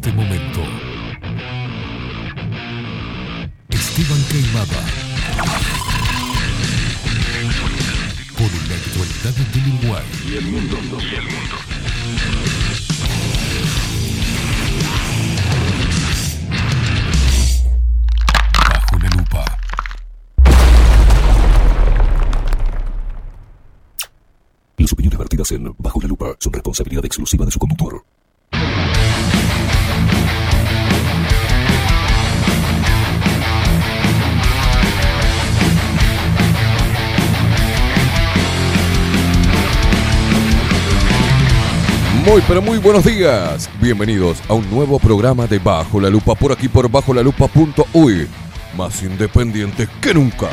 este momento. Esteban Queimada. Por la actualidad del Uruguay. Y el mundo. Y el mundo. Bajo la lupa. Las opiniones vertidas en Bajo la lupa son responsabilidad exclusiva de su conductor. Muy pero muy buenos días. Bienvenidos a un nuevo programa de Bajo la Lupa por aquí por bajo la. Más independiente que nunca.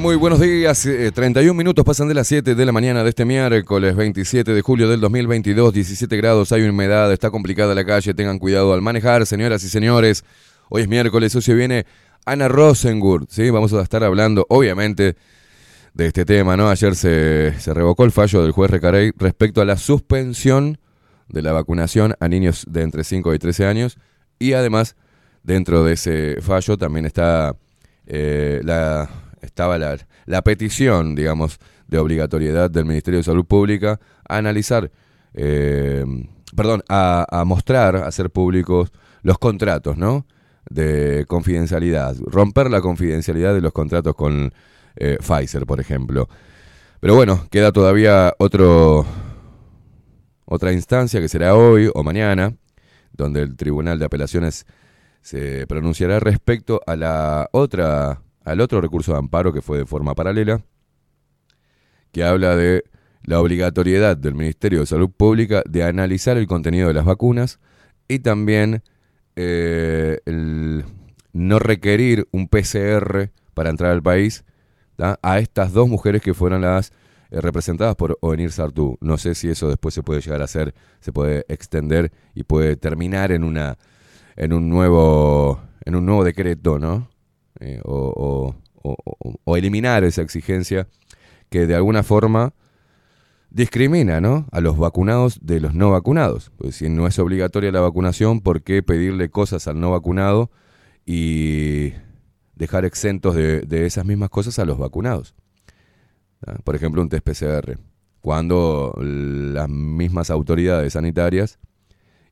Muy buenos días. Eh, 31 minutos pasan de las 7 de la mañana de este miércoles 27 de julio del 2022. 17 grados, hay humedad, está complicada la calle. Tengan cuidado al manejar, señoras y señores. Hoy es miércoles, hoy se viene Ana Rosengurt. ¿sí? Vamos a estar hablando, obviamente, de este tema. ¿no? Ayer se, se revocó el fallo del juez Recarey respecto a la suspensión de la vacunación a niños de entre 5 y 13 años. Y además, dentro de ese fallo también está eh, la, estaba la, la petición, digamos, de obligatoriedad del Ministerio de Salud Pública a analizar, eh, perdón, a, mostrar, a hacer públicos los contratos, ¿no? De confidencialidad, romper la confidencialidad de los contratos con eh, Pfizer, por ejemplo. Pero bueno, queda todavía otro, otra instancia que será hoy o mañana, donde el Tribunal de Apelaciones se pronunciará respecto a la otra, al otro recurso de amparo que fue de forma paralela, que habla de la obligatoriedad del Ministerio de Salud Pública de analizar el contenido de las vacunas y también eh, el no requerir un PCR para entrar al país a estas dos mujeres que fueron las eh, representadas por Ovenir Sartú. No sé si eso después se puede llegar a hacer, se puede extender y puede terminar en una en un nuevo en un nuevo decreto, ¿no? Eh, o, o, eliminar esa exigencia que de alguna forma discrimina ¿no? a los vacunados de los no vacunados. Pues si no es obligatoria la vacunación, ¿por qué pedirle cosas al no vacunado y dejar exentos de, esas mismas cosas a los vacunados? ¿Ah? Por ejemplo, un test PCR. Cuando las mismas autoridades sanitarias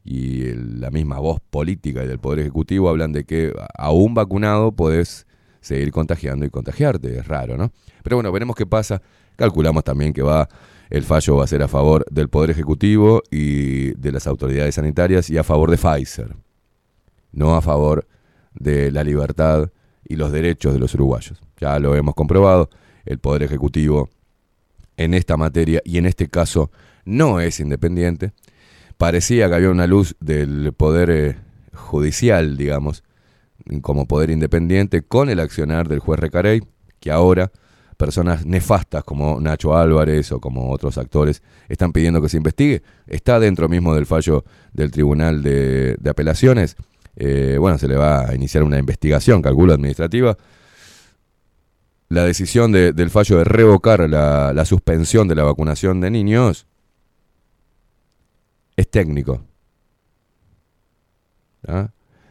y la misma voz política y del Poder Ejecutivo hablan de que a un vacunado podés seguir contagiando y contagiarte. Es raro, ¿no? Pero bueno, veremos qué pasa. Calculamos también que va el fallo va a ser a favor del Poder Ejecutivo y de las autoridades sanitarias y a favor de Pfizer, no a favor de la libertad y los derechos de los uruguayos. Ya lo hemos comprobado, el Poder Ejecutivo en esta materia y en este caso no es independiente. Parecía que había una luz del Poder eh, Judicial, digamos, como poder independiente con el accionar del juez Recarey, que ahora personas nefastas como Nacho Álvarez o como otros actores están pidiendo que se investigue. Está dentro mismo del fallo del Tribunal de, Apelaciones. Eh, bueno, se le va a iniciar una investigación, calculo, administrativa. La decisión del fallo de revocar la, suspensión de la vacunación de niños es técnico. ¿Ah?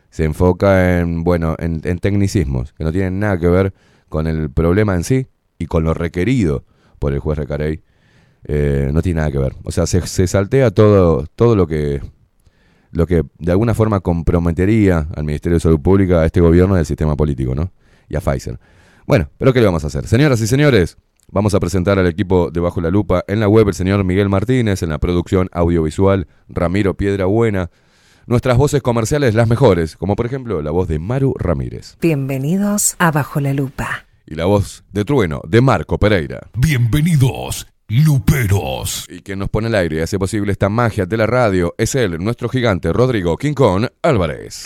Se enfoca en, bueno, en tecnicismos que no tienen nada que ver con el problema en sí, y con lo requerido por el juez Recarey, eh, no tiene nada que ver. O sea, se, saltea todo, todo lo que lo que de alguna forma comprometería al Ministerio de Salud Pública, a este gobierno del sistema político, ¿no? Y a Pfizer. Bueno, pero ¿qué le vamos a hacer? Señoras y señores, vamos a presentar al equipo de Bajo la Lupa en la web el señor Miguel Martínez, en la producción audiovisual Ramiro Piedra Buena. Nuestras voces comerciales las mejores, como por ejemplo la voz de Maru Ramírez. Bienvenidos a Bajo la Lupa y la voz de trueno de Marco Pereira. Bienvenidos, Luperos. Y quien nos pone el aire y hace posible esta magia de la radio es él, nuestro gigante Rodrigo Kong Álvarez.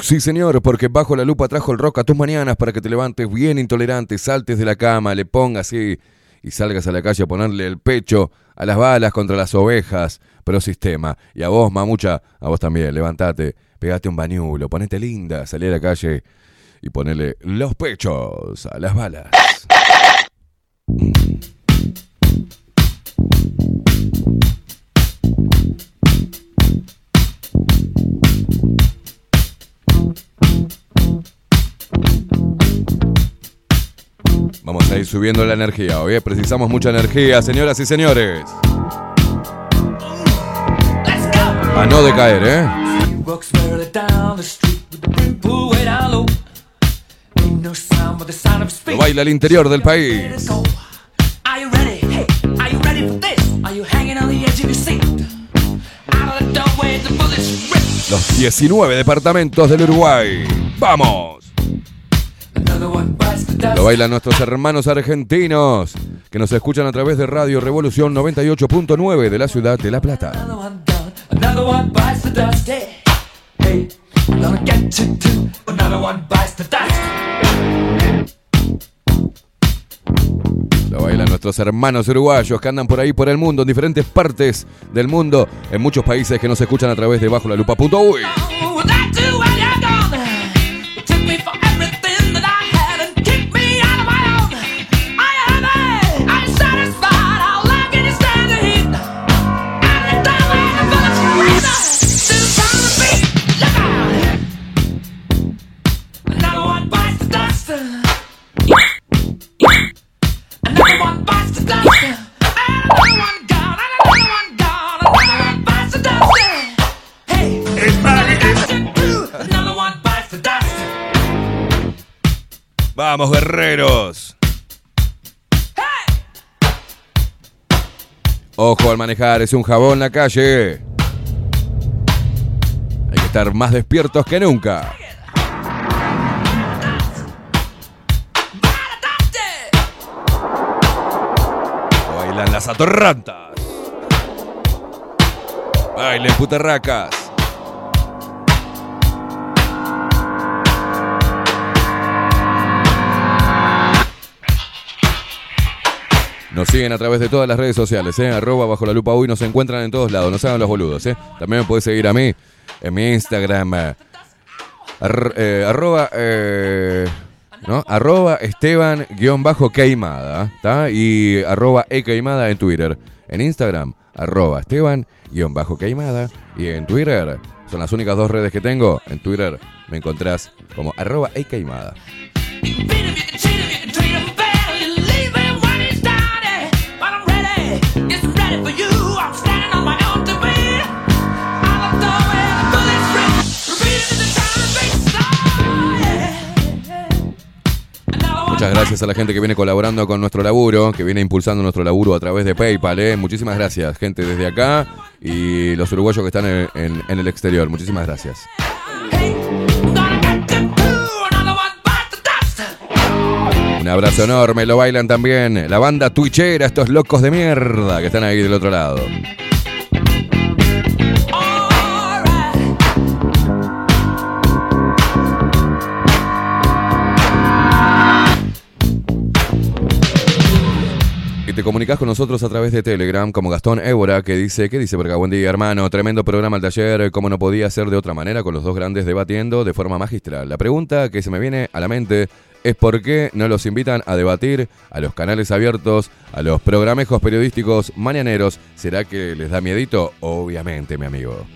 Sí señor, porque bajo la lupa trajo el rock a tus mañanas para que te levantes bien intolerante, saltes de la cama, le pongas así y salgas a la calle a ponerle el pecho a las balas contra las ovejas, pero sistema. Y a vos, mamucha, a vos también, levantate, pegate un bañulo, ponete linda, salí a la calle y ponele los pechos a las balas. Vamos a ir subiendo la energía. Hoy precisamos mucha energía, señoras y señores. A no decaer, ¿eh? Lo baila al interior del país. Los 19 departamentos del Uruguay. ¡Vamos! Lo bailan nuestros hermanos argentinos que nos escuchan a través de Radio Revolución 98.9 de la ciudad de La Plata. Lo bailan nuestros hermanos uruguayos que andan por ahí por el mundo, en diferentes partes del mundo, en muchos países que nos escuchan a través de bajo la lupa.uy. Vamos, guerreros. Ojo al manejar, es un jabón la calle. Hay que estar más despiertos que nunca. Bailan las atorrantas. Bailen putarracas. Nos siguen a través de todas las redes sociales, ¿eh? Arroba bajo la lupa hoy nos encuentran en todos lados, no se hagan los boludos, ¿eh? También me puedes seguir a mí en mi Instagram. eh, arroba, eh, ¿no? Arroba Esteban guion bajo Queimada, ¿está? Y arroba E Queimada en Twitter. En Instagram, arroba Esteban guion bajo Queimada. Y en Twitter, son las únicas dos redes que tengo. En Twitter me encontrás como arroba E Gracias a la gente que viene colaborando con nuestro laburo, que viene impulsando nuestro laburo a través de PayPal. ¿eh? Muchísimas gracias, gente desde acá y los uruguayos que están en- en el exterior. Muchísimas gracias. Un abrazo enorme, lo bailan también la banda twitchera, estos locos de mierda que están ahí del otro lado. Te comunicas con nosotros a través de Telegram, como Gastón Évora, que dice, ¿qué dice acá? Buen día, hermano. Tremendo programa el de ayer, como no podía ser de otra manera, con los dos grandes debatiendo de forma magistral. La pregunta que se me viene a la mente es por qué no los invitan a debatir a los canales abiertos, a los programejos periodísticos mañaneros. ¿Será que les da miedito? Obviamente, mi amigo.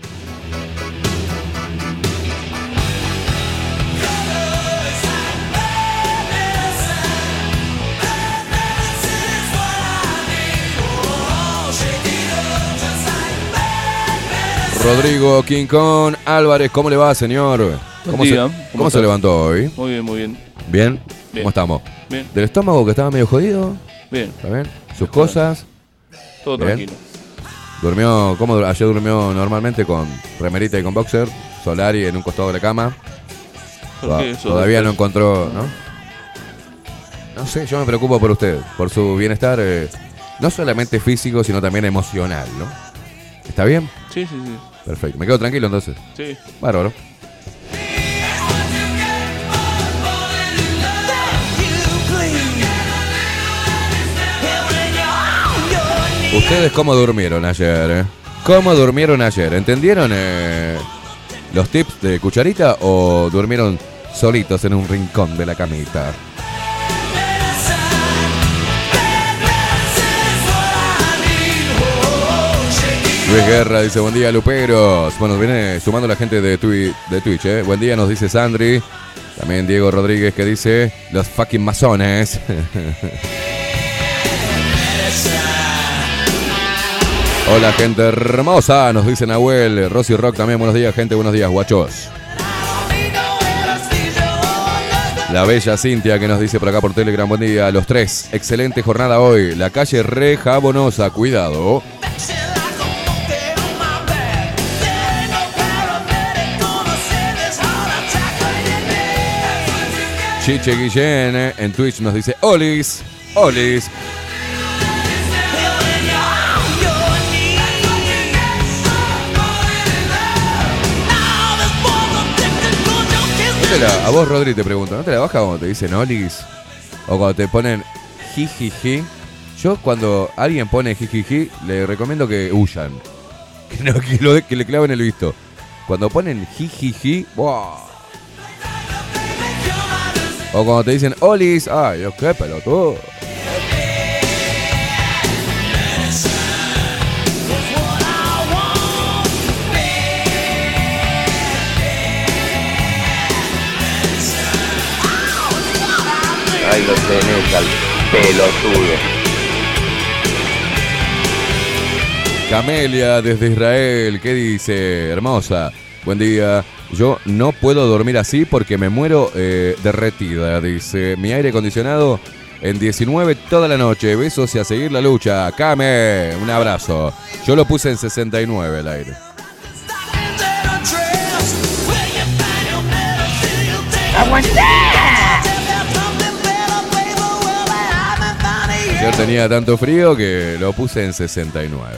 Rodrigo King Kong Álvarez, ¿cómo le va, señor? ¿Cómo, día, se, ¿cómo cómo se levantó hoy? Muy bien, muy bien. ¿Bien? Bien. ¿Cómo estamos? Bien, ¿Del estómago que estaba medio jodido? bien. ¿Está bien? ¿Sus cosas? Todo Bien. tranquilo. ¿Durmió? ¿Cómo? Ayer durmió normalmente con remerita y con boxer, Solari en un costado de la cama. Todavía no encontró, ¿no? No sé, yo me preocupo por usted, por su bienestar, eh, no solamente físico, sino también emocional, ¿no? ¿Está bien? Sí, sí, sí. Perfecto. Me quedo tranquilo entonces. Sí. Bárbaro. ¿Ustedes cómo durmieron ayer? Eh? ¿Cómo durmieron ayer? ¿Entendieron eh, los tips de cucharita o durmieron solitos en un rincón de la camita? Luis Guerra dice, buen día Luperos. Bueno, viene sumando la gente de, Twi- de Twitch, ¿eh? Buen día, nos dice Sandri. También Diego Rodríguez que dice, los fucking masones. Hola gente hermosa, nos dice Nahuel. Rosy Rock también, buenos días gente, buenos días guachos. La bella Cintia que nos dice por acá por Telegram, buen día a los tres. Excelente jornada hoy. La calle re jabonosa, cuidado. Chiche Guillén eh, en Twitch nos dice Olis, Olis. ¿No a vos, Rodri, te pregunto, ¿no te la baja cuando te dicen Olis? O cuando te ponen jijiji. Yo cuando alguien pone jijiji, le recomiendo que huyan. Que, lo- que le claven el visto. Cuando ponen jijiji, ¡buah! O cuando te dicen Olis, ay, Dios, qué pelotudo. Ahí lo tenés al pelotudo. Camelia desde Israel, ¿qué dice? Hermosa, buen día. Yo no puedo dormir así porque me muero eh, derretida, dice. Mi aire acondicionado en 19 toda la noche. Besos y a seguir la lucha. Came, un abrazo. Yo lo puse en 69 el aire. Yo tenía tanto frío que lo puse en 69.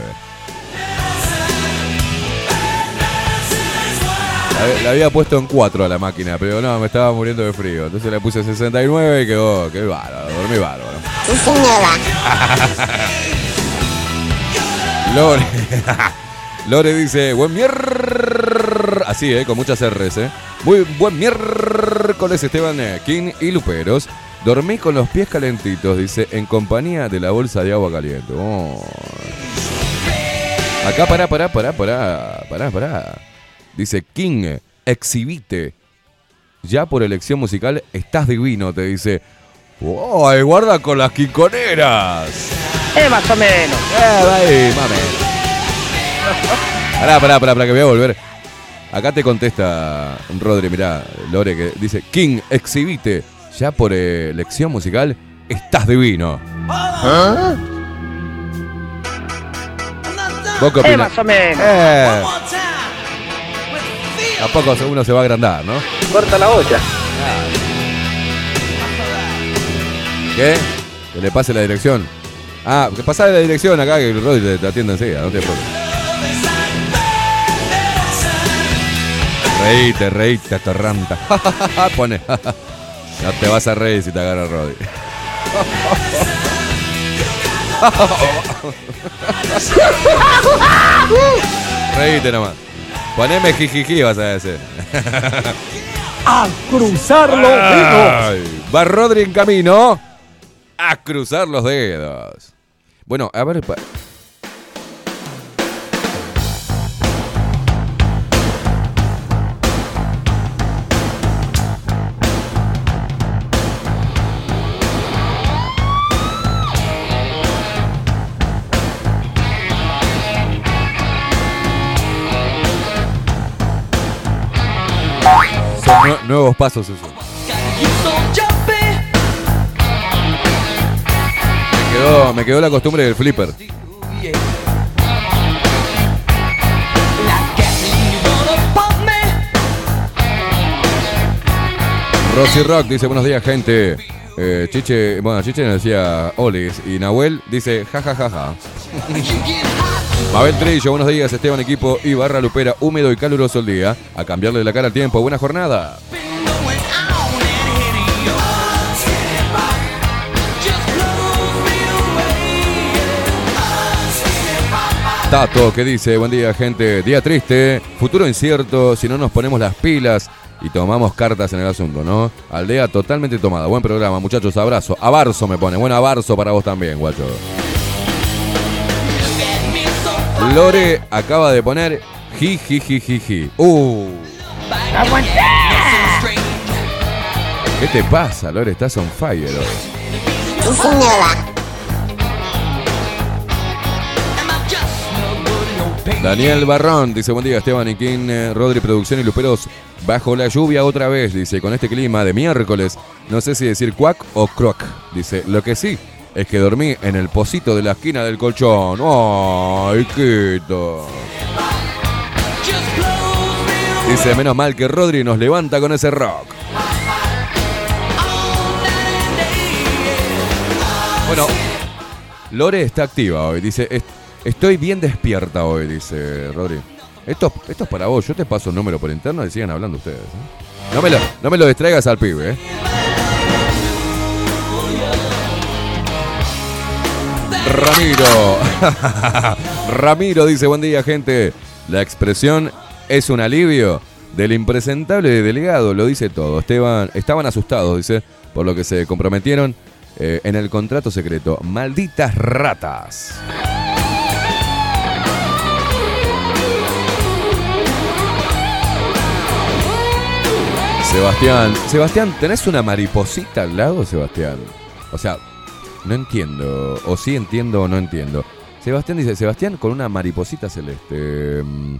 La, la había puesto en 4 a la máquina, pero no, me estaba muriendo de frío. Entonces le puse 69 y quedó, qué bárbaro, dormí bárbaro. Lore. Lore dice, buen miércoles. Así, eh, con muchas R's, eh. Muy buen miércoles, Esteban eh, King y Luperos. Dormí con los pies calentitos, dice, en compañía de la bolsa de agua caliente. Oh. Acá, pará, pará, pará, pará, pará, pará. Dice, King, exhibite. Ya por elección musical estás divino, te dice. ¡Ay, guarda con las quiconeras! Eh, más o menos. Eh, ahí, mame. Pará, pará, pará, pará, que voy a volver. Acá te contesta Rodri, mirá, Lore, que dice, King, exhibite. Ya por elección musical estás divino. ¿Vos qué Eh, opinás? más o menos. Eh, a poco uno se va a agrandar, ¿no? Corta la olla. ¿Qué? Que le pase la dirección. Ah, que pasale la dirección acá que el Rodri te, atiende enseguida, no te preocupes. Reíte, reíte, torranta. Pone. no te vas a reír si te agarra Rodri. reíte nomás. Poneme jijiji, vas a decir. A cruzar los dedos. Va Rodri en camino a cruzar los dedos. Bueno, a ver. Nuevos pasos esos. Me quedó, me quedó la costumbre del flipper. Rosy Rock dice buenos días gente. Eh, Chiche, bueno, Chiche nos decía Olis y Nahuel dice jajajaja. Mabel Trillo, buenos días Esteban Equipo y Barra Lupera, húmedo y caluroso el día. A cambiarle la cara al tiempo, buena jornada. Tato, que dice, buen día gente, día triste, futuro incierto, si no nos ponemos las pilas y tomamos cartas en el asunto, ¿no? Aldea totalmente tomada, buen programa, muchachos, abrazo. Abarzo me pone, buen abarzo para vos también, guacho. Lore acaba de poner jijijijiji. Uh. ¿Qué te pasa, Lore? Estás on fire hoy. Daniel Barrón dice, buen día Esteban y King, eh, Rodri Producción y Luperos. Bajo la lluvia otra vez, dice, con este clima de miércoles. No sé si decir cuac o croc. Dice, lo que sí es que dormí en el pocito de la esquina del colchón. ¡Ay, quito! Dice, menos mal que Rodri nos levanta con ese rock. Bueno, Lore está activa hoy. Dice, "Est- estoy bien despierta hoy, dice Rodri. Esto, esto es para vos. Yo te paso el número por interno y sigan hablando ustedes. ¿eh? No, me lo, no me lo distraigas al pibe. ¿eh? Ramiro. Ramiro dice, buen día gente. La expresión es un alivio del impresentable delegado, lo dice todo. Esteban, estaban asustados, dice, por lo que se comprometieron eh, en el contrato secreto. Malditas ratas. Sebastián, Sebastián, ¿tenés una mariposita al lado, Sebastián? O sea, no entiendo, o sí entiendo o no entiendo. Sebastián dice, Sebastián con una mariposita celeste. Mm,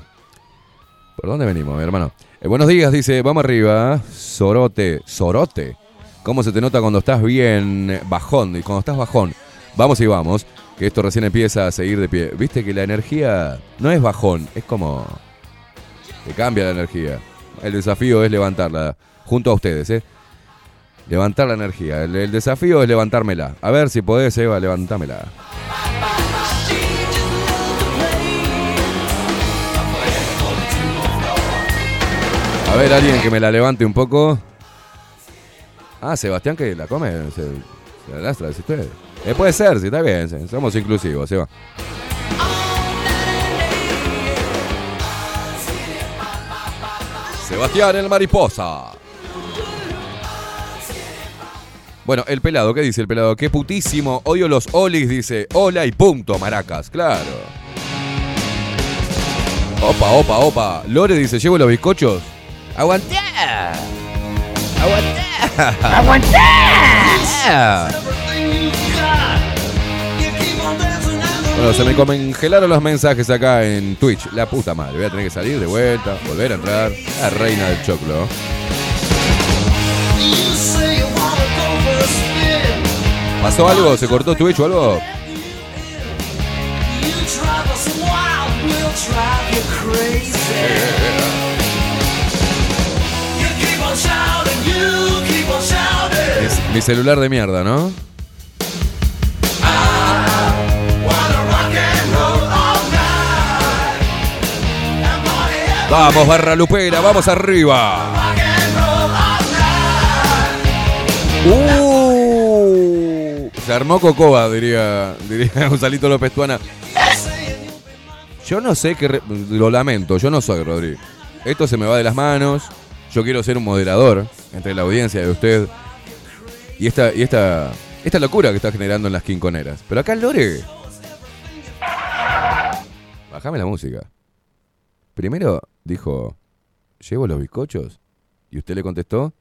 ¿Por dónde venimos, mi hermano? Eh, buenos días, dice, vamos arriba. Sorote, Sorote. ¿Cómo se te nota cuando estás bien bajón? Y cuando estás bajón, vamos y vamos, que esto recién empieza a seguir de pie. Viste que la energía no es bajón, es como... que cambia la energía. El desafío es levantarla, junto a ustedes, ¿eh? Levantar la energía. El, desafío es levantármela. A ver si podés, Eva, levantámela. A ver, alguien que me la levante un poco. Ah, Sebastián que la come, se, la lastra, dice usted. Eh, puede ser, sí, está bien, sí, somos inclusivos, Seba. Sebastián el mariposa. Bueno, el pelado, ¿qué dice el pelado? Qué putísimo, odio los olis, dice. Hola y punto, maracas, claro. Opa, opa, opa. Lore dice, ¿llevo los bizcochos? ¡Aguantá! ¡Aguantá! ¡Aguantá! Bueno, se me congelaron los mensajes acá en Twitch. La puta madre. Voy a tener que salir de vuelta, volver a entrar. La reina del choclo. ¿Pasó algo? ¿Se cortó Twitch o algo? Mi celular de mierda, ¿no? Vamos, barra lupera, vamos arriba. Uh, se armó Cocoba, diría, diría Gonzalito López Tuana. Yo no sé qué. Lo lamento, yo no soy Rodri. Esto se me va de las manos. Yo quiero ser un moderador entre la audiencia de usted y esta, y esta, esta locura que está generando en las quinconeras. Pero acá Lore. Bájame la música. Primero dijo, ¿llevo los bizcochos? Y usted le contestó,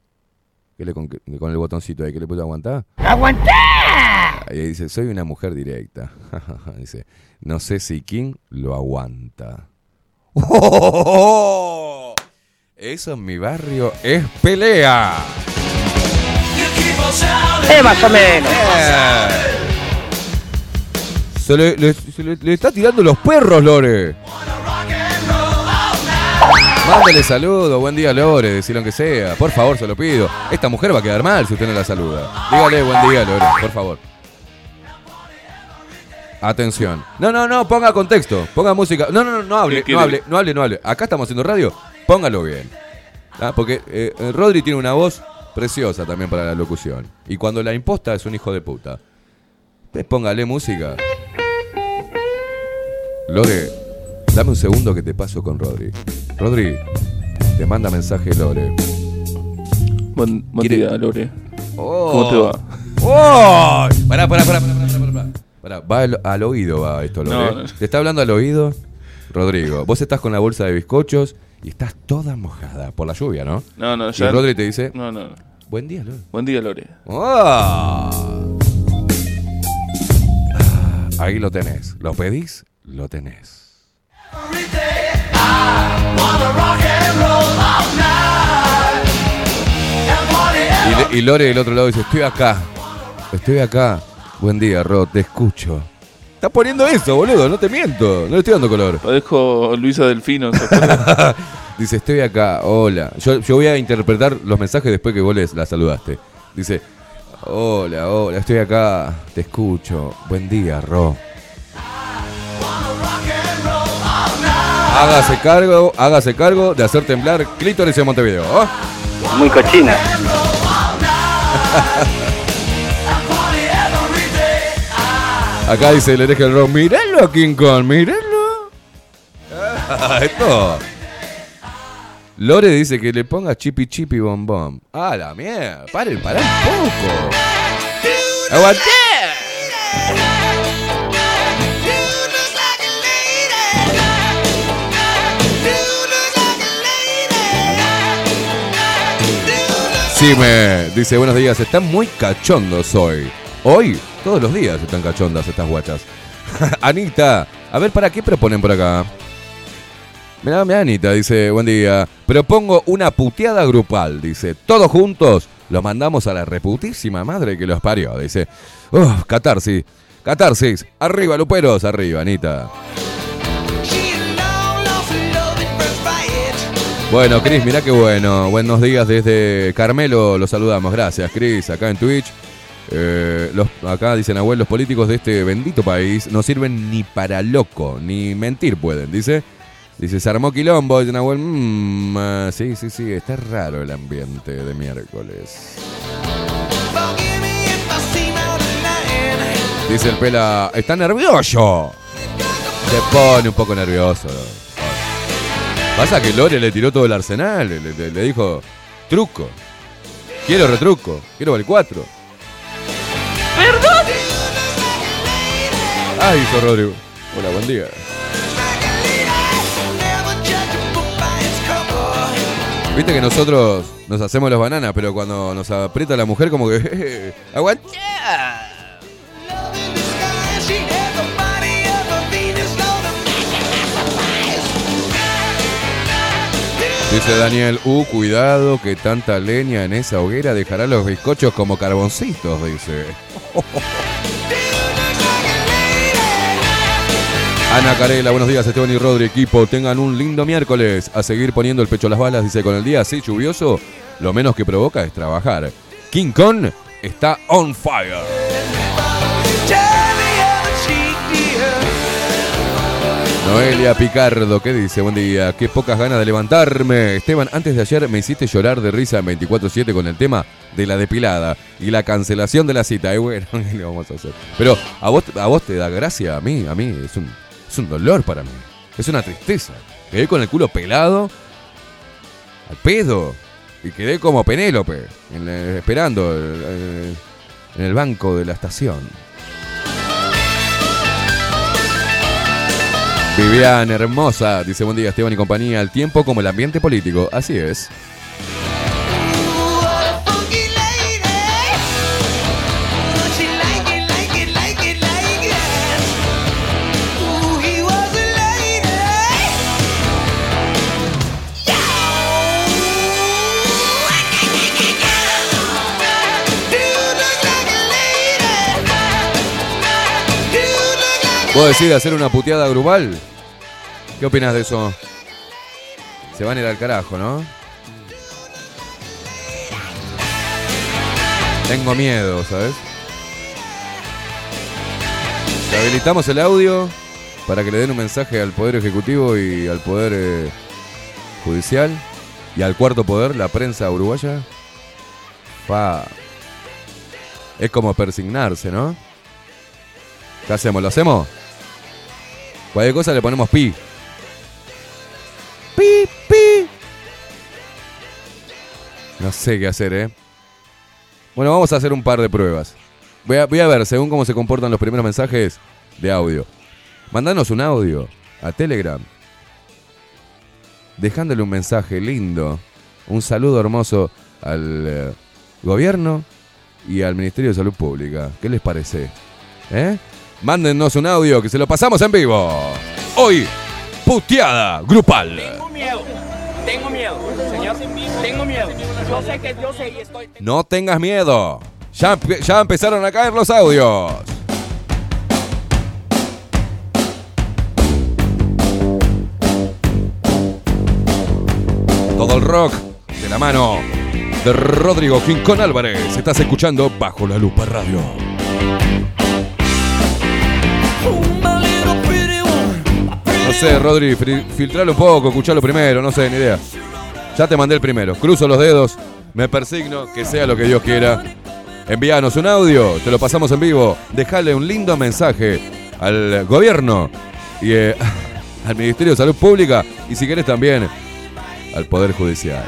¿qué le con, el botoncito ahí, ¿qué le puso aguantar? ¡Aguantar! Y dice, soy una mujer directa. dice, no sé si King lo aguanta. ¡Oh! Eso en mi barrio es pelea. Eh, más o menos. Eh. Se le, le- se le- le está tirando los perros, Lore. Mándale saludo, buen día, Lore, decirlo aunque sea. Por favor, se lo pido. Esta mujer va a quedar mal si usted no la saluda. Dígale buen día, Lore, por favor. Atención. No, no, no, ponga contexto. Ponga música. No, no, no, no hable, ¿Qué no hable, no hable, no hable. Acá estamos haciendo radio. Póngalo bien. Ah, Porque eh, Rodri tiene una voz preciosa también para la locución. Y cuando la imposta es un hijo de puta. Usted póngale música. Lore, Dame un segundo que te paso con Rodri. Rodri, te manda mensaje Lore. Buen, buen ¿Quiere- día, Lore. Oh. ¿Cómo te va? ¡Oh! Pará, pará, pará, pará, pará, va al, al oído va esto, Lore. No, no. ¿Te está hablando al oído? Rodrigo, vos estás con la bolsa de bizcochos y estás toda mojada por la lluvia, ¿no? No, no, Y ya. Rodri te dice, No, no, no. buen día, Lore. Buen día, Lore. ¡Ah! Ahí lo tenés. ¿Lo pedís? Lo tenés. Y, y Lore del otro lado dice, estoy acá. Estoy acá. Buen día, Rod, te escucho. Estás poniendo eso, boludo, no te miento. No le estoy dando color. Padezco Luisa Delfino. ¿se acuerdan? Dice, estoy acá, hola. Yo, yo voy a interpretar los mensajes después que vos les la saludaste. Dice, hola, hola, estoy acá, te escucho. Buen día, Ro. Hágase cargo, hágase cargo de hacer temblar clítoris en Montevideo. ¿oh? Muy cochina. Acá dice el hereje del rock, mírenlo, King Kong, mírenlo. Ah, Esto. Lore dice que le ponga chipi chipi bom bom. Ah, la mierda. Paren, pará un poco. ¡Aguanté! Sí, me dice buenos días, están muy cachondos hoy. Hoy, todos los días están cachondas estas guachas. Anita, a ver, ¿para qué proponen por acá? Mirá, mirá, Anita, dice, buen día. Propongo una puteada grupal, dice. Todos juntos los mandamos a la reputísima madre que los parió, dice. Uf, catarsis, catarsis. Arriba, luperos, arriba, Anita. Bueno, Cris, mirá qué bueno. Buenos días desde Carmelo, los saludamos. Gracias, Cris, acá en Twitch. Eh, los, acá dicen, abuelos, los políticos de este bendito país no sirven ni para loco, ni mentir pueden, dice. Dice, se armó quilombo, dice Nahuel. "Mm, ah, sí, sí, sí, está raro el ambiente de miércoles. Dice el pela, está nervioso. Se pone un poco nervioso. Pasa que Lore le tiró todo el arsenal, le, le- dijo, truco. Quiero retruco, quiero vale 4. ¡Perdón! Ah, dijo Rodrigo. Hola, buen día. Viste que nosotros nos hacemos los bananas, pero cuando nos aprieta la mujer como que... ¡Aguanta! Dice Daniel, uh, cuidado que tanta leña en esa hoguera dejará los bizcochos como carboncitos, dice. Ana Carela, buenos días Esteban y Rodri, equipo, tengan un lindo miércoles. A seguir poniendo el pecho a las balas, dice, con el día así lluvioso, lo menos que provoca es trabajar. King Kong está on fire. Noelia Picardo, ¿qué dice? Buen día, qué pocas ganas de levantarme. Esteban, antes de ayer me hiciste llorar de risa en 24-7 con el tema de la depilada y la cancelación de la cita. Y bueno, ¿qué le vamos a hacer? Pero a vos, a vos te da gracia, a mí, a mí es un, es un dolor para mí. Es una tristeza. Quedé con el culo pelado, al pedo, y quedé como Penélope, en esperando eh, en el banco de la estación. Vivian hermosa, dice buen día Esteban y compañía, el tiempo como el ambiente político, así es. ¿Vos decís de hacer una puteada grupal? ¿Qué opinas de eso? Se van a ir al carajo, ¿no? Tengo miedo, ¿sabes? Habilitamos el audio para que le den un mensaje al Poder Ejecutivo y al Poder eh, Judicial y al cuarto poder, la prensa uruguaya. Pa. Es como persignarse, ¿no? ¿Qué hacemos? ¿Lo hacemos? Cualquier cosa le ponemos pi. Pi, pi. No sé qué hacer, ¿eh? Bueno, vamos a hacer un par de pruebas. Voy a, voy a ver, según cómo se comportan los primeros mensajes de audio. Mandanos un audio a Telegram. Dejándole un mensaje lindo. Un saludo hermoso al eh, gobierno y al Ministerio de Salud Pública. ¿Qué les parece? ¿Eh? Mándennos un audio que se lo pasamos en vivo. Hoy, puteada grupal. Tengo miedo, tengo miedo, señor, tengo miedo. Yo sé que yo sé y estoy. No tengas miedo. Ya, ya empezaron a caer los audios. Todo el rock de la mano de Rodrigo Quincón Álvarez. Estás escuchando Bajo la Lupa Radio. Sé, Rodri, filtralo un poco, escuchalo primero, no sé, ni idea. Ya te mandé el primero. Cruzo los dedos, me persigno, que sea lo que Dios quiera. Envíanos un audio, te lo pasamos en vivo. Dejale un lindo mensaje al gobierno y eh, al Ministerio de Salud Pública y si querés también al Poder Judicial.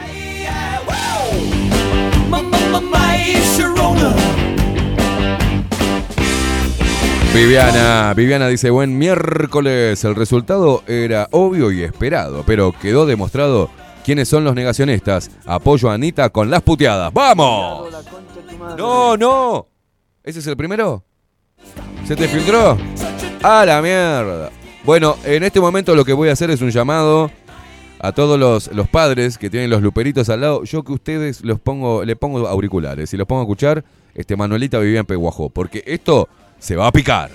Viviana, Viviana dice, buen miércoles. El resultado era obvio y esperado, pero quedó demostrado quiénes son los negacionistas. Apoyo a Anita con las puteadas. ¡Vamos! No, no. ¿Ese es el primero? ¿Se te filtró? ¡A la mierda! Bueno, en este momento lo que voy a hacer es un llamado a todos los, los padres que tienen los luperitos al lado. Yo que ustedes los pongo, le pongo auriculares y los pongo a escuchar, este Manuelita vivía en Peguajó. Porque esto se va a picar.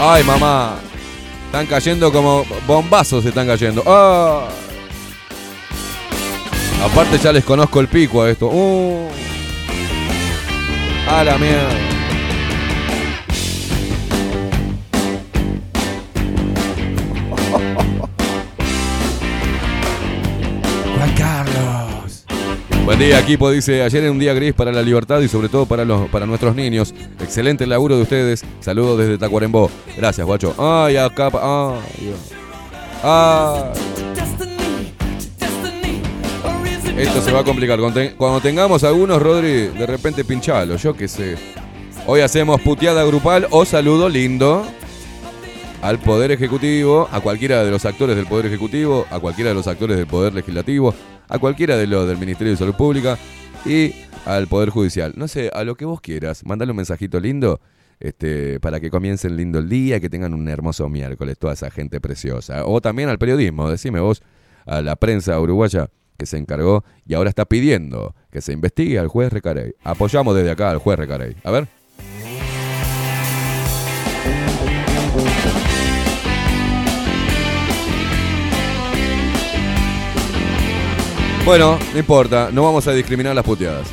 Ay, mamá. Están cayendo como bombazos, se están cayendo. ¡Ah! Aparte ya les conozco el pico a esto. ¡Uh! A la mierda. Buen día, equipo. Dice, ayer era un día gris para la libertad y sobre todo para, los, para nuestros niños. Excelente el laburo de ustedes. Saludos desde Tacuarembó. Gracias, guacho. Ay, acá. Ay. Ay. Esto se va a complicar. Cuando, te- cuando tengamos algunos, Rodri, de repente pinchalo. Yo qué sé. Hoy hacemos puteada grupal o saludo lindo al Poder Ejecutivo, a cualquiera de los actores del Poder Ejecutivo, a cualquiera de los actores del Poder Legislativo, a cualquiera de los del Ministerio de Salud Pública y al Poder Judicial. No sé, a lo que vos quieras, mandale un mensajito lindo este, para que comiencen lindo el día, que tengan un hermoso miércoles, toda esa gente preciosa. O también al periodismo, decime vos, a la prensa uruguaya que se encargó y ahora está pidiendo que se investigue al juez Recarey. Apoyamos desde acá al juez Recarey. A ver. Bueno, no importa, no vamos a discriminar las puteadas.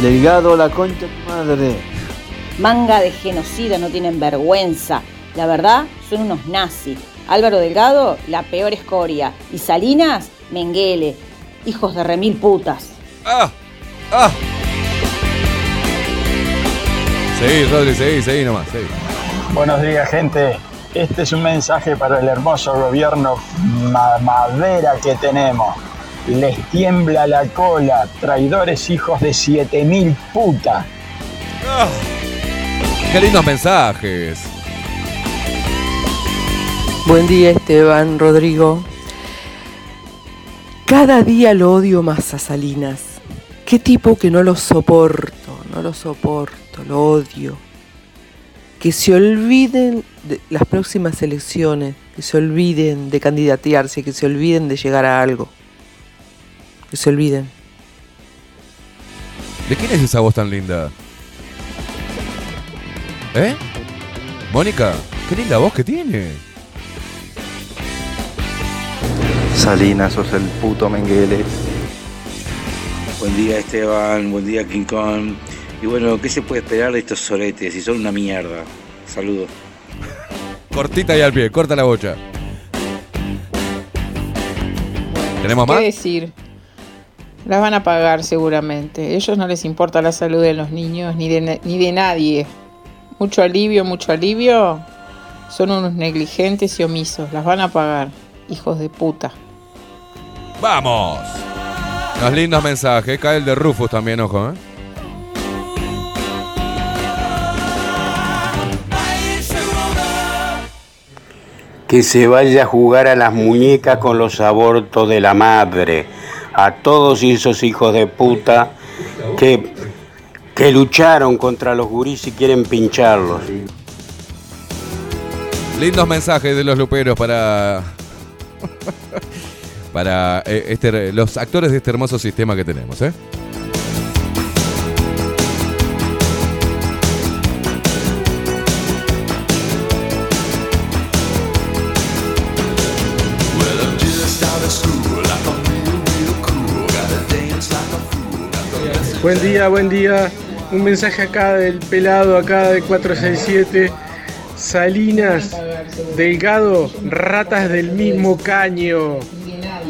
Delgado, la concha de tu madre. Manga de genocida, no tienen vergüenza. La verdad, son unos nazis. Álvaro Delgado, la peor escoria. Y Salinas, Menguele. Hijos de remil putas. ¡Ah! ¡Ah! Seguí, Rodri, seguí, seguí nomás, seguí. Buenos días, gente. Este es un mensaje para el hermoso gobierno mamadera que tenemos. Les tiembla la cola, traidores hijos de 7000 putas. ¡Qué lindos mensajes! Buen día Esteban, Rodrigo. Cada día lo odio más a Salinas. Qué tipo que no lo soporto, no lo soporto, lo odio. Que se olviden de las próximas elecciones, que se olviden de candidatearse, que se olviden de llegar a algo. Que se olviden. ¿De quién es esa voz tan linda? ¿Eh? Mónica, qué linda voz que tiene. Salinas, sos el puto Menguele. Buen día Esteban, buen día King Kong. Y bueno, ¿qué se puede esperar de estos soretes? Si son una mierda. Saludos. Cortita y al pie, corta la bocha. ¿Tenemos ¿Qué más? decir? Las van a pagar seguramente. A ellos no les importa la salud de los niños ni de, ni de nadie. Mucho alivio, mucho alivio. Son unos negligentes y omisos. Las van a pagar, hijos de puta. ¡Vamos! Los lindos mensajes. Cae el de Rufus también, ojo, ¿eh? Que se vaya a jugar a las muñecas con los abortos de la madre. A todos esos hijos de puta que, que lucharon contra los gurís y quieren pincharlos. Lindos mensajes de los luperos para. para eh, este, los actores de este hermoso sistema que tenemos, ¿eh? Buen día, buen día. Un mensaje acá del pelado, acá de 467. Salinas, Delgado, ratas del mismo caño.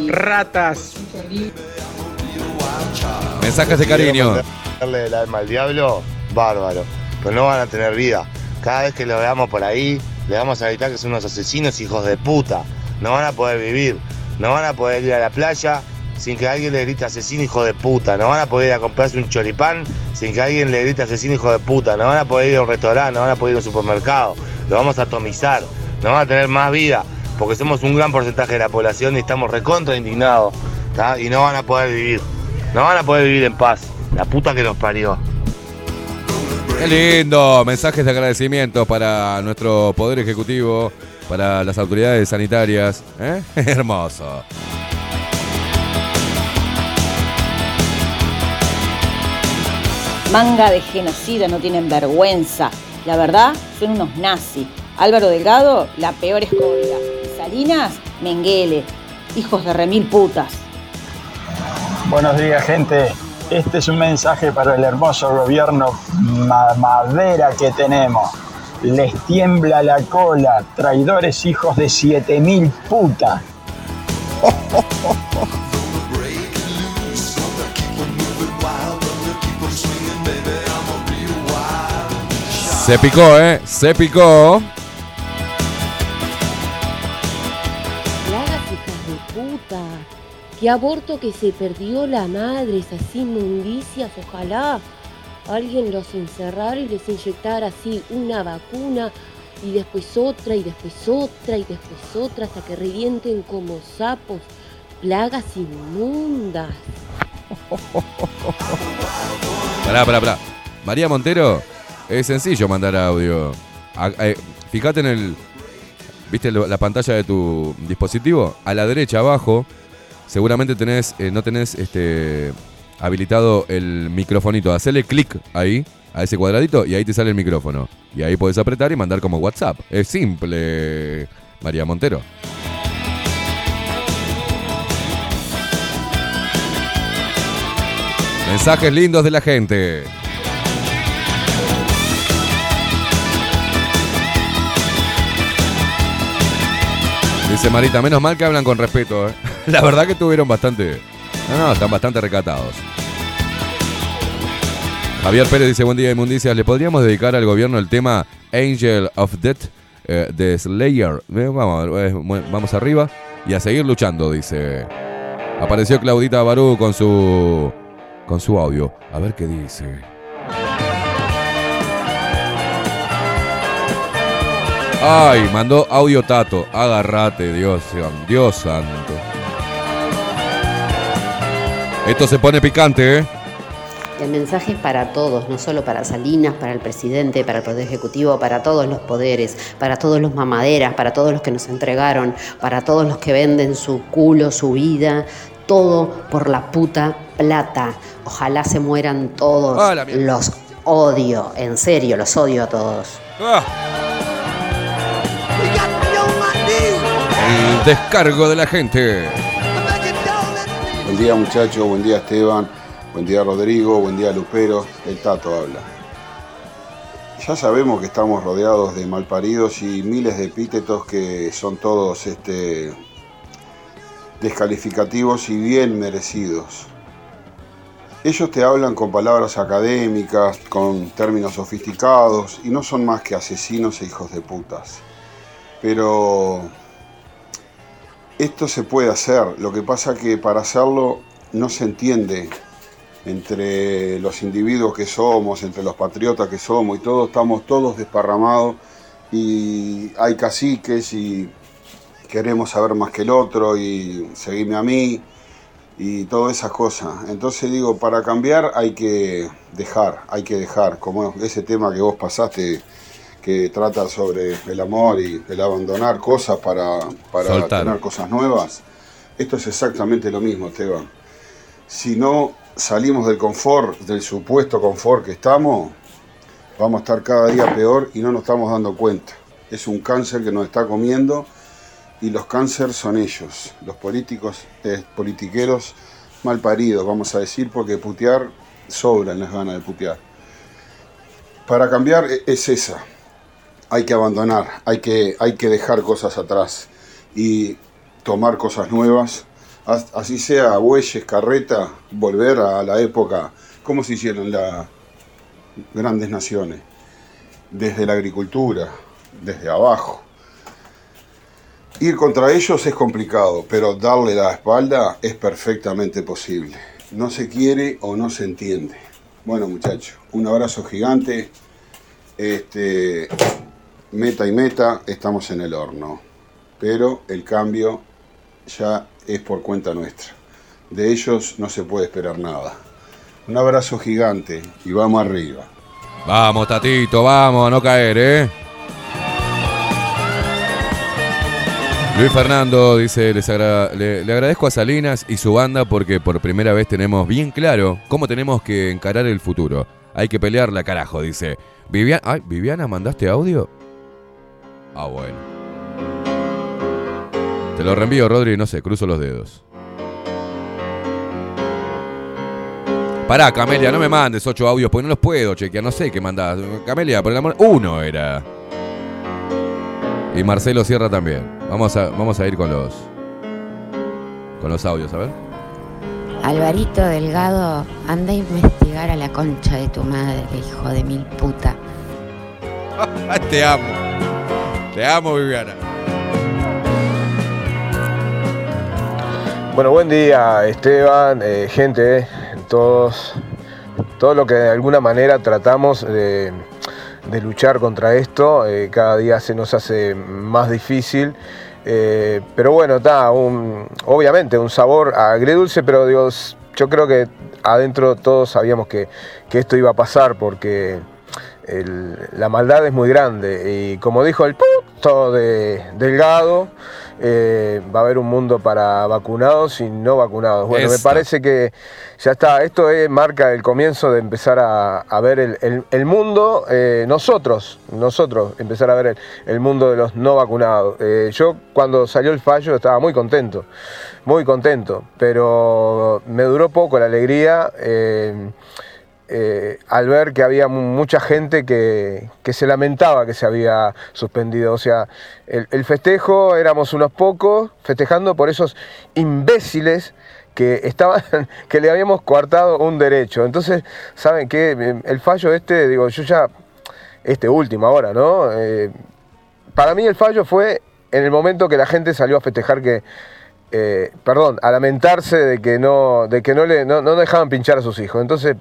Ratas. Mensajes de cariño. Darle el alma al diablo, bárbaro. Pero no van a tener vida. Cada vez que lo veamos por ahí, le vamos a gritar que son unos asesinos hijos de puta. No van a poder vivir. No van a poder ir a la playa sin que alguien le grite asesino hijo de puta. No van a poder ir a comprarse un choripán sin que alguien le grite asesino hijo de puta. No van a poder ir a un restaurante, no van a poder ir a un supermercado. Lo vamos a atomizar. No van a tener más vida porque somos un gran porcentaje de la población y estamos recontra indignados. Y no van a poder vivir. No van a poder vivir en paz. La puta que nos parió. Qué lindo. Mensajes de agradecimiento para nuestro Poder Ejecutivo, para las autoridades sanitarias. ¿eh? Hermoso. Manga de genocida, no tienen vergüenza. La verdad, son unos nazis. Álvaro Delgado, la peor escoria. Salinas, Menguele. Hijos de remil putas. Buenos días, gente. Este es un mensaje para el hermoso gobierno ma- madera que tenemos. Les tiembla la cola, traidores hijos de 7000 putas. Se picó, ¿eh? Se picó. Plagas hijas de puta. Qué aborto que se perdió la madre, esas inmundicias, ojalá alguien los encerrara y les inyectara así una vacuna y después otra y después otra y después otra hasta que revienten como sapos. Plagas inmundas. Pará, pará, pará. María Montero, es sencillo mandar audio. Eh, fíjate en el. ¿Viste la pantalla de tu dispositivo? A la derecha abajo, seguramente tenés, eh, no tenés este habilitado el microfonito. Hacele clic ahí, a ese cuadradito, y ahí te sale el micrófono. Y ahí podés apretar y mandar como WhatsApp. Es simple, María Montero. Mensajes lindos de la gente. Dice Marita, menos mal que hablan con respeto. ¿eh? La verdad que tuvieron bastante... No, no, están bastante recatados. Javier Pérez dice, buen día inmundicias. ¿Le podríamos dedicar al gobierno el tema Angel of Death eh, de Slayer? Eh, vamos, eh, vamos arriba y a seguir luchando, dice. Apareció Claudita Barú con su con su audio. A ver qué dice. Ay, mandó audio Tato. Agarrate, Dios, Dios santo. Esto se pone picante, ¿eh? El mensaje es para todos, no solo para Salinas, para el presidente, para el Poder Ejecutivo, para todos los poderes, para todos los mamaderas, para todos los que nos entregaron, para todos los que venden su culo, su vida, todo por la puta plata. Ojalá se mueran todos. Ah, los odio, en serio, los odio a todos. Ah. Descargo de la gente. Buen día muchachos, buen día Esteban, buen día Rodrigo, buen día Lupero, el Tato habla. Ya sabemos que estamos rodeados de malparidos y miles de epítetos que son todos este, descalificativos y bien merecidos. Ellos te hablan con palabras académicas, con términos sofisticados, y no son más que asesinos e hijos de putas. Pero esto se puede hacer, lo que pasa que para hacerlo no se entiende entre los individuos que somos, entre los patriotas que somos, y todos estamos todos desparramados, y hay caciques y queremos saber más que el otro, y seguirme a mí, y todas esas cosas. Entonces digo, para cambiar hay que dejar, hay que dejar, como ese tema que vos pasaste, que trata sobre el amor y el abandonar cosas para, para Soltar. tener cosas nuevas. Esto es exactamente lo mismo, Esteban. Si no salimos del confort, del supuesto confort que estamos, vamos a estar cada día peor y no nos estamos dando cuenta. Es un cáncer que nos está comiendo y los cánceres son ellos, los políticos, eh, politiqueros mal paridos, vamos a decir, porque putear sobran las ganas de putear. Para cambiar e- es esa, hay que abandonar, hay que, hay que dejar cosas atrás y tomar cosas nuevas, as- así sea bueyes, carreta, volver a la época, como se hicieron las grandes naciones, desde la agricultura, desde abajo. Ir contra ellos es complicado, pero darle la espalda es perfectamente posible. No se quiere o no se entiende. Bueno, muchachos, un abrazo gigante. Este, meta y meta, estamos en el horno. Pero el cambio ya es por cuenta nuestra. De ellos no se puede esperar nada. Un abrazo gigante y vamos arriba. Vamos, Tatito, vamos, a no caer, ¿eh? Luis Fernando dice, "Les le, agradezco a Salinas y su banda porque por primera vez tenemos bien claro cómo tenemos que encarar el futuro. Hay que pelearla, carajo, dice. Viviana, ay, Viviana, ¿mandaste audio? Ah, bueno. Te lo reenvío, Rodri, no sé, cruzo los dedos. Pará, Camelia, no me mandes ocho audios porque no los puedo chequear, no sé qué mandás. Camelia, por el amor. Uno era. Y Marcelo Sierra también. Vamos a, vamos a ir con los. Con los audios, a ver. Alvarito Delgado, anda a investigar a la concha de tu madre, hijo de mil puta. Te amo. Te amo, Viviana. Bueno, buen día Esteban, eh, gente, todos, todo lo que de alguna manera tratamos de, luchar contra esto, eh, cada día se nos hace más difícil. eh, pero bueno, está, obviamente un sabor agridulce, pero digo, s- yo creo que adentro todos sabíamos que esto iba a pasar porque el- la maldad es muy grande. Y como dijo el puto de Delgado, eh, va a haber un mundo para vacunados y no vacunados. Bueno, me parece que ya está. Esto es- marca el comienzo de empezar a, a ver el, el- el mundo, eh, nosotros, nosotros, empezar a ver el, el mundo de los no vacunados. Eh, yo cuando salió el fallo estaba muy contento, muy contento, pero me duró poco la alegría. Eh, al ver que había mu- mucha gente que, que se lamentaba que se había suspendido. O sea, el, el festejo éramos unos pocos festejando por esos imbéciles que estaban, que le habíamos coartado un derecho. Entonces, ¿saben qué? El fallo este, digo, yo ya, este último ahora, ¿no? Eh, para mí el fallo fue en el momento que la gente salió a festejar que, eh, perdón, a lamentarse de que no, de que no le, no, dejaban pinchar a sus hijos. Entonces,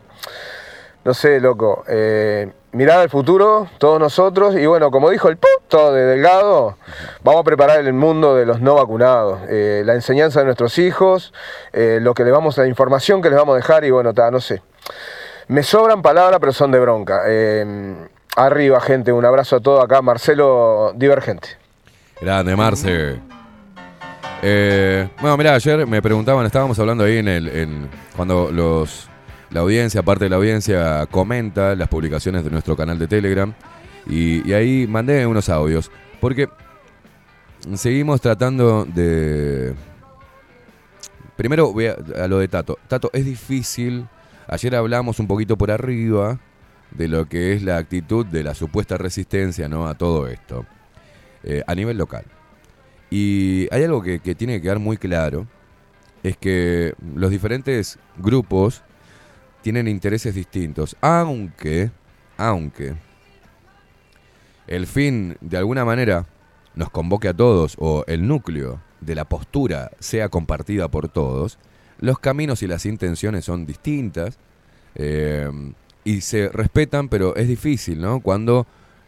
no sé, loco. Eh, mirar al futuro, todos nosotros, y bueno, como dijo el puto de Delgado, vamos a preparar el mundo de los no vacunados, eh, la enseñanza de nuestros hijos, lo que le vamos, la información que les vamos a dejar, y bueno, no sé. Me sobran palabras, pero son de bronca. Arriba, gente, un abrazo a todos acá, Marcelo Divergente. Grande, Marce. Eh, bueno, mirá, ayer me preguntaban, estábamos hablando ahí en el. cuando. La audiencia, parte de la audiencia, comenta las publicaciones de nuestro canal de Telegram. Y, ahí mandé unos audios. Porque seguimos tratando de. Primero voy a, a lo de Tato. Tato, es difícil. Ayer hablamos un poquito por arriba de lo que es la actitud de la supuesta resistencia ¿no? a todo esto. eh, a nivel local. Y hay algo que, que tiene que quedar muy claro, es que los diferentes grupos tienen intereses distintos, aunque, aunque el fin de alguna manera nos convoque a todos o el núcleo de la postura sea compartida por todos, los caminos y las intenciones son distintas eh, y se respetan, pero es difícil, ¿no? Cuando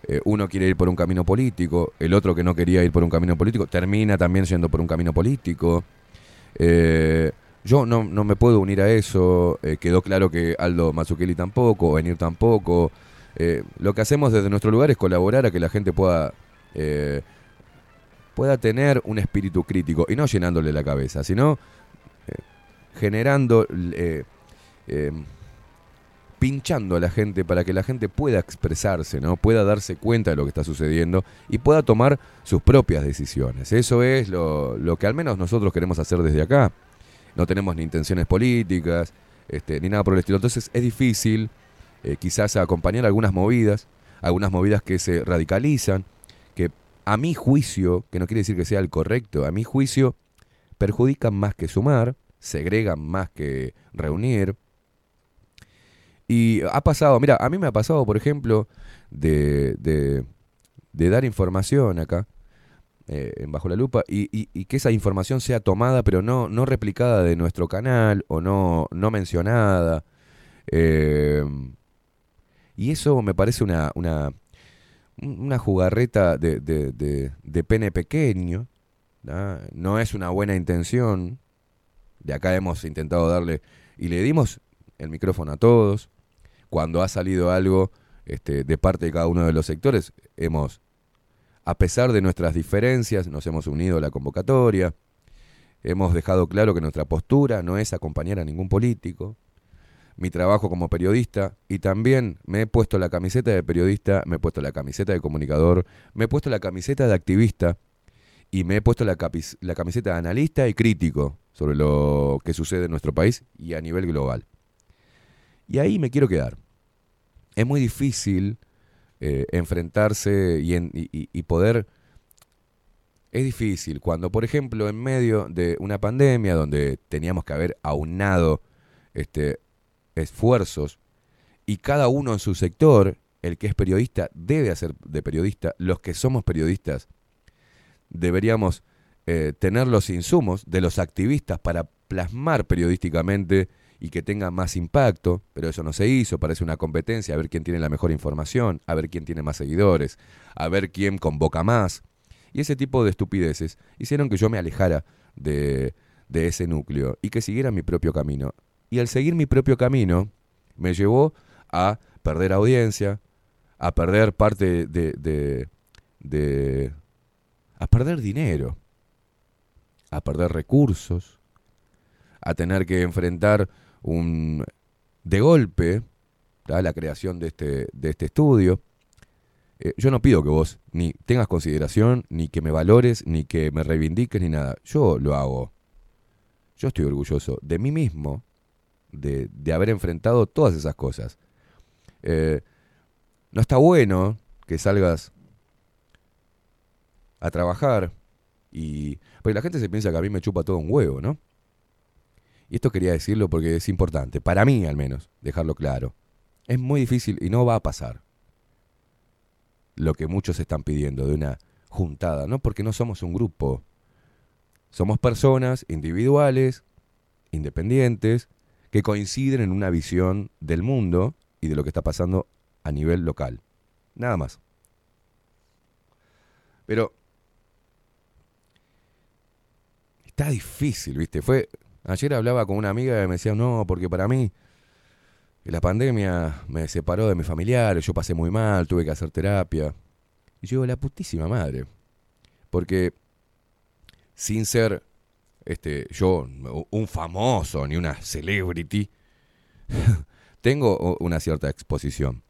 eh, uno quiere ir por un camino político, el otro que no quería ir por un camino político termina también yendo por un camino político. Eh, yo no, no, me puedo unir a eso, quedó claro que Aldo Mazzucchelli tampoco, Venir tampoco. lo que hacemos desde nuestro lugar es colaborar a que la gente pueda pueda tener un espíritu crítico y no llenándole la cabeza, sino generando, eh, pinchando a la gente para que la gente pueda expresarse, ¿no? pueda darse cuenta de lo que está sucediendo y pueda tomar sus propias decisiones. Eso es lo, que al menos nosotros queremos hacer desde acá. No tenemos ni intenciones políticas, este, ni nada por el estilo. Entonces es difícil eh, quizás acompañar algunas movidas, algunas movidas que se radicalizan, que a mi juicio, que no quiere decir que sea el correcto, a mi juicio perjudican más que sumar, segregan más que reunir. Y ha pasado, mira, a mí me ha pasado, por ejemplo, de, de, dar información acá, eh, en Bajo la Lupa, y, que esa información sea tomada, pero no, no replicada de nuestro canal o no, no mencionada. Eh, y eso me parece una, una, una jugarreta de, de, de, pene pequeño. No es una buena intención, de acá hemos intentado darle y le dimos el micrófono a todos. Cuando ha salido algo este, de parte de cada uno de los sectores, hemos, a pesar de nuestras diferencias, nos hemos unido a la convocatoria. Hemos dejado claro que nuestra postura no es acompañar a ningún político. Mi trabajo como periodista y también me he puesto la camiseta de periodista, me he puesto la camiseta de comunicador, me he puesto la camiseta de activista y me he puesto la, la camiseta de analista y crítico sobre lo que sucede en nuestro país y a nivel global. Y ahí me quiero quedar. Es muy difícil eh, enfrentarse y, y, poder... Es difícil. Cuando, por ejemplo, en medio de una pandemia donde teníamos que haber aunado este, esfuerzos y cada uno en su sector, el que es periodista debe hacer de periodista, los que somos periodistas deberíamos eh, tener los insumos de los activistas para plasmar periodísticamente y que tenga más impacto, pero eso no se hizo, parece una competencia, a ver quién tiene la mejor información, a ver quién tiene más seguidores, a ver quién convoca más. Y ese tipo de estupideces hicieron que yo me alejara de, de ese núcleo y que siguiera mi propio camino. Y al seguir mi propio camino me llevó a perder audiencia, a perder parte de, de, de a perder dinero a perder recursos, a tener que enfrentar un de golpe la creación de este, de este estudio. Eh, yo no pido que vos ni tengas consideración, ni que me valores, ni que me reivindiques, ni nada. Yo lo hago. Yo estoy orgulloso de mí mismo, de, de haber enfrentado todas esas cosas. Eh, no está bueno que salgas a trabajar y porque la gente se piensa que a mí me chupa todo un huevo, ¿no? Y esto quería decirlo porque es importante, para mí al menos, dejarlo claro. Es muy difícil y no va a pasar lo que muchos están pidiendo de una juntada, ¿no? Porque no somos un grupo. Somos personas individuales, independientes, que coinciden en una visión del mundo y de lo que está pasando a nivel local. Nada más. Pero está difícil, ¿viste? Fue ayer hablaba con una amiga y me decía, "No, porque para mí la pandemia me separó de mis familiares, yo pasé muy mal, tuve que hacer terapia." Y yo "La putísima madre." Porque sin ser este yo un famoso ni una celebrity, tengo una cierta exposición.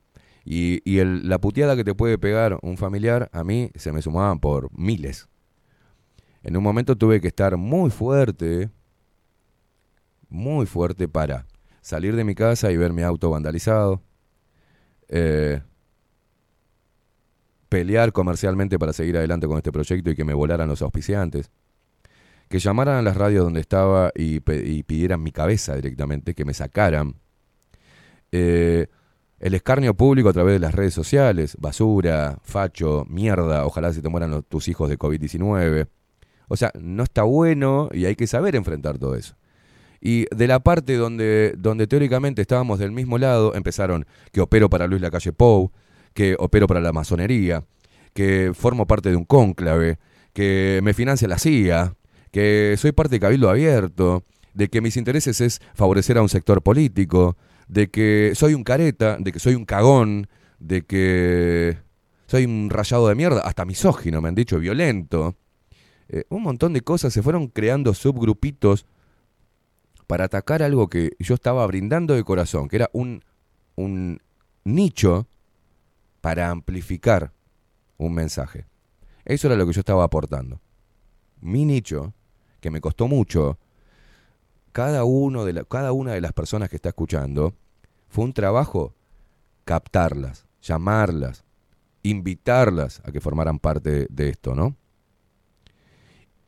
Y, y la puteada que te puede pegar un familiar, a mí se me sumaban por miles. En un momento tuve que estar muy fuerte, muy fuerte para salir de mi casa y ver mi auto vandalizado, eh, pelear comercialmente para seguir adelante con este proyecto y que me volaran los auspiciantes, que llamaran a las radios donde estaba y, pidieran mi cabeza directamente, que me sacaran, eh, el escarnio público a través de las redes sociales, basura, facho, mierda, ojalá se te mueran los- tus hijos de COVID-19. O sea, no está bueno y hay que saber enfrentar todo eso. Y de la parte donde, donde teóricamente estábamos del mismo lado, empezaron que opero para Luis Lacalle Pou, que opero para la masonería, que formo parte de un cónclave, que me financia la CIA, que soy parte de Cabildo Abierto, de que mis intereses es favorecer a un sector político, de que soy un careta, de que soy un cagón, de que soy un rayado de mierda, hasta misógino, me han dicho, violento. Eh, un montón de cosas se fueron creando subgrupitos para atacar algo que yo estaba brindando de corazón, que era un, un nicho para amplificar un mensaje. Eso era lo que yo estaba aportando. Mi nicho, que me costó mucho, cada, uno de la- cada una de las personas que está escuchando, fue un trabajo captarlas, llamarlas, invitarlas a que formaran parte de esto, ¿no?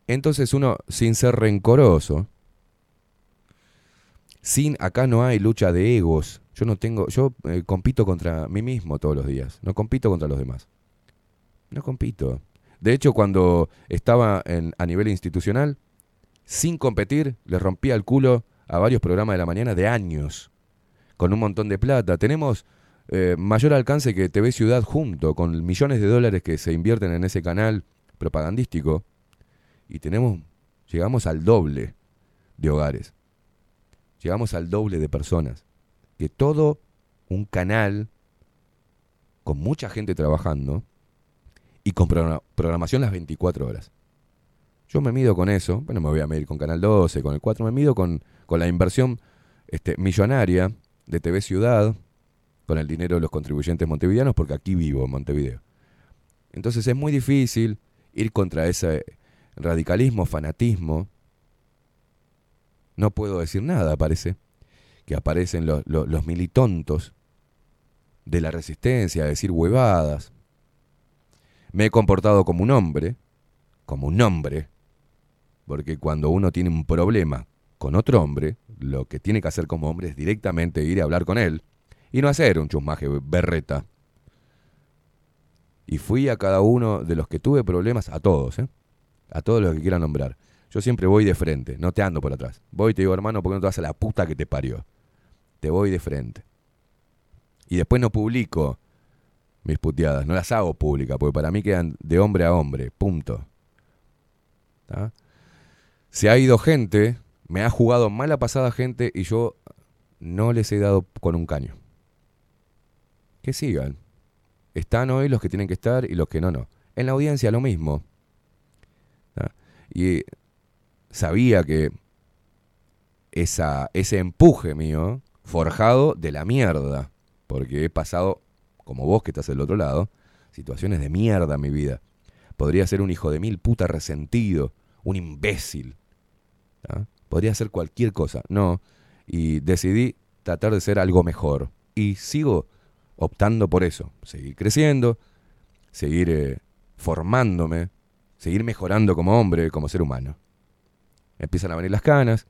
Entonces uno, sin ser rencoroso, sin acá no hay lucha de egos. Yo no tengo, yo eh, compito contra mí mismo todos los días, no compito contra los demás. No compito. De hecho, cuando estaba en, a nivel institucional, sin competir, le rompía el culo a varios programas de la mañana de años, con un montón de plata. Tenemos eh, mayor alcance que TV Ciudad junto, con millones de dólares que se invierten en ese canal propagandístico, y tenemos, llegamos al doble de hogares. Llegamos al doble de personas. Que todo un canal con mucha gente trabajando y con programa- programación las 24 horas. Yo me mido con eso, bueno, me voy a medir con Canal 12, con el 4, me mido con, con la inversión este, millonaria de TV Ciudad, con el dinero de los contribuyentes montevideanos, porque aquí vivo en Montevideo. Entonces es muy difícil ir contra ese radicalismo, fanatismo. No puedo decir nada, parece, que aparecen los, los, militontos de la resistencia a decir huevadas. Me he comportado como un hombre, como un hombre, porque cuando uno tiene un problema con otro hombre, lo que tiene que hacer como hombre es directamente ir a hablar con él y no hacer un chusmaje berreta. Y fui a cada uno de los que tuve problemas, a todos, ¿eh? a todos los que quieran nombrar. Yo siempre voy de frente, no te ando por atrás. Voy y te digo, hermano, ¿por qué no te vas a la puta que te parió? Te voy de frente. Y después no publico mis puteadas, no las hago públicas, porque para mí quedan de hombre a hombre, punto. Se ha ido gente, me ha jugado mala pasada gente y yo no les he dado con un caño. Que sigan. Están hoy los que tienen que estar y los que no, no. En la audiencia lo mismo. Y sabía que ese empuje mío, forjado de la mierda, porque he pasado, como vos que estás del otro lado, situaciones de mierda en mi vida. Podría ser un hijo de mil puta resentido, un imbécil. ¿tá? Podría ser cualquier cosa. No. Y decidí tratar de ser algo mejor. Y sigo optando por eso. Seguir creciendo, seguir eh, formándome, seguir mejorando como hombre, como ser humano. Empiezan a venir las canas,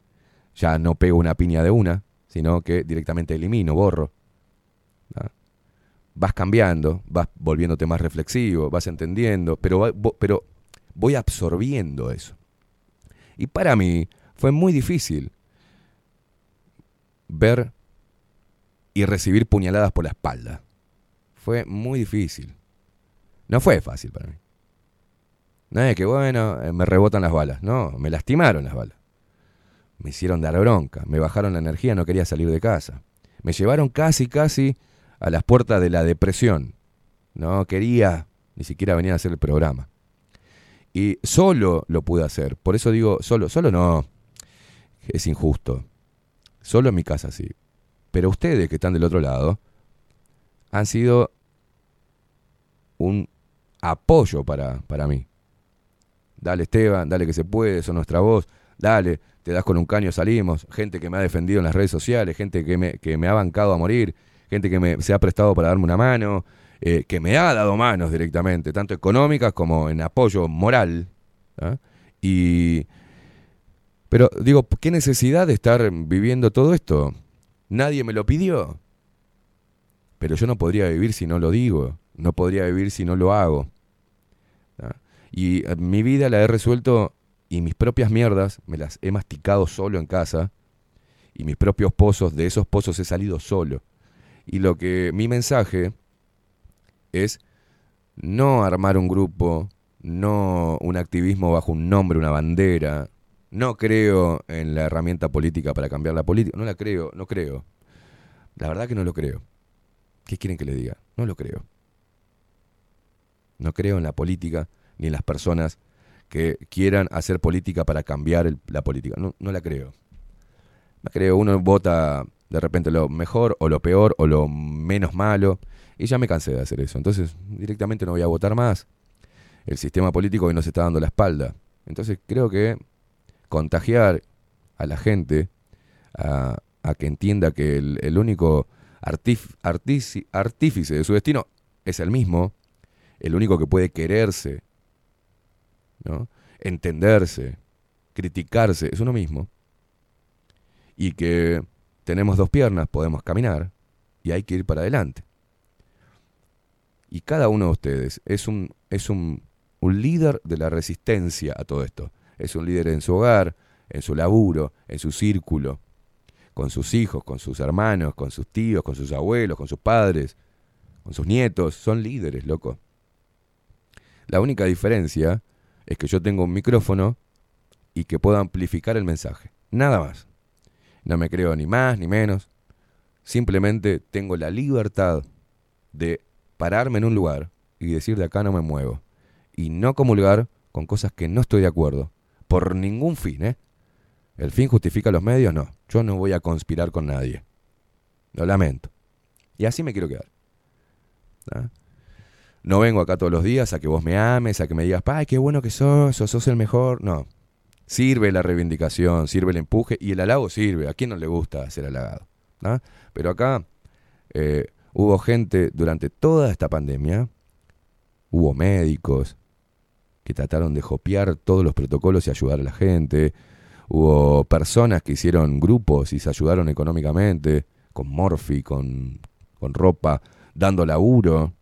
ya no pego una piña de una, sino que directamente elimino, borro. Vas cambiando, vas volviéndote más reflexivo, vas entendiendo, pero, pero voy absorbiendo eso. Y para mí fue muy difícil ver y recibir puñaladas por la espalda. Fue muy difícil. No fue fácil para mí. No es que, bueno, eh, me rebotan las balas. No, me lastimaron las balas. Me hicieron dar bronca, me bajaron la energía, no quería salir de casa. Me llevaron casi, casi a las puertas de la depresión. No quería ni siquiera venir a hacer el programa. Y solo lo pude hacer. Por eso digo, solo, solo no. Es injusto. Solo en mi casa sí. Pero ustedes que están del otro lado han sido un apoyo para, para mí. Dale Esteban, dale que se puede, son nuestra voz, dale, te das con un caño, salimos. Gente que me ha defendido en las redes sociales, gente que me, que me ha bancado a morir, gente que me, se ha prestado para darme una mano, eh, que me ha dado manos directamente, tanto económicas como en apoyo moral. ¿ah? Y, pero digo, ¿qué necesidad de estar viviendo todo esto? Nadie me lo pidió. Pero yo no podría vivir si no lo digo, no podría vivir si no lo hago. Y eh, mi vida la he resuelto y mis propias mierdas me las he masticado solo en casa y mis propios pozos, de esos pozos he salido solo. Y lo que mi mensaje es no armar un grupo, no un activismo bajo un nombre, una bandera. No creo en la herramienta política para cambiar la política. No la creo, no creo. La verdad que no lo creo. ¿Qué quieren que le diga? No lo creo. No creo en la política ni las personas que quieran hacer política para cambiar el- la política. No, no la creo. La creo. Uno vota de repente lo mejor o lo peor o lo menos malo. Y ya me cansé de hacer eso. Entonces directamente no voy a votar más. El sistema político hoy nos está dando la espalda. Entonces creo que contagiar a la gente a, a que entienda que el, el único artífice de su destino es el mismo, el único que puede quererse, entenderse, criticarse, es uno mismo. Y que tenemos dos piernas, podemos caminar y hay que ir para adelante. Y cada uno de ustedes es un, es un, un líder de la resistencia a todo esto. Es un líder en su hogar, en su laburo, en su círculo, con sus hijos, con sus hermanos, con sus tíos, con sus abuelos, con sus padres, con sus nietos. Son líderes, loco. La única diferencia es que yo tengo un micrófono y que puedo amplificar el mensaje. Nada más. No me creo ni más ni menos. Simplemente tengo la libertad de pararme en un lugar y decir de acá no me muevo. Y no comulgar con cosas que no estoy de acuerdo. Por ningún fin, ¿eh? ¿El fin justifica los medios? No. Yo no voy a conspirar con nadie. Lo lamento. Y así me quiero quedar. ¿Ah? No vengo acá todos los días a que vos me ames, a que me digas, ay, qué bueno que sos, o sos el mejor. No. Sirve la reivindicación, sirve el empuje y el halago sirve. ¿A quién no le gusta ser halagado? ¿Ah? Pero acá eh, hubo gente durante toda esta pandemia, hubo médicos que trataron de copiar todos los protocolos y ayudar a la gente. Hubo personas que hicieron grupos y se ayudaron económicamente, con morfi, con, con ropa, dando laburo,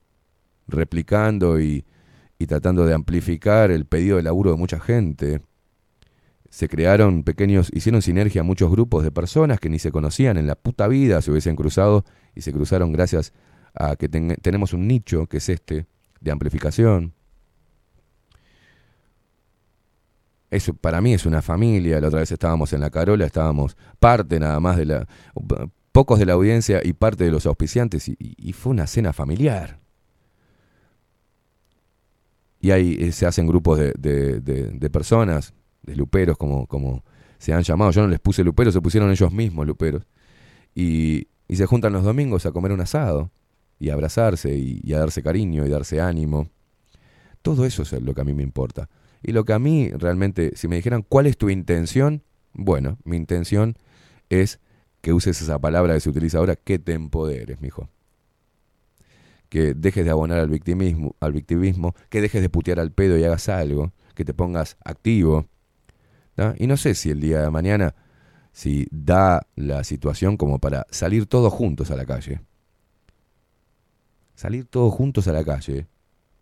replicando y, y tratando de amplificar el pedido de laburo de mucha gente. Se crearon pequeños, hicieron sinergia muchos grupos de personas que ni se conocían en la puta vida, se hubiesen cruzado y se cruzaron gracias a que ten- tenemos un nicho que es este de amplificación. Eso para mí es una familia. La otra vez estábamos en la Carola, estábamos parte nada más de la. pocos de la audiencia y parte de los auspiciantes, y fue una cena familiar. Y ahí eh, se hacen grupos de, de- personas, de luperos, como, como se han llamado. Yo no les puse luperos, se pusieron ellos mismos luperos. Y, y se juntan los domingos a comer un asado, y a abrazarse, y, y a darse cariño, y darse ánimo. Todo eso es lo que a mí me importa. Y lo que a mí realmente, si me dijeran cuál es tu intención, bueno, mi intención es que uses esa palabra que se utiliza ahora, que te empoderes, mijo. Que dejes de abonar al victimismo, al victimismo, que dejes de putear al pedo y hagas algo, que te pongas activo. Y no sé si el día de mañana, si da la situación como para salir todos juntos a la calle. Salir todos juntos a la calle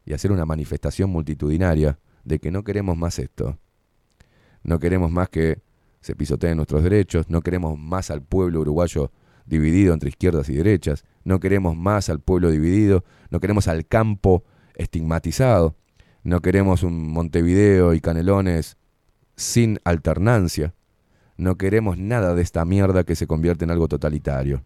y hacer una manifestación multitudinaria de que no queremos más esto. No queremos más que se pisoteen nuestros derechos, no queremos más al pueblo uruguayo dividido entre izquierdas y derechas, no queremos más al pueblo dividido, no queremos al campo estigmatizado, no queremos un Montevideo y Canelones sin alternancia, no queremos nada de esta mierda que se convierte en algo totalitario.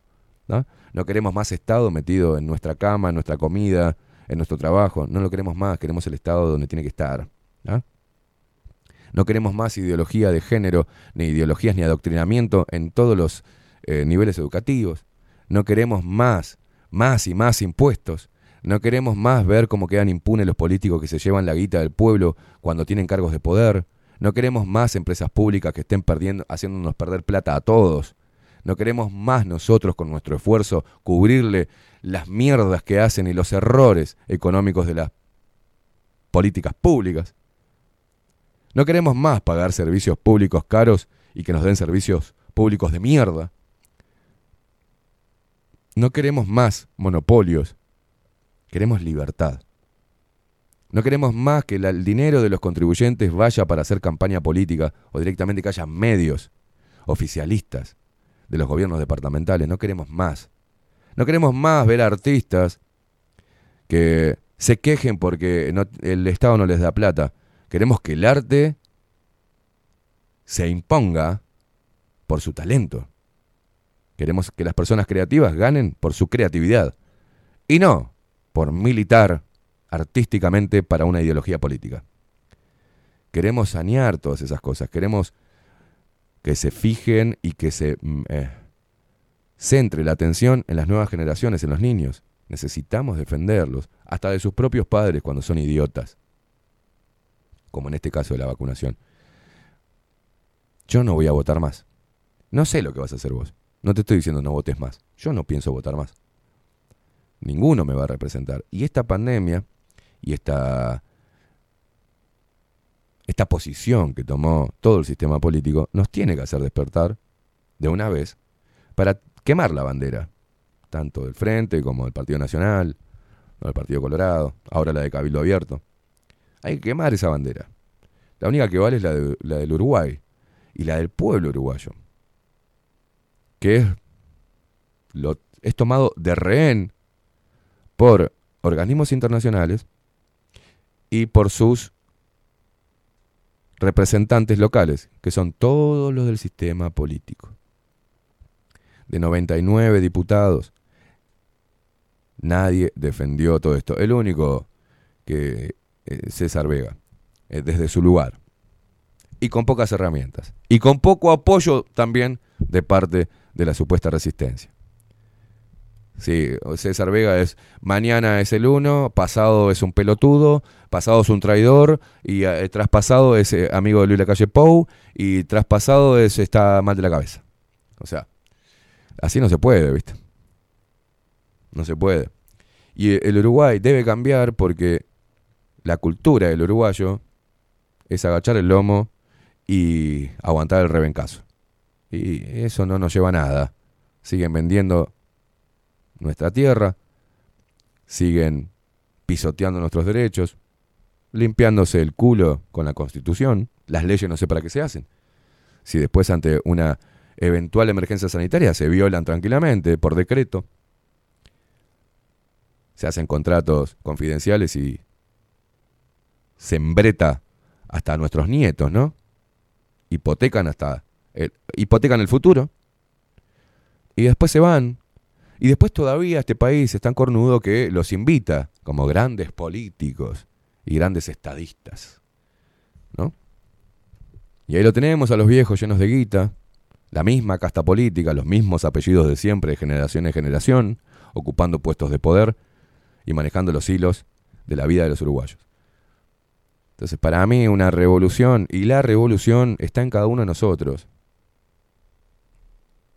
¿no? Queremos más Estado metido en nuestra cama, en nuestra comida, en nuestro trabajo, no lo queremos más, queremos el Estado donde tiene que estar. No queremos más ideología de género, ni ideologías ni adoctrinamiento en todos los eh, niveles educativos. No queremos más, más y más impuestos. No queremos más ver cómo quedan impunes los políticos que se llevan la guita del pueblo cuando tienen cargos de poder. No queremos más empresas públicas que estén perdiendo, haciéndonos perder plata a todos. No queremos más nosotros con nuestro esfuerzo cubrirle las mierdas que hacen y los errores económicos de las políticas públicas. No queremos más pagar servicios públicos caros y que nos den servicios públicos de mierda. No queremos más monopolios, queremos libertad. No queremos más que el dinero de los contribuyentes vaya para hacer campaña política o directamente que haya medios oficialistas de los gobiernos departamentales. No queremos más. No queremos más ver artistas que se quejen porque el Estado no les da plata. Queremos que el arte se imponga por su talento. Queremos que las personas creativas ganen por su creatividad y no por militar artísticamente para una ideología política. Queremos sanear todas esas cosas, queremos que se fijen y que se mm, eh, centre la atención en las nuevas generaciones, en los niños. Necesitamos defenderlos, hasta de sus propios padres cuando son idiotas, como en este caso de la vacunación. Yo no voy a votar más. No sé lo que vas a hacer vos. No te estoy diciendo no votes más. Yo no pienso votar más. Ninguno me va a representar. Y esta pandemia y esta, esta posición que tomó todo el sistema político nos tiene que hacer despertar de una vez para quemar la bandera, tanto del Frente como del Partido Nacional, del Partido Colorado, ahora la de Cabildo Abierto. Hay que quemar esa bandera. La única que vale es la, de- la del Uruguay y la del pueblo uruguayo, que es, lo, es tomado de rehén por organismos internacionales y por sus representantes locales, que son todos los del sistema político. De 99 diputados, nadie defendió todo esto. El único que eh, César Vega, eh, desde su lugar, y con pocas herramientas, y con poco apoyo también de parte de la supuesta resistencia. Sí, César Vega es mañana es el uno, pasado es un pelotudo, pasado es un traidor y eh, traspasado es eh, amigo de Luis Lacalle Pou y traspasado es está mal de la cabeza. O sea, así no se puede, ¿viste? No se puede. Y eh, el Uruguay debe cambiar porque la cultura del uruguayo es agachar el lomo y aguantar el rebencazo. Y eso no nos lleva a nada. Siguen vendiendo nuestra tierra, siguen pisoteando nuestros derechos, limpiándose el culo con la constitución, las leyes no sé para qué se hacen. Si después ante una eventual emergencia sanitaria se violan tranquilamente por decreto, se hacen contratos confidenciales y se embreta hasta nuestros nietos, ¿no? Hipotecan hasta el, hipotecan el futuro y después se van y después todavía este país es tan cornudo que los invita como grandes políticos y grandes estadistas. ¿No? Y ahí lo tenemos a los viejos llenos de guita, la misma casta política, los mismos apellidos de siempre, de generación en generación, ocupando puestos de poder y manejando los hilos de la vida de los uruguayos. Entonces, para mí, una revolución, y la revolución está en cada uno de nosotros.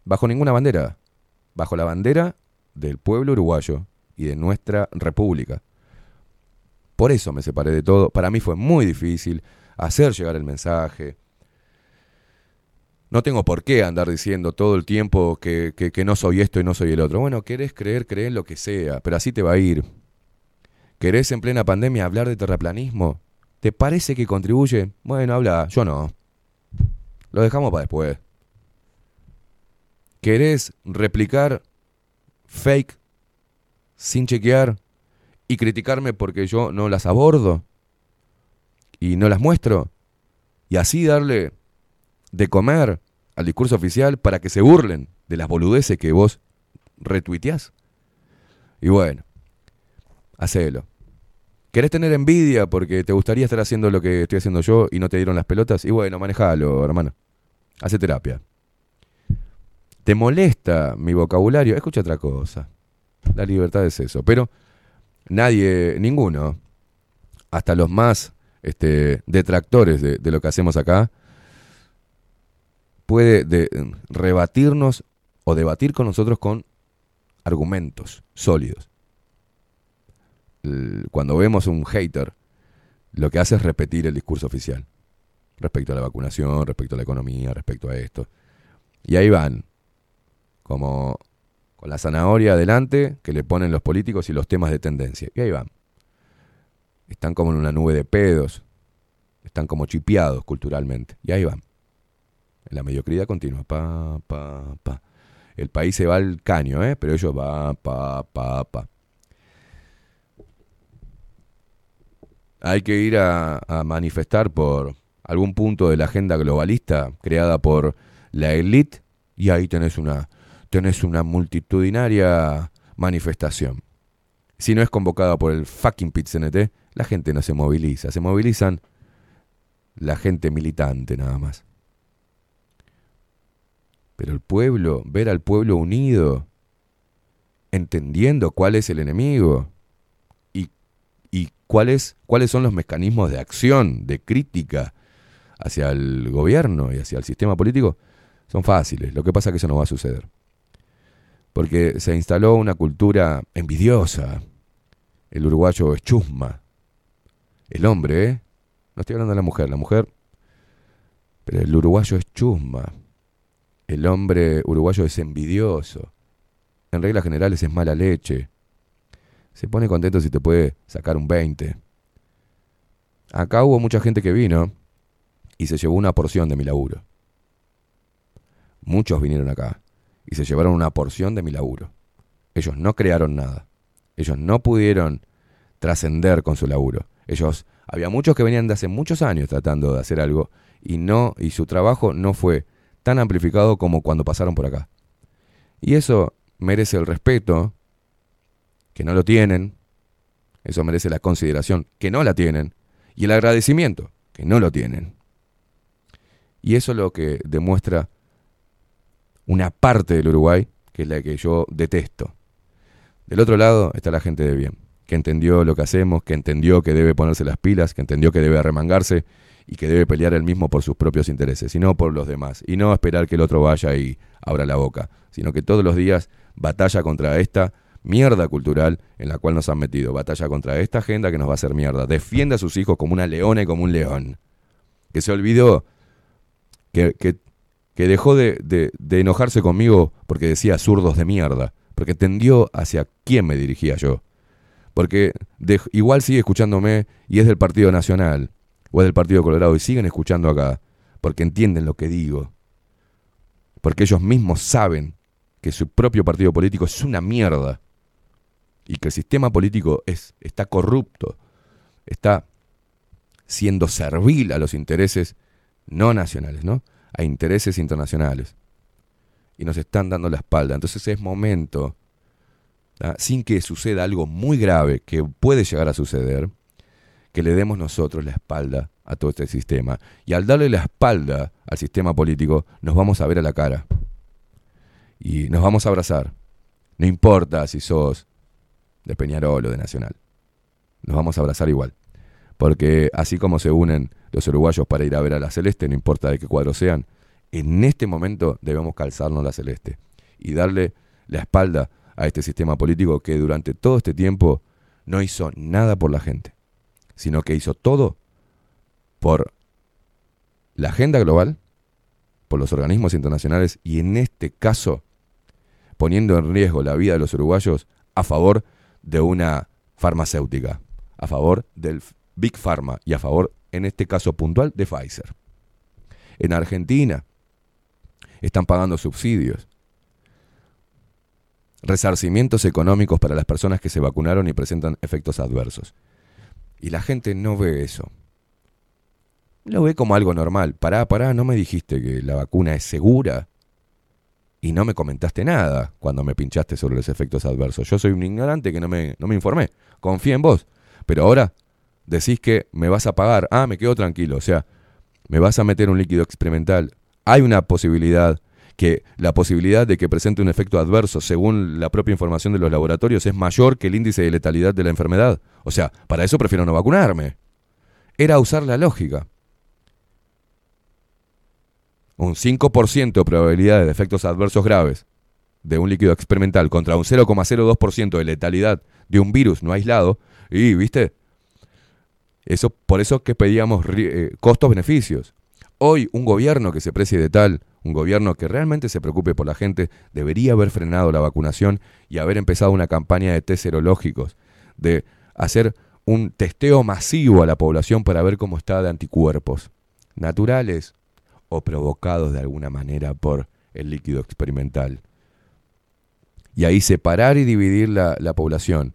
Bajo ninguna bandera, bajo la bandera del pueblo uruguayo y de nuestra república. Por eso me separé de todo. Para mí fue muy difícil hacer llegar el mensaje. No tengo por qué andar diciendo todo el tiempo que, que- no soy esto y no soy el otro. Bueno, querés creer, creer en lo que sea, pero así te va a ir. ¿Querés en plena pandemia hablar de terraplanismo? ¿Te parece que contribuye? Bueno, habla, yo no. Lo dejamos para después. ¿Querés replicar fake sin chequear y criticarme porque yo no las abordo y no las muestro? Y así darle de comer al discurso oficial para que se burlen de las boludeces que vos retuiteás. Y bueno, hacelo. ¿Querés tener envidia porque te gustaría estar haciendo lo que estoy haciendo yo y no te dieron las pelotas? Y bueno, manejalo, hermano. Hace terapia. ¿Te molesta mi vocabulario? Escucha otra cosa. La libertad es eso. Pero nadie, ninguno, hasta los más este, detractores de, lo que hacemos acá, puede de- rebatirnos o debatir con nosotros con argumentos sólidos. Cuando vemos un hater, lo que hace es repetir el discurso oficial respecto a la vacunación, respecto a la economía, respecto a esto. Y ahí van, como con la zanahoria adelante que le ponen los políticos y los temas de tendencia. Y ahí van. Están como en una nube de pedos, están como chipeados culturalmente. Y ahí van. La mediocridad continua. Pa, pa, pa. El país se va al caño, ¿eh? pero ellos van pa, pa, pa. Hay que ir a, a manifestar por algún punto de la agenda globalista creada por la élite y ahí tenés una, tenés una multitudinaria manifestación. Si no es convocada por el fucking PITCNT, la gente no se moviliza, se movilizan la gente militante nada más. Pero el pueblo, ver al pueblo unido, entendiendo cuál es el enemigo y, y cuáles, cuáles son los mecanismos de acción, de crítica hacia el gobierno y hacia el sistema político, son fáciles. Lo que pasa es que eso no va a suceder. Porque se instaló una cultura envidiosa. El uruguayo es chusma. El hombre, ¿eh? No estoy hablando de la mujer, la mujer. Pero el uruguayo es chusma. El hombre uruguayo es envidioso. En reglas generales es mala leche. Se pone contento si te puede sacar un 20. Acá hubo mucha gente que vino y se llevó una porción de mi laburo. Muchos vinieron acá y se llevaron una porción de mi laburo. Ellos no crearon nada. Ellos no pudieron trascender con su laburo. Ellos, había muchos que venían de hace muchos años tratando de hacer algo y no y su trabajo no fue tan amplificado como cuando pasaron por acá. Y eso merece el respeto que no lo tienen. Eso merece la consideración que no la tienen y el agradecimiento que no lo tienen. Y eso es lo que demuestra una parte del Uruguay, que es la que yo detesto. Del otro lado está la gente de bien, que entendió lo que hacemos, que entendió que debe ponerse las pilas, que entendió que debe arremangarse y que debe pelear él mismo por sus propios intereses, y no por los demás, y no esperar que el otro vaya y abra la boca, sino que todos los días batalla contra esta mierda cultural en la cual nos han metido, batalla contra esta agenda que nos va a hacer mierda, defiende a sus hijos como una leona y como un león, que se olvidó que, que, dejó de, de, enojarse conmigo porque decía zurdos de mierda, porque entendió hacia quién me dirigía yo. Porque igual sigue escuchándome y es del Partido Nacional o es del Partido Colorado y siguen escuchando acá, porque entienden lo que digo. Porque ellos mismos saben que su propio partido político es una mierda y que el sistema político es, está corrupto, está siendo servil a los intereses no nacionales, ¿no? A intereses internacionales. Y nos están dando la espalda. Entonces es momento, sin que suceda algo muy grave que puede llegar a suceder, que le demos nosotros la espalda a todo este sistema. Y al darle la espalda al sistema político, nos vamos a ver a la cara. Y nos vamos a abrazar. No importa si sos de Peñarol o de Nacional. Nos vamos a abrazar igual. Porque así como se unen los uruguayos para ir a ver a la celeste, no importa de qué cuadro sean, en este momento debemos calzarnos la celeste y darle la espalda a este sistema político que durante todo este tiempo no hizo nada por la gente, sino que hizo todo por la agenda global, por los organismos internacionales y en este caso poniendo en riesgo la vida de los uruguayos a favor de una farmacéutica, a favor del Big Pharma y a favor en este caso puntual, de Pfizer. En Argentina están pagando subsidios, resarcimientos económicos para las personas que se vacunaron y presentan efectos adversos. Y la gente no ve eso. Lo ve como algo normal. Pará, pará, no me dijiste que la vacuna es segura. Y no me comentaste nada cuando me pinchaste sobre los efectos adversos. Yo soy un ignorante que no me, no me informé. Confía en vos. Pero ahora decís que me vas a pagar, ah, me quedo tranquilo, o sea, me vas a meter un líquido experimental, hay una posibilidad que la posibilidad de que presente un efecto adverso según la propia información de los laboratorios es mayor que el índice de letalidad de la enfermedad. O sea, para eso prefiero no vacunarme. Era usar la lógica. Un 5% de probabilidad de efectos adversos graves de un líquido experimental contra un 0,02% de letalidad de un virus no aislado, y, ¿viste? Eso, por eso que pedíamos eh, costos-beneficios. Hoy un gobierno que se precie de tal, un gobierno que realmente se preocupe por la gente, debería haber frenado la vacunación y haber empezado una campaña de test serológicos, de hacer un testeo masivo a la población para ver cómo está de anticuerpos, naturales o provocados de alguna manera por el líquido experimental. Y ahí separar y dividir la, la población.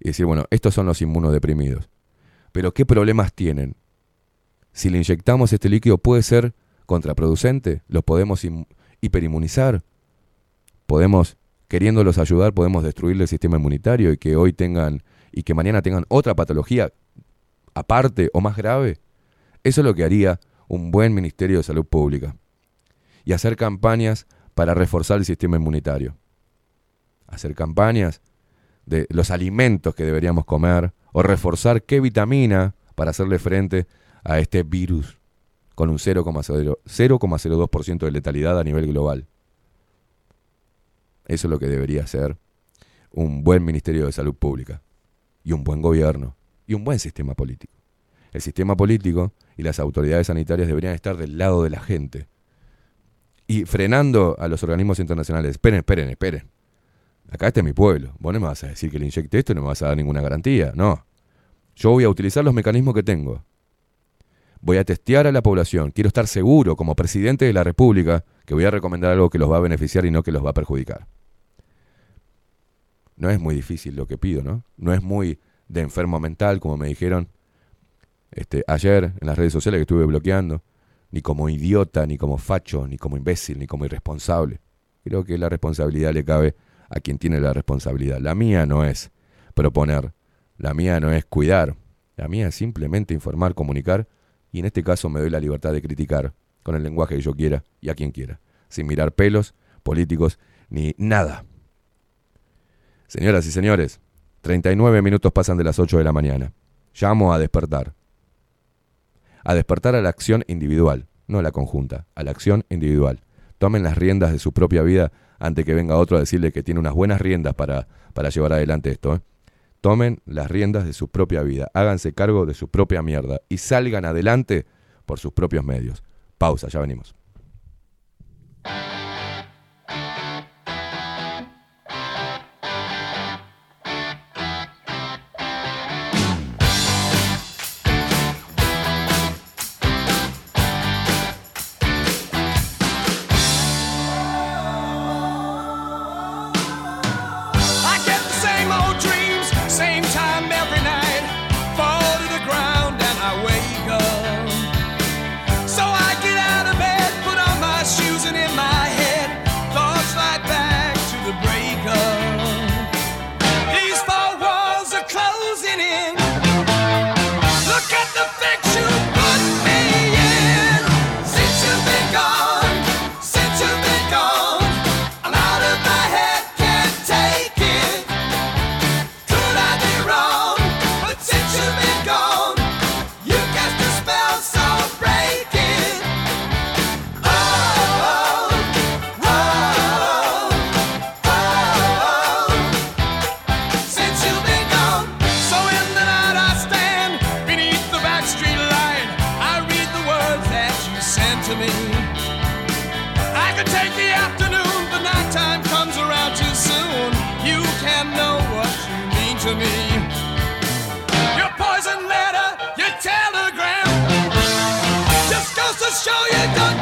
Y decir, bueno, estos son los inmunodeprimidos. Pero ¿qué problemas tienen? Si le inyectamos este líquido puede ser contraproducente, los podemos hiperinmunizar, podemos, queriéndolos ayudar, podemos destruirle el sistema inmunitario y que hoy tengan, y que mañana tengan otra patología aparte o más grave. Eso es lo que haría un buen Ministerio de Salud Pública. Y hacer campañas para reforzar el sistema inmunitario. Hacer campañas de los alimentos que deberíamos comer o reforzar qué vitamina para hacerle frente a este virus con un 0,0 0,02% de letalidad a nivel global. Eso es lo que debería ser un buen Ministerio de Salud Pública y un buen gobierno y un buen sistema político. El sistema político y las autoridades sanitarias deberían estar del lado de la gente y frenando a los organismos internacionales. Esperen, esperen, esperen. Acá este es mi pueblo. Vos no me vas a decir que le inyecte esto y no me vas a dar ninguna garantía. No. Yo voy a utilizar los mecanismos que tengo. Voy a testear a la población. Quiero estar seguro, como presidente de la República, que voy a recomendar algo que los va a beneficiar y no que los va a perjudicar. No es muy difícil lo que pido, ¿no? No es muy de enfermo mental, como me dijeron este, ayer en las redes sociales que estuve bloqueando. Ni como idiota, ni como facho, ni como imbécil, ni como irresponsable. Creo que la responsabilidad le cabe a quien tiene la responsabilidad. La mía no es proponer, la mía no es cuidar, la mía es simplemente informar, comunicar y en este caso me doy la libertad de criticar con el lenguaje que yo quiera y a quien quiera, sin mirar pelos, políticos, ni nada. Señoras y señores, 39 minutos pasan de las 8 de la mañana. Llamo a despertar. A despertar a la acción individual, no a la conjunta, a la acción individual. Tomen las riendas de su propia vida antes que venga otro a decirle que tiene unas buenas riendas para, para llevar adelante esto. ¿eh? Tomen las riendas de su propia vida, háganse cargo de su propia mierda y salgan adelante por sus propios medios. Pausa, ya venimos. Show you don't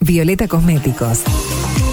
Violeta Cosméticos.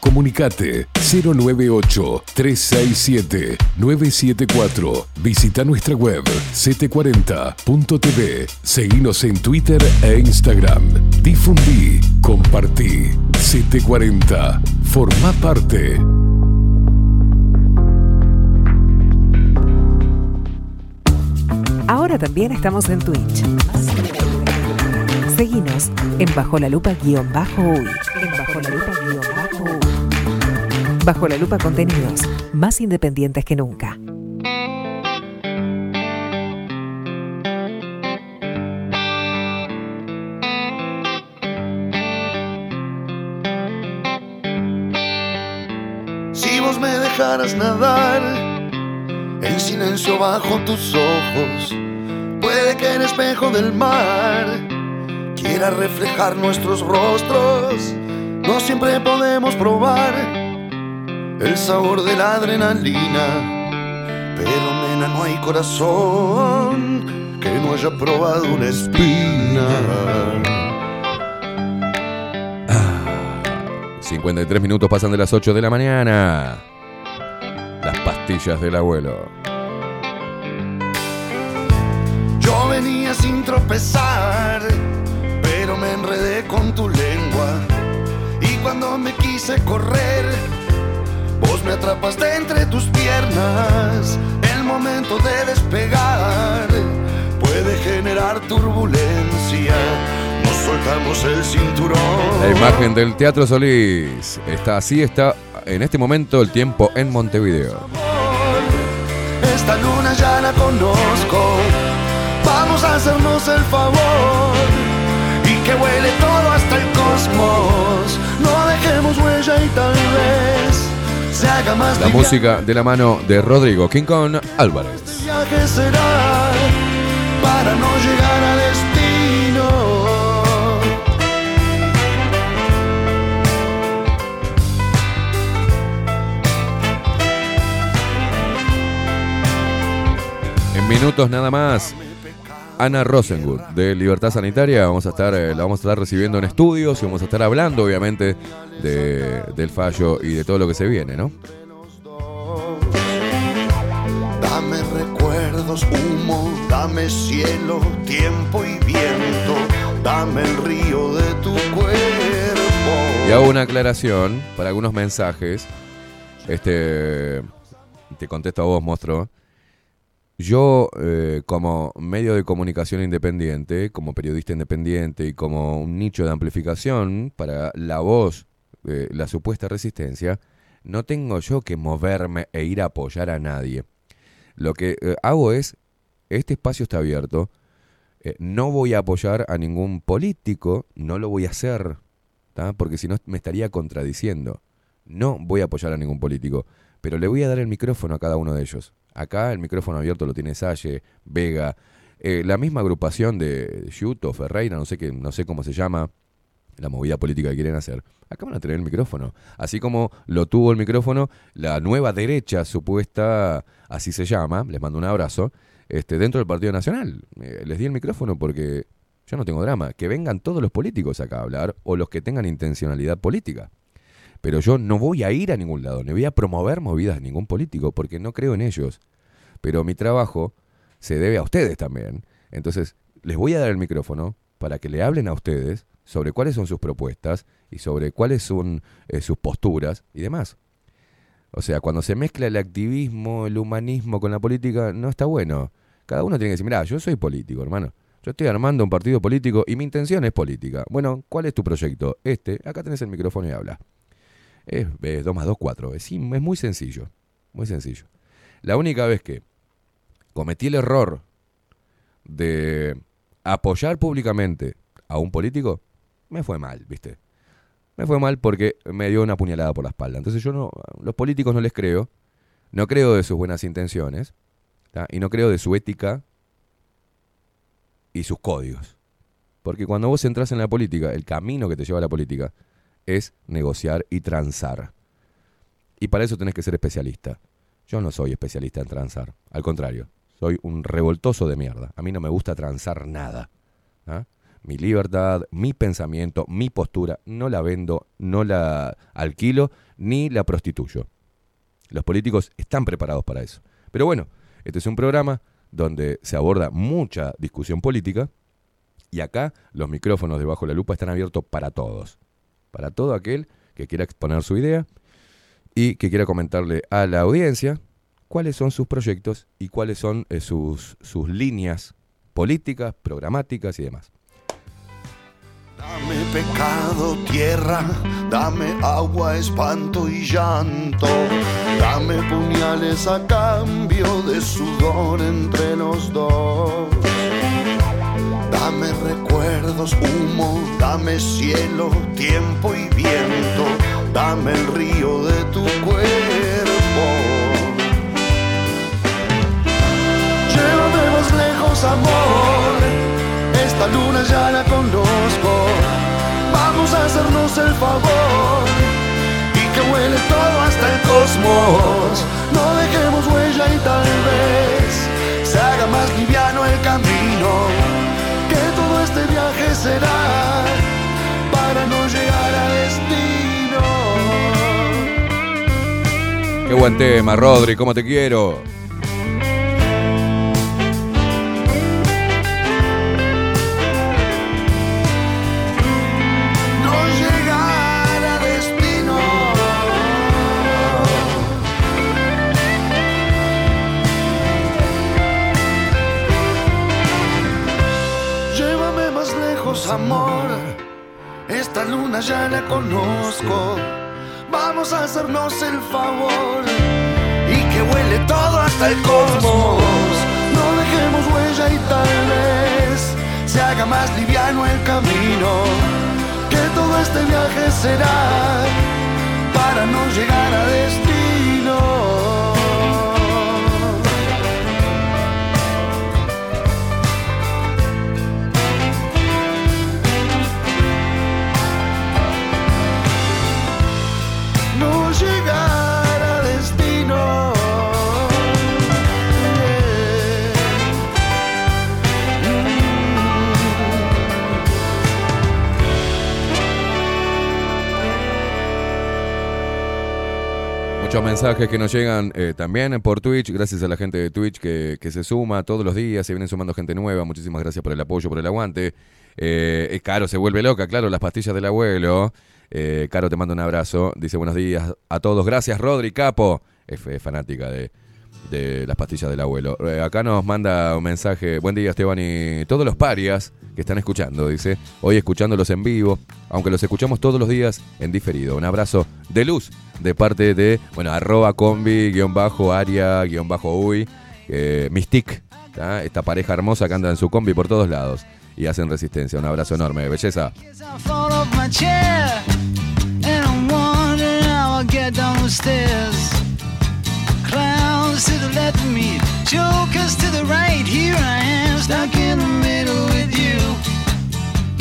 Comunicate 098-367-974. Visita nuestra web ct40.tv. Seguinos en Twitter e Instagram. Difundí, compartí. CT40. Forma parte. Ahora también estamos en Twitch. Seguinos en Bajo la Lupa guion bajo uy. En Bajo la Lupa. Bajo la Lupa contenidos más independientes que nunca. Si vos me dejaras nadar en silencio bajo tus ojos, puede que el espejo del mar quiera reflejar nuestros rostros. No siempre podemos probar el sabor de la adrenalina, pero nena no hay corazón que no haya probado una espina. 53 minutos pasan de las 8 de la mañana. Las pastillas del abuelo. Yo venía sin tropezar, pero me enredé con tu lengua. Y cuando me quise correr, me atrapaste entre tus piernas. El momento de despegar puede generar turbulencia. Nos soltamos el cinturón. La imagen del Teatro Solís está así, está en este momento el tiempo en Montevideo. Esta luna ya la conozco. Vamos a hacernos el favor y que huele todo hasta el cosmos. No dejemos huella y tal vez La música de la mano de Rodrigo King Kong Álvarez. el viaje será para no llegar a destino. En minutos nada más. Ana Rosenwood de Libertad Sanitaria. Vamos a estar, eh, la vamos a estar recibiendo en estudios y vamos a estar hablando, obviamente, de- del fallo y de todo lo que se viene, ¿no? Dame recuerdos, humo, dame cielo, tiempo y viento, dame el río de tu cuerpo. Y hago una aclaración para algunos mensajes. Este. Te contesto a vos, monstruo. Yo, eh, como medio de comunicación independiente, como periodista independiente y como un nicho de amplificación para la voz de la supuesta resistencia, no tengo yo que moverme e ir a apoyar a nadie. Lo que eh, hago es, este espacio está abierto, eh, no voy a apoyar a ningún político, no lo voy a hacer, porque si no me estaría contradiciendo. No voy a apoyar a ningún político, pero le voy a dar el micrófono a cada uno de ellos. Acá el micrófono abierto lo tiene Salle, Vega, eh, la misma agrupación de Yuto, Ferreira, no sé, qué, no sé cómo se llama, la movida política que quieren hacer. Acá van a tener el micrófono. Así como lo tuvo el micrófono la nueva derecha supuesta, así se llama, les mando un abrazo, este, dentro del Partido Nacional. Eh, les di el micrófono porque yo no tengo drama. Que vengan todos los políticos acá a hablar o los que tengan intencionalidad política. Pero yo no voy a ir a ningún lado, ni voy a promover movidas de ningún político, porque no creo en ellos. Pero mi trabajo se debe a ustedes también. Entonces, les voy a dar el micrófono para que le hablen a ustedes sobre cuáles son sus propuestas y sobre cuáles son eh, sus posturas y demás. O sea, cuando se mezcla el activismo, el humanismo con la política, no está bueno. Cada uno tiene que decir, mira, yo soy político, hermano. Yo estoy armando un partido político y mi intención es política. Bueno, ¿cuál es tu proyecto? Este, acá tenés el micrófono y habla. Es, 2 más 2, 4. Es, es muy sencillo. Muy sencillo. La única vez que cometí el error de apoyar públicamente a un político, me fue mal, ¿viste? Me fue mal porque me dio una puñalada por la espalda. Entonces yo no, los políticos no les creo, no creo de sus buenas intenciones, y no creo de su ética y sus códigos. Porque cuando vos entras en la política, el camino que te lleva a la política es negociar y transar. Y para eso tenés que ser especialista. Yo no soy especialista en transar, al contrario, soy un revoltoso de mierda. A mí no me gusta transar nada. ¿ah? Mi libertad, mi pensamiento, mi postura, no la vendo, no la alquilo, ni la prostituyo. Los políticos están preparados para eso. Pero bueno, este es un programa donde se aborda mucha discusión política y acá los micrófonos debajo de la lupa están abiertos para todos. Para todo aquel que quiera exponer su idea y que quiera comentarle a la audiencia cuáles son sus proyectos y cuáles son eh, sus, sus líneas políticas, programáticas y demás. Dame pecado, tierra, dame agua, espanto y llanto. Dame puñales a cambio de sudor entre los dos. Dame recuerdos, humo, dame cielo, tiempo y viento. Dame el río de tu cuerpo. Llévame más lejos, amor. Esta luna ya la conozco. Vamos a hacernos el favor. Y que huele todo hasta el cosmos. No dejemos huella y tal vez se haga más liviano el camino. Viaje será para no llegar a destino. Qué buen tema, Rodri, cómo te quiero. Amor. Esta luna ya la conozco. Vamos a hacernos el favor y que huele todo hasta el cosmos. No dejemos huella y tal vez se haga más liviano el camino. Que todo este viaje será para no llegar a destino. Llegar a destino. Muchos mensajes que nos llegan eh, también por Twitch, gracias a la gente de Twitch que, que se suma todos los días, se vienen sumando gente nueva, muchísimas gracias por el apoyo, por el aguante. Eh, es Caro, se vuelve loca, claro, las pastillas del abuelo. Eh, Caro, te mando un abrazo, dice buenos días a todos, gracias Rodri Capo, es, fanática de, las pastillas del abuelo. Eh, acá nos manda un mensaje, buen día Esteban y todos los parias que están escuchando, dice, hoy escuchándolos en vivo, aunque los escuchamos todos los días en diferido. Un abrazo de luz de parte de, bueno, arroba combi, guion bajo, aria, guion bajo, uy, eh, Mystic, esta pareja hermosa que anda en su combi por todos lados y hacen resistencia. Un abrazo enorme, belleza.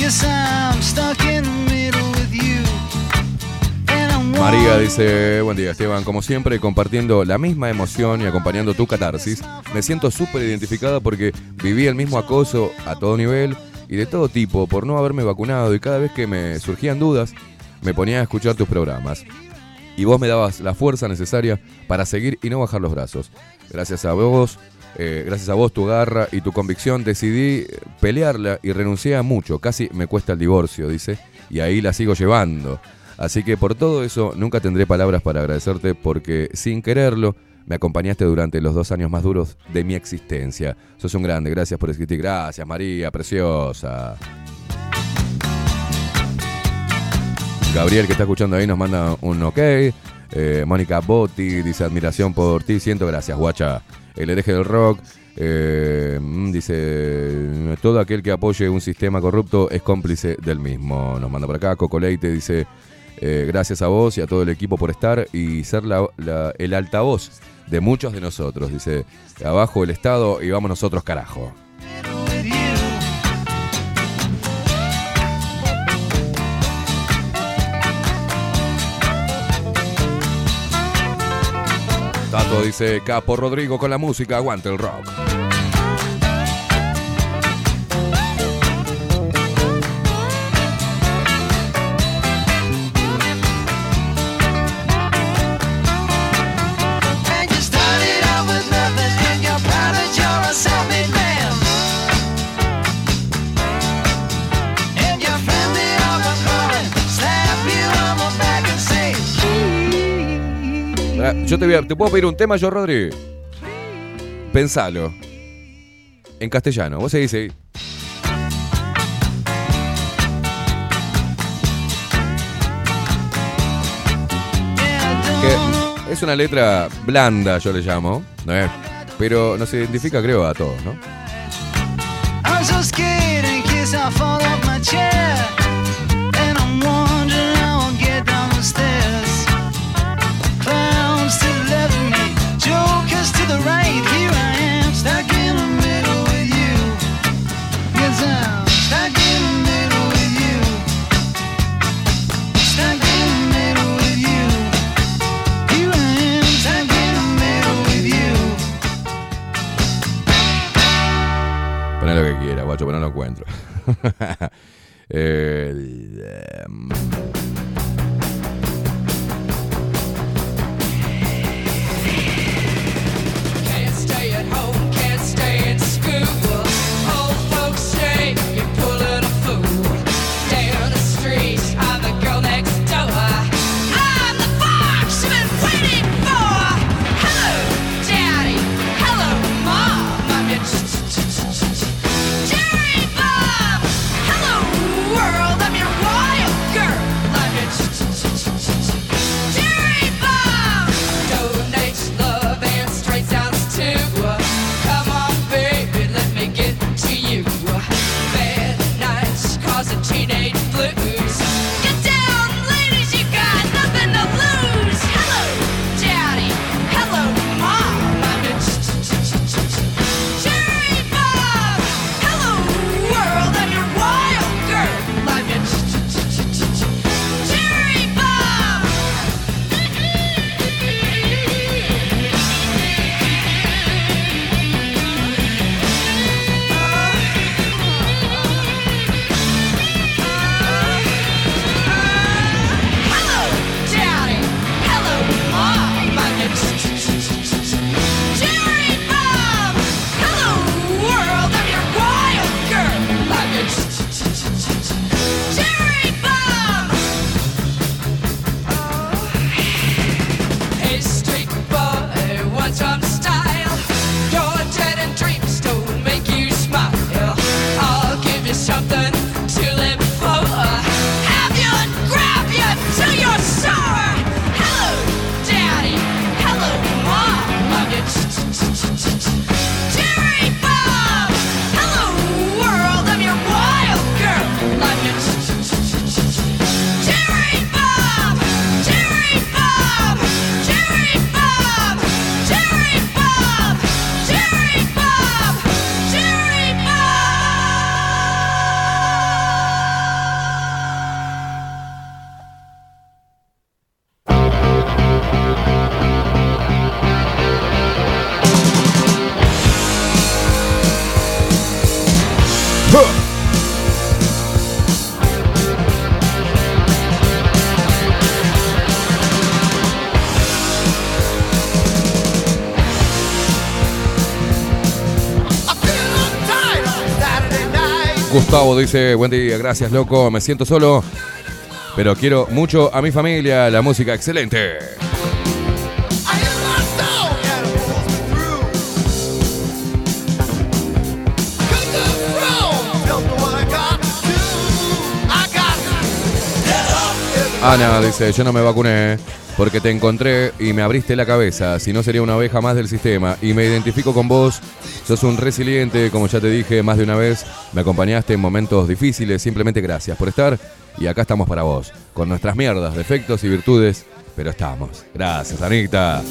Yes, I'm stuck in the middle with you. María dice, buen día Esteban, como siempre compartiendo la misma emoción y acompañando tu catarsis. Me siento súper identificada porque viví el mismo acoso a todo nivel y de todo tipo por no haberme vacunado y cada vez que me surgían dudas me ponía a escuchar tus programas. Y vos me dabas la fuerza necesaria para seguir y no bajar los brazos. Gracias a vos, eh, gracias a vos, tu garra y tu convicción, decidí pelearla y renuncié a mucho. Casi me cuesta el divorcio, dice, y ahí la sigo llevando. Así que por todo eso nunca tendré palabras para agradecerte porque sin quererlo me acompañaste durante los dos años más duros de mi existencia. Sos un grande, gracias por escribir. Gracias María, preciosa. Gabriel que está escuchando ahí nos manda un ok. Eh, Mónica Botti dice admiración por ti, siento gracias, guacha. El hereje del rock. eh, mm, dice todo aquel que apoye un sistema corrupto es cómplice del mismo. Nos manda por acá. Coco Leite dice eh, gracias a vos y a todo el equipo por estar y ser el altavoz de muchos de nosotros. Dice abajo el Estado y vamos nosotros carajo. Tato dice Capo Rodrigo con la música, aguante el rock. Yo te, voy a- ¿te puedo pedir un tema yo, Rodri? Pensalo. En castellano. Vos seguís ahí. Que es una letra blanda, yo le llamo. ¿no es? Pero nos identifica, creo, a todos, ¿no? pero no lo encuentro. Eh, Gustavo dice, buen día, gracias loco, me siento solo, pero quiero mucho a mi familia, la música excelente. Ana dice, yo no me vacuné porque te encontré y me abriste la cabeza, si no sería una oveja más del sistema y me identifico con vos, sos un resiliente, como ya te dije más de una vez, me acompañaste en momentos difíciles, simplemente gracias por estar y acá estamos para vos, con nuestras mierdas, defectos y virtudes, pero estamos. Gracias, Anita.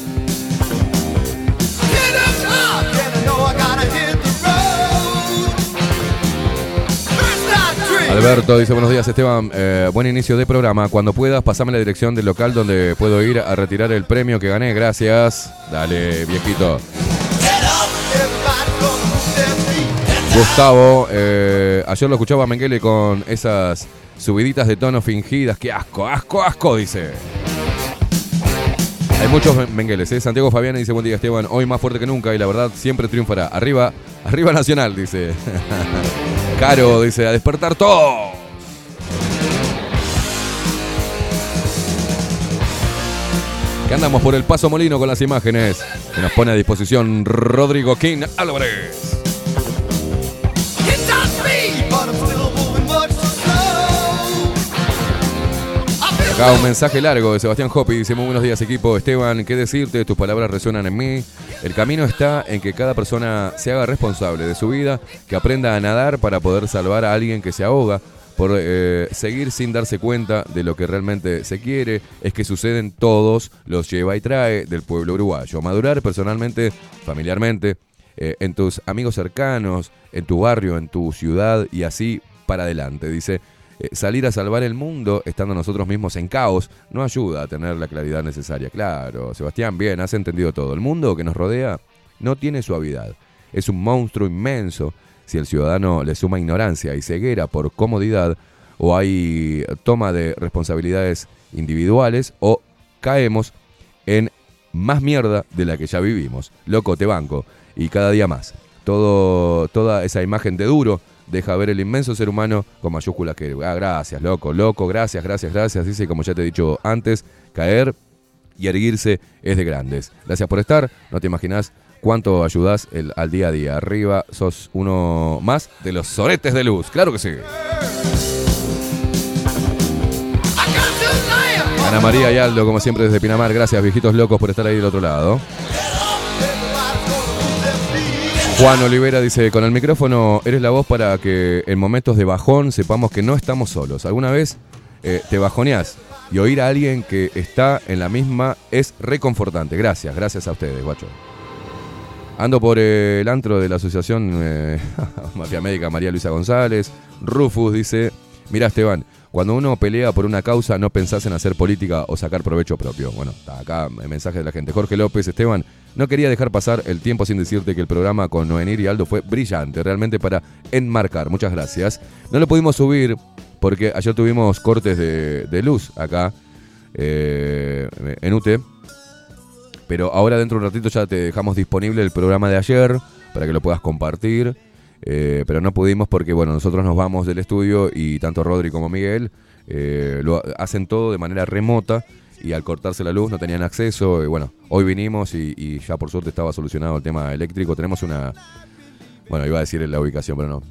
Alberto dice buenos días Esteban, Eh, buen inicio de programa. Cuando puedas, pasame la dirección del local donde puedo ir a retirar el premio que gané. Gracias. Dale, viejito. Gustavo, eh, ayer lo escuchaba a Mengele con esas subiditas de tono fingidas. Qué asco, asco, asco, dice. Hay muchos Mengeles, ¿eh? Santiago Fabián dice, buen día Esteban, hoy más fuerte que nunca y la verdad siempre triunfará. Arriba, arriba Nacional, dice. Caro dice, a despertar todo. Que andamos por el Paso Molino con las imágenes que nos pone a disposición Rodrigo King Álvarez. Un mensaje largo de Sebastián Hopi. Dice, muy buenos días equipo. Esteban, ¿qué decirte? Tus palabras resuenan en mí. El camino está en que cada persona se haga responsable de su vida, que aprenda a nadar para poder salvar a alguien que se ahoga, por eh, seguir sin darse cuenta de lo que realmente se quiere, es que suceden todos, los lleva y trae del pueblo uruguayo. Madurar personalmente, familiarmente, eh, en tus amigos cercanos, en tu barrio, en tu ciudad y así para adelante. Dice, eh, salir a salvar el mundo estando nosotros mismos en caos no ayuda a tener la claridad necesaria. Claro, Sebastián, bien, has entendido todo. El mundo que nos rodea no tiene suavidad. Es un monstruo inmenso. Si el ciudadano le suma ignorancia y ceguera por comodidad, o hay toma de responsabilidades individuales, o caemos en más mierda de la que ya vivimos. Loco, te banco. Y cada día más. Todo, toda esa imagen de duro deja ver el inmenso ser humano con mayúsculas que, ah, gracias, loco, loco, gracias, gracias, gracias. Dice, como ya te he dicho antes, caer y erguirse es de grandes. Gracias por estar. No te imaginas cuánto ayudás el- al día a día. Arriba sos uno más de los soretes de luz. Claro que sí. Ana María y Aldo, como siempre desde Pinamar. Gracias, viejitos locos, por estar ahí del otro lado. Juan Olivera dice, con el micrófono eres la voz para que en momentos de bajón sepamos que no estamos solos. ¿Alguna vez eh, te bajoneás y oír a alguien que está en la misma es reconfortante? Gracias, gracias a ustedes, guacho. Ando por el antro de la asociación eh, Mafia Médica María Luisa González. Rufus dice, mira Esteban, cuando uno pelea por una causa no pensás en hacer política o sacar provecho propio. Bueno, está acá el mensaje de la gente. Jorge López, Esteban, no quería dejar pasar el tiempo sin decirte que el programa con Noenir y Aldo fue brillante, realmente para enmarcar. Muchas gracias. No lo pudimos subir porque ayer tuvimos cortes de, de luz acá eh, en UTE. Pero ahora dentro de un ratito ya te dejamos disponible el programa de ayer para que lo puedas compartir. Eh, pero no pudimos porque, bueno, nosotros nos vamos del estudio y tanto Rodri como Miguel eh, lo hacen todo de manera remota y al cortarse la luz no tenían acceso. Y bueno, hoy vinimos y, ya por suerte estaba solucionado el tema eléctrico. Tenemos una. Bueno, iba a decir la ubicación, pero no.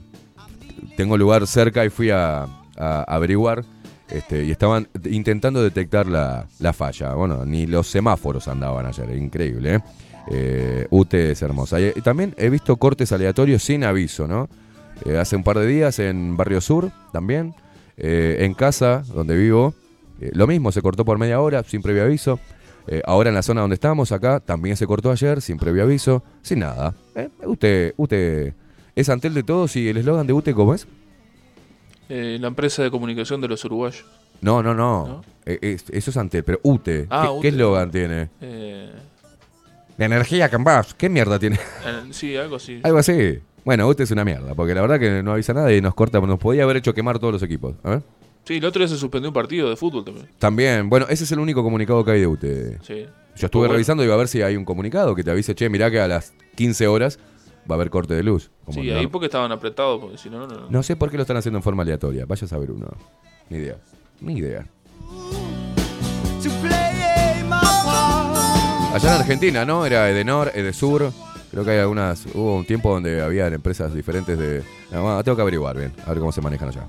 Tengo lugar cerca y fui a, a averiguar. Este, y estaban intentando detectar la, la falla. Bueno, ni los semáforos andaban ayer, increíble. ¿eh? Eh, UT es hermosa. Y, también he visto cortes aleatorios sin aviso, ¿no? Eh, hace un par de días en Barrio Sur también. Eh, en casa, donde vivo, eh, lo mismo, se cortó por media hora, sin previo aviso. Eh, ahora en la zona donde estamos, acá, también se cortó ayer, sin previo aviso, sin nada. Eh, UT, UT es Antel de todos y el eslogan de UT, ¿cómo es? Eh, la empresa de comunicación de los uruguayos. No, no, no. Es- eso es Antel, pero UTE. Ah, ¿Qué- UTE. ¿Qué eslogan tiene? Eh, La energía más. ¿Qué mierda tiene? eh, sí, algo así. Algo así. Bueno, UTE es una mierda, porque la verdad que no avisa nada y nos corta, nos podía haber hecho quemar todos los equipos. A ver. Sí, el otro día se suspendió un partido de fútbol también. También, bueno, ese es el único comunicado que hay de UTE. Sí. Yo estuve Bueno. revisando y iba a ver si hay un comunicado que te avise, che, mirá que a las 15 horas va a haber corte de luz. como Sí, no- ahí porque estaban apretados, porque si no, no, no. No sé por qué lo están haciendo en forma aleatoria. Vaya a saber uno. Ni idea. Ni idea. Allá en Argentina, ¿no? Era Edenor, Edesur. Creo que hay algunas. Hubo un tiempo donde había empresas diferentes de. No, tengo que averiguar bien, a ver cómo se manejan allá.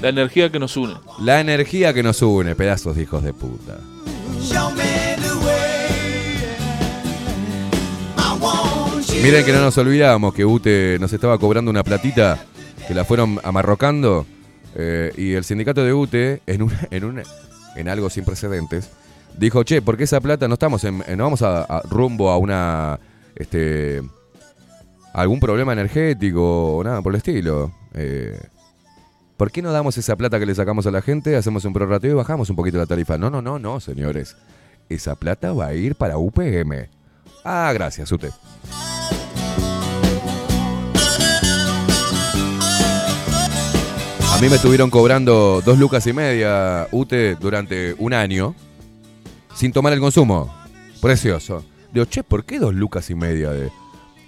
La energía que nos une. La energía que nos une, pedazos de hijos de puta. Miren que no nos olvidamos que UTE nos estaba cobrando una platita que la fueron amarrocando eh, y el sindicato de UTE en, un, en, un, en algo sin precedentes dijo, che, ¿por qué esa plata no estamos en, no vamos a, rumbo a una este algún problema energético o nada por el estilo? Eh, ¿Por qué no damos esa plata que le sacamos a la gente, hacemos un prorrateo y bajamos un poquito la tarifa? No, no, no, no, señores. Esa plata va a ir para UPM. Ah, gracias, UTE. A mí me estuvieron cobrando dos lucas y media UTE durante un año sin tomar el consumo. Precioso. Digo, che, ¿por qué dos lucas y media?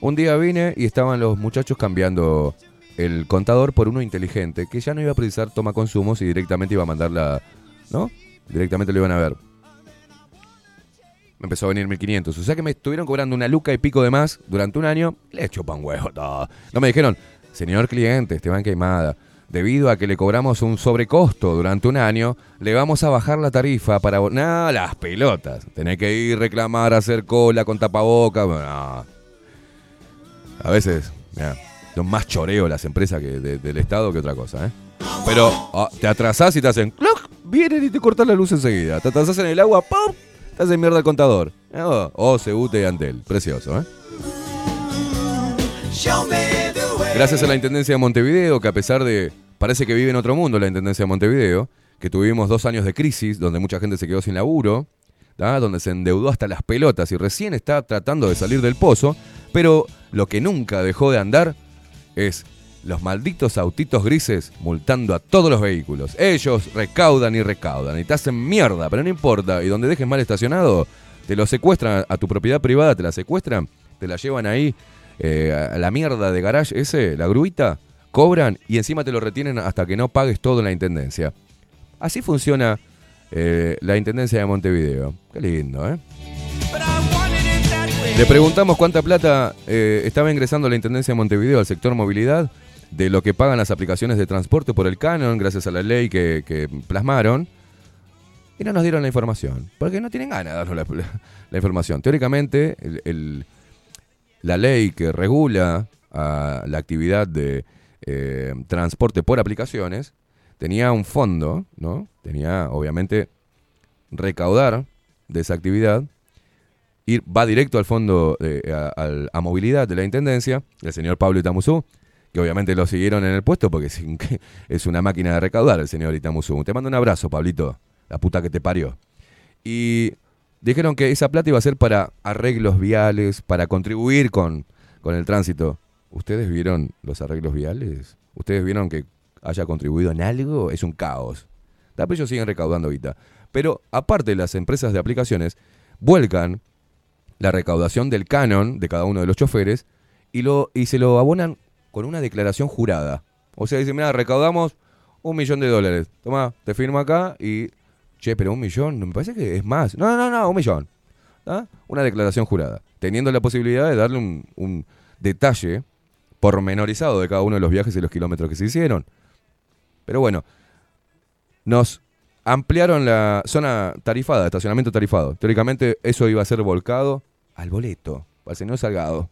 Un día vine y estaban los muchachos cambiando el contador por uno inteligente que ya no iba a precisar toma consumos y directamente iba a mandar la. ¿No? Directamente lo iban a ver. Me empezó a venir 1500. O sea que me estuvieron cobrando una luca y pico de más durante un año. Le chupan huevo todo. No me dijeron, señor cliente, Esteban Queimada, debido a que le cobramos un sobrecosto durante un año, le vamos a bajar la tarifa para... vo-". No, las pelotas. Tenés que ir, reclamar, hacer cola con tapaboca. No. A veces, mirá, son más choreo las empresas del Estado que otra cosa, ¿eh? Pero ah, te atrasás y te hacen... ¡cluc! Vienen y te cortan la luz enseguida. Te atrasás en el agua, ¡pum! Te hacen mierda el contador. Oh, oh Cebute y Antel. Precioso, ¿eh? Show me. Gracias a la Intendencia de Montevideo, que a pesar de... Parece que vive en otro mundo la Intendencia de Montevideo, que tuvimos dos años de crisis, donde mucha gente se quedó sin laburo, donde se endeudó hasta las pelotas y recién está tratando de salir del pozo, pero lo que nunca dejó de andar es los malditos autitos grises multando a todos los vehículos. Ellos recaudan y recaudan y te hacen mierda, pero no importa. Y donde dejes mal estacionado, te lo secuestran a tu propiedad privada, te la secuestran, te la llevan ahí eh, la mierda de garage ese, la gruita, cobran y encima te lo retienen hasta que no pagues todo en la intendencia. Así funciona eh, la intendencia de Montevideo. Qué lindo, ¿eh? Le preguntamos cuánta plata eh, estaba ingresando la Intendencia de Montevideo al sector movilidad de lo que pagan las aplicaciones de transporte por el canon, gracias a la ley que, plasmaron. Y no nos dieron la información, porque no tienen ganas de darnos la, información. Teóricamente, el- la ley que regula a la actividad de eh, transporte por aplicaciones tenía un fondo, ¿no? Tenía, obviamente, recaudar de esa actividad ir, va directo al fondo de- a, movilidad de la Intendencia, el señor Pablo Itamuzú, que obviamente lo siguieron en el puesto porque es, es una máquina de recaudar el señor Itamuzú. Te mando un abrazo, Pablito, la puta que te parió. Y dijeron que esa plata iba a ser para arreglos viales, para contribuir con, con el tránsito. ¿Ustedes vieron los arreglos viales? ¿Ustedes vieron que haya contribuido en algo? Es un caos. Pero ellos siguen recaudando ahorita. Pero aparte, las empresas de aplicaciones vuelcan la recaudación del canon de cada uno de los choferes y, lo, y se lo abonan con una declaración jurada. O sea, dicen, mira, recaudamos un millón de dólares. Toma, te firmo acá y... Che, pero un millón, me parece que es más. No, no, no, un millón. ¿Ah? Una declaración jurada. Teniendo la posibilidad de darle un, un detalle pormenorizado de cada uno de los viajes y los kilómetros que se hicieron. Pero bueno, nos ampliaron la zona tarifada, estacionamiento tarifado. Teóricamente eso iba a ser volcado al boleto, al señor Salgado.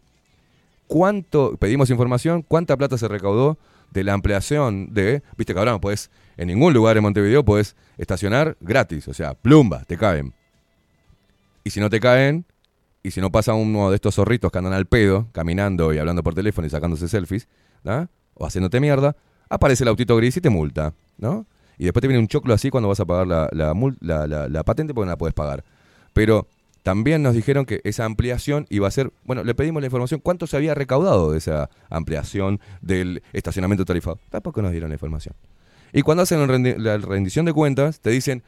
¿Cuánto, pedimos información, cuánta plata se recaudó de la ampliación de, viste no podés, en ningún lugar en Montevideo podés estacionar gratis, o sea, plumba, te caen. Y si no te caen, y si no pasa uno de estos zorritos que andan al pedo, caminando y hablando por teléfono y sacándose selfies, o haciéndote mierda, aparece el autito gris y te multa, ¿no? Y después te viene un choclo así cuando vas a pagar la- la patente porque no la puedes pagar. Pero también nos dijeron que esa ampliación iba a ser, bueno, le pedimos la información, cuánto se había recaudado de esa ampliación del estacionamiento tarifado. Tampoco nos dieron la información. Y cuando hacen la rendición de cuentas, te dicen,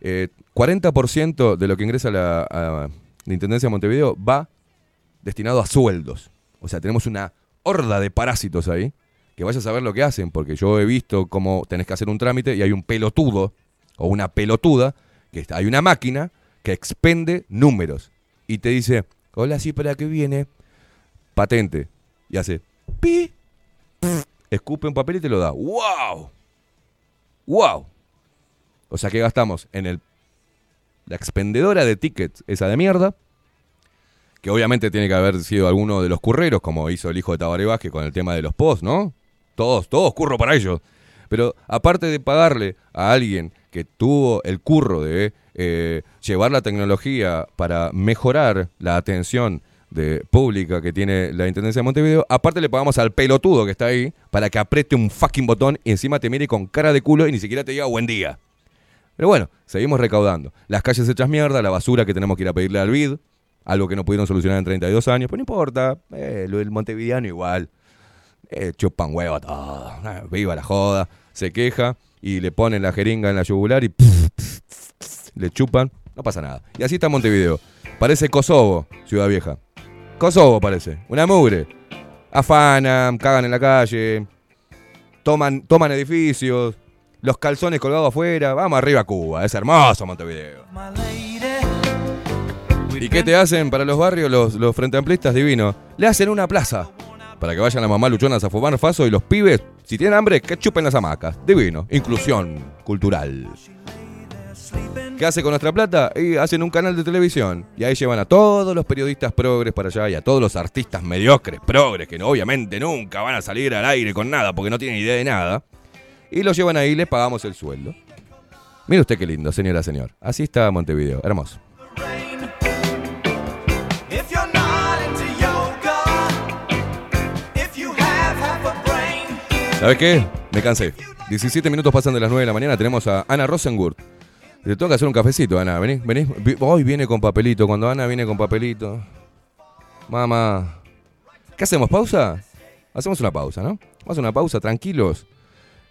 eh, 40% de lo que ingresa la, a la Intendencia de Montevideo va destinado a sueldos. O sea, tenemos una horda de parásitos ahí que vaya a saber lo que hacen, porque yo he visto cómo tenés que hacer un trámite y hay un pelotudo o una pelotuda, que hay una máquina que expende números y te dice, hola, sí, ¿para qué viene? Patente. Y hace, pi, escupe un papel y te lo da. ¡Wow! ¡Wow! O sea que gastamos en el la expendedora de tickets, esa de mierda, que obviamente tiene que haber sido alguno de los curreros, como hizo el hijo de Tabaré Vázquez con el tema de los posts, ¿no? Todos, todos curro para ellos. Pero aparte de pagarle a alguien que tuvo el curro de eh, llevar la tecnología para mejorar la atención de pública que tiene la Intendencia de Montevideo, aparte le pagamos al pelotudo que está ahí para que apriete un fucking botón y encima te mire con cara de culo y ni siquiera te diga buen día. Pero bueno, seguimos recaudando. Las calles hechas mierda, la basura que tenemos que ir a pedirle al BID, algo que no pudieron solucionar en 32 años, pero no importa, eh, del montevideano igual. Eh, chupan huevo todo, eh, viva la joda, se queja y le ponen la jeringa en la yugular y le chupan, no pasa nada. Y así está Montevideo. Parece Kosovo, Ciudad Vieja. Kosovo parece, una mugre. Afanan, cagan en la calle, toman, toman edificios, los calzones colgados afuera. Vamos arriba a Cuba, es hermoso Montevideo. ¿Y qué te hacen para los barrios los, los frente divinos? Le hacen una plaza para que vayan las mamás luchonas a fumar faso y los pibes, si tienen hambre, que chupen las hamacas. Divino. Inclusión cultural. ¿Qué hace con nuestra plata? Hacen un canal de televisión. Y ahí llevan a todos los periodistas progres para allá y a todos los artistas mediocres progres que obviamente nunca van a salir al aire con nada porque no tienen idea de nada. Y los llevan ahí y les pagamos el sueldo. Mire usted qué lindo, señora, señor. Así está Montevideo. Hermoso. ¿Sabes qué? Me cansé. 17 minutos pasan de las 9 de la mañana. Tenemos a Ana Rosengurt. Le tengo que hacer un cafecito, Ana. Vení, vení. Vi- Hoy viene con papelito. Cuando Ana viene con papelito. Mamá. ¿Qué hacemos? ¿Pausa? Hacemos una pausa, ¿no? Vamos a una pausa, tranquilos.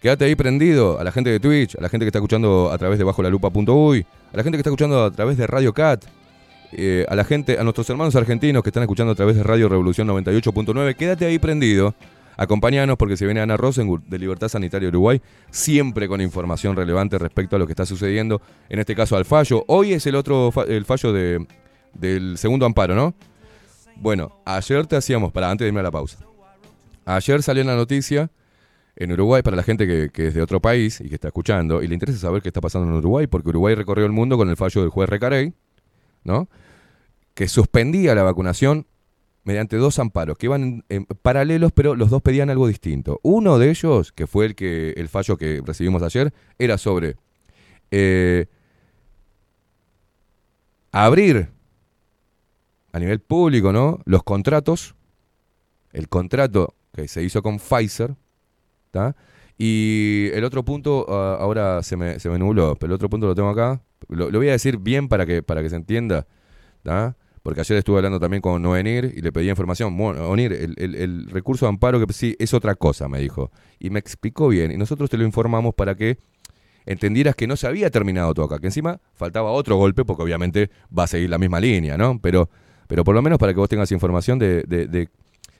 Quédate ahí prendido. A la gente de Twitch, a la gente que está escuchando a través de bajo la lupa.uy, a la gente que está escuchando a través de Radio Cat, eh, a la gente, a nuestros hermanos argentinos que están escuchando a través de Radio Revolución 98.9, quédate ahí prendido. Acompáñanos porque se viene Ana Rosengut de Libertad Sanitaria Uruguay, siempre con información relevante respecto a lo que está sucediendo, en este caso al fallo. Hoy es el otro el fallo de, del segundo amparo, ¿no? Bueno, ayer te hacíamos, para antes de irme a la pausa. Ayer salió la noticia en Uruguay para la gente que, que es de otro país y que está escuchando y le interesa saber qué está pasando en Uruguay, porque Uruguay recorrió el mundo con el fallo del juez Recarey, ¿no? Que suspendía la vacunación mediante dos amparos que iban en- paralelos, pero los dos pedían algo distinto. Uno de ellos, que fue el que el fallo que recibimos ayer, era sobre eh, abrir a nivel público, ¿no? Los contratos, el contrato que se hizo con Pfizer, ¿tá? Y el otro punto, ah, ahora se me, se me nubló, pero el otro punto lo tengo acá. Lo, lo voy a decir bien para que, para que se entienda, ¿tá? Porque ayer estuve hablando también con Noenir y le pedí información. Bueno, Onir, el, recurso de amparo que sí es otra cosa, me dijo. Y me explicó bien. Y nosotros te lo informamos para que entendieras que no se había terminado todo acá. Que encima faltaba otro golpe, porque obviamente va a seguir la misma línea, ¿no? Pero, pero por lo menos para que vos tengas información de, de, de,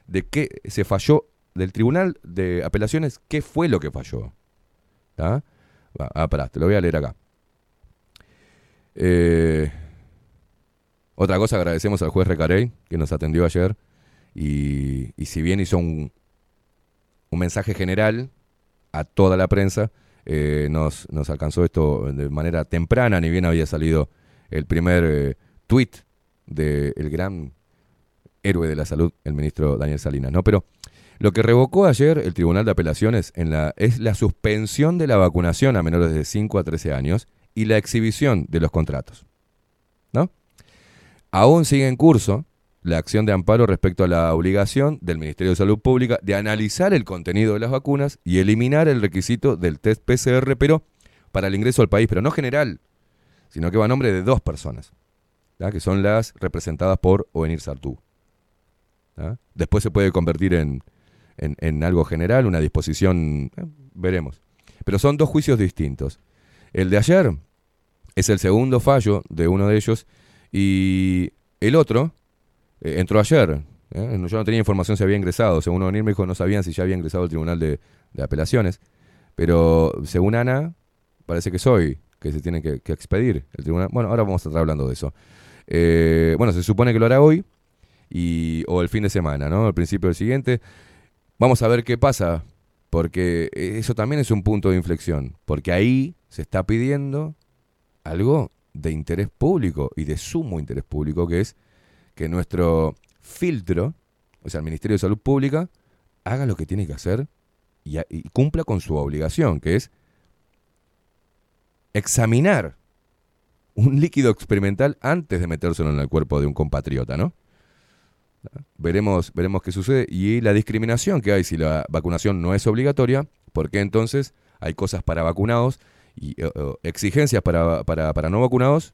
de qué se falló del Tribunal de Apelaciones, qué fue lo que falló. Va, Ah, pará, te lo voy a leer acá. Eh, otra cosa, agradecemos al juez Recarey, que nos atendió ayer. Y, si bien hizo un, un mensaje general a toda la prensa, eh, nos, nos alcanzó esto de manera temprana, ni bien había salido el primer eh, tuit del gran héroe de la salud, el ministro Daniel Salinas. ¿no? Pero lo que revocó ayer el Tribunal de Apelaciones en la, es la suspensión de la vacunación a menores de 5 a 13 años y la exhibición de los contratos. Aún sigue en curso la acción de amparo respecto a la obligación del Ministerio de Salud Pública de analizar el contenido de las vacunas y eliminar el requisito del test PCR, pero para el ingreso al país, pero no general, sino que va a nombre de dos personas, que son las representadas por Ovenir Sartú. Después se puede convertir en, en- en algo general, una disposición, eh, veremos. Pero son dos juicios distintos. El de ayer Es el segundo fallo de uno de ellos. Y el otro eh, entró ayer. ¿eh? Yo no tenía información si había ingresado. Según O'Neill me dijo no sabían si ya había ingresado al Tribunal de, Apelaciones. Pero según Ana, parece que soy, que se tiene que, que expedir el tribunal. Bueno, ahora vamos a estar hablando de eso. Eh, bueno, se supone que lo hará hoy y, o el fin de semana, ¿no? Al principio del siguiente. Vamos a ver qué pasa, porque eso también es un punto de inflexión, porque ahí se está pidiendo algo de interés público y de sumo interés público, que es que nuestro filtro, o sea, el Ministerio de Salud Pública, haga lo que tiene que hacer y, cumpla con su obligación, que es examinar un líquido experimental antes de metérselo en el cuerpo de un compatriota, ¿no? Veremos, veremos qué sucede. Y la discriminación que hay si la vacunación no es obligatoria, porque entonces hay cosas para vacunados exigencias para, para, para no vacunados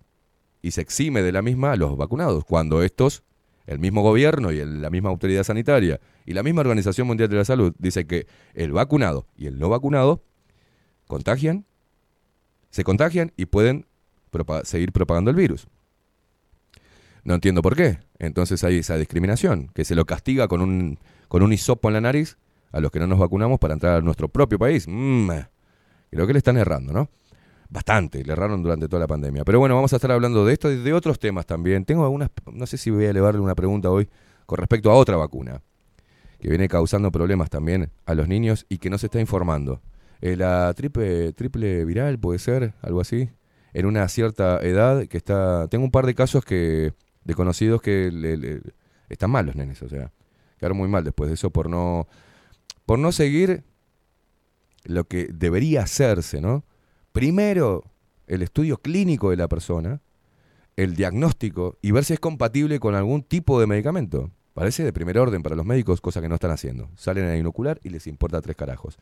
y se exime de la misma a los vacunados, cuando estos, el mismo gobierno y el- la misma autoridad sanitaria y la misma Organización Mundial de la Salud dice que el vacunado y el no vacunado contagian, se contagian y pueden seguir propagando el virus. No entiendo por qué. Entonces hay esa discriminación, que se lo castiga con un, con un hisopo en la nariz a los que no nos vacunamos para entrar a nuestro propio país. Mm, creo que le están errando, ¿no? Bastante, le erraron durante toda la pandemia. Pero bueno, vamos a estar hablando de esto y de otros temas también. Tengo algunas, no sé si voy a elevarle una pregunta hoy con respecto a otra vacuna, que viene causando problemas también a los niños y que no se está informando. Eh, la triple, triple viral, puede ser, algo así, en una cierta edad que está... Tengo un par de casos que de conocidos que le- están mal los nenes, o sea, quedaron muy mal después de eso por no, por no seguir lo que debería hacerse, ¿no? Primero, el estudio clínico de la persona, el diagnóstico y ver si es compatible con algún tipo de medicamento. Parece de primer orden para los médicos, cosa que no están haciendo. Salen a inocular y les importa tres carajos.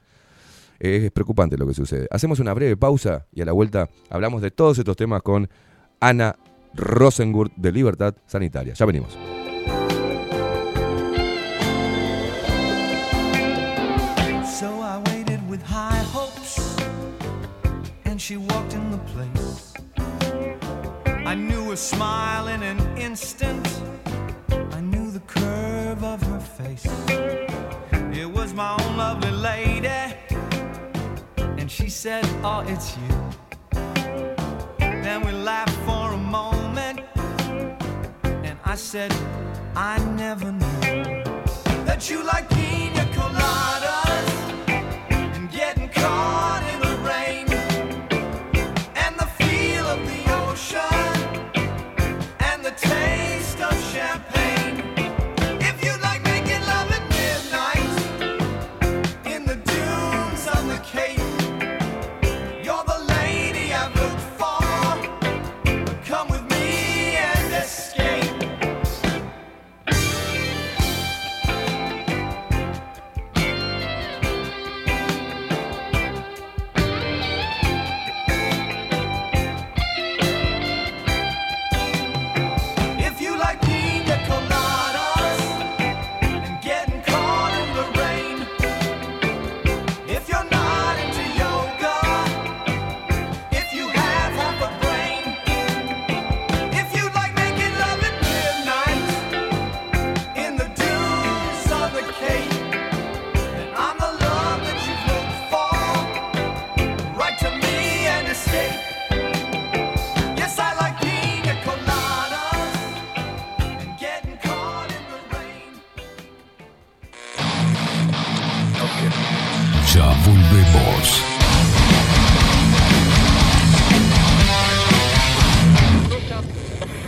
Es preocupante lo que sucede. Hacemos una breve pausa y a la vuelta hablamos de todos estos temas con Ana Rosengurt de Libertad Sanitaria. Ya venimos. I knew her smile in an instant, I knew the curve of her face. It was my own lovely lady, and she said, Oh, it's you. Then we laughed for a moment, and I said, I never knew that you like pina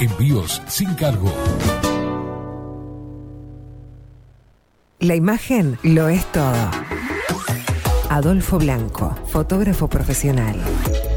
Envíos sin cargo. La imagen lo es todo. Adolfo Blanco, fotógrafo profesional.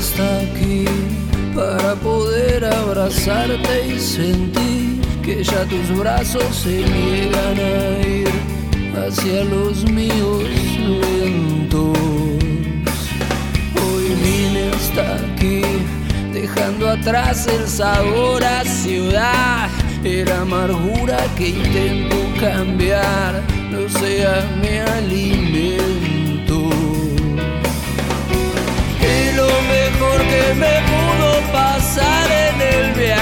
Hasta aquí para poder abrazarte y sentir que ya tus brazos se niegan a ir hacia los míos lentos. Hoy vine hasta aquí dejando atrás el sabor a ciudad. Era amargura que intento cambiar, no sea mi alimento. Mejor me pudo pasar en el viaje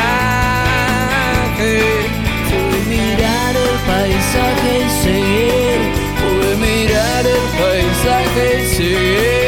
fue mirar el paisaje y seguir. Fue mirar el paisaje y seguir.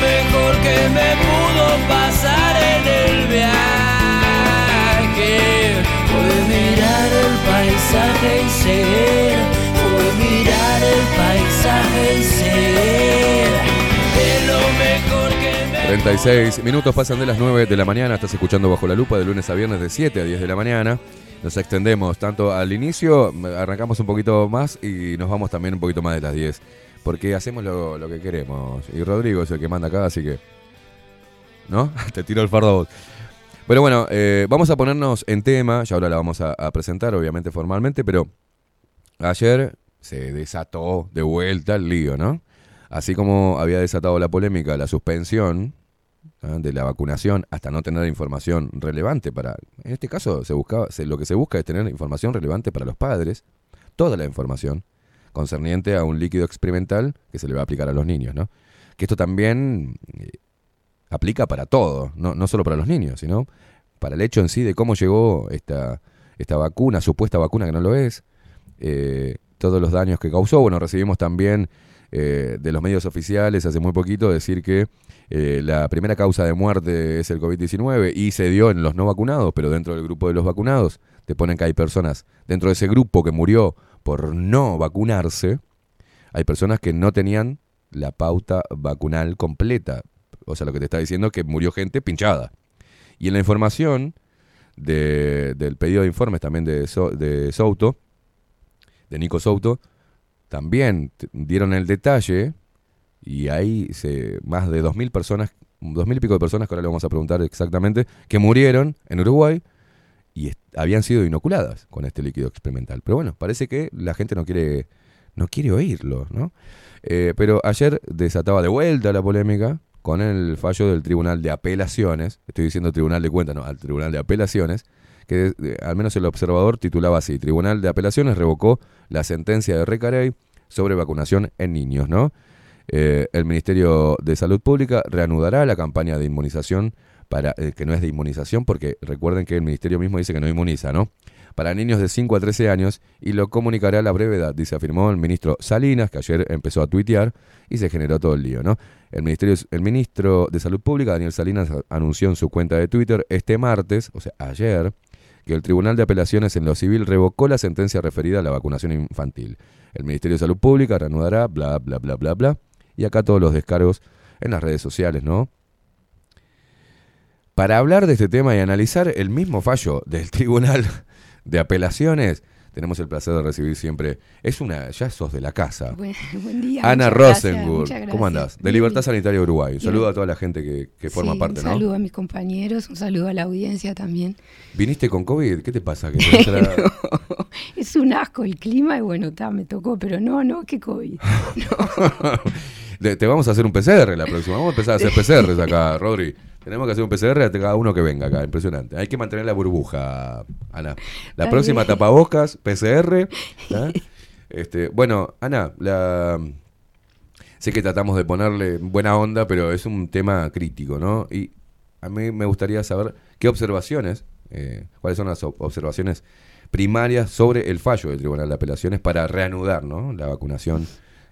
Mejor que me pudo pasar en el viaje fue mirar el paisaje y seguir, fue mirar el paisaje y seguir. Es lo mejor que me 36 minutos pasan de las 9 de la mañana. Estás escuchando Bajo la Lupa de lunes a viernes de 7 a 10 de la mañana. Nos extendemos tanto al inicio, arrancamos un poquito más y nos vamos también un poquito más de las 10. Porque hacemos lo, que queremos. Y Rodrigo es el que manda acá, así que. ¿No? Te tiro el fardo a. Pero bueno, eh, vamos a ponernos en tema. Ya ahora la vamos a, presentar, obviamente formalmente, pero ayer se desató de vuelta el lío, ¿no? Así como había desatado la polémica, la suspensión de la vacunación hasta no tener información relevante para, en este caso se buscaba, lo que se busca es tener información relevante para los padres, toda la información concerniente a un líquido experimental que se le va a aplicar a los niños, ¿no? Que esto también eh, aplica para todo, no, solo para los niños, sino para el hecho en sí de cómo llegó esta, esta vacuna, supuesta vacuna que no lo es, eh, todos los daños que causó. Bueno, recibimos también eh, de los medios oficiales hace muy poquito decir que eh, la primera causa de muerte es el COVID-19 y se dio en los no vacunados, pero dentro del grupo de los vacunados te ponen que hay personas dentro de ese grupo que murió por no vacunarse, hay personas que no tenían la pauta vacunal completa. O sea, lo que te está diciendo es que murió gente pinchada. Y en la información de- del pedido de informes también de, So- de Souto, de Nico Souto, también dieron el detalle y hay más de 2.000 personas, 2.000 y pico de personas, que ahora le vamos a preguntar exactamente, que murieron en Uruguay y habían sido inoculadas con este líquido experimental. Pero bueno, parece que la gente no quiere, no quiere oírlo, ¿no? Eh, pero ayer desataba de vuelta la polémica con el fallo del Tribunal de Apelaciones, estoy diciendo Tribunal de Cuentas, no, al Tribunal de Apelaciones, que eh, al menos el observador titulaba así, Tribunal de Apelaciones revocó la sentencia de Recarey sobre vacunación en niños, ¿no? Eh, el Ministerio de Salud Pública reanudará la campaña de inmunización para eh, que no es de inmunización porque recuerden que el ministerio mismo dice que no inmuniza, ¿no? Para niños de 5 a 13 años y lo comunicará a la brevedad, dice afirmó el ministro Salinas, que ayer empezó a tuitear y se generó todo el lío, ¿no? El, ministerio, el ministro de Salud Pública, Daniel Salinas, anunció en su cuenta de Twitter este martes, o sea, ayer, que el Tribunal de Apelaciones en lo Civil revocó la sentencia referida a la vacunación infantil. El Ministerio de Salud Pública reanudará, bla, bla, bla, bla, bla. Y acá todos los descargos en las redes sociales, ¿no? Para hablar de este tema y analizar el mismo fallo del Tribunal de Apelaciones, tenemos el placer de recibir siempre. Es una, ya sos de la casa. Buen, buen día. Ana Rosenburg, gracias. ¿cómo andás? De Libertad. Sanitaria Uruguay. Un Bien. saludo a toda la gente que, que forma Sí, parte, un ¿no? saludo a mis compañeros, un saludo a la audiencia también. ¿Viniste con COVID? ¿Qué te pasa? ¿Que Es un asco el clima y bueno, ta, me tocó, pero no, no, qué COVID. Te vamos a hacer un PCR la próxima. Vamos a empezar a hacer PCRs acá, Rodri. Tenemos que hacer un PCR a cada uno que venga acá. Impresionante. Hay que mantener la burbuja, Ana. La próxima tapabocas, PCR. ¿ah? Este, bueno, Ana, la... sé que tratamos de ponerle buena onda, pero es un tema crítico, ¿no? Y a mí me gustaría saber qué observaciones, eh, cuáles son las ob- observaciones primarias sobre el fallo del Tribunal de Apelaciones para reanudar ¿no? la vacunación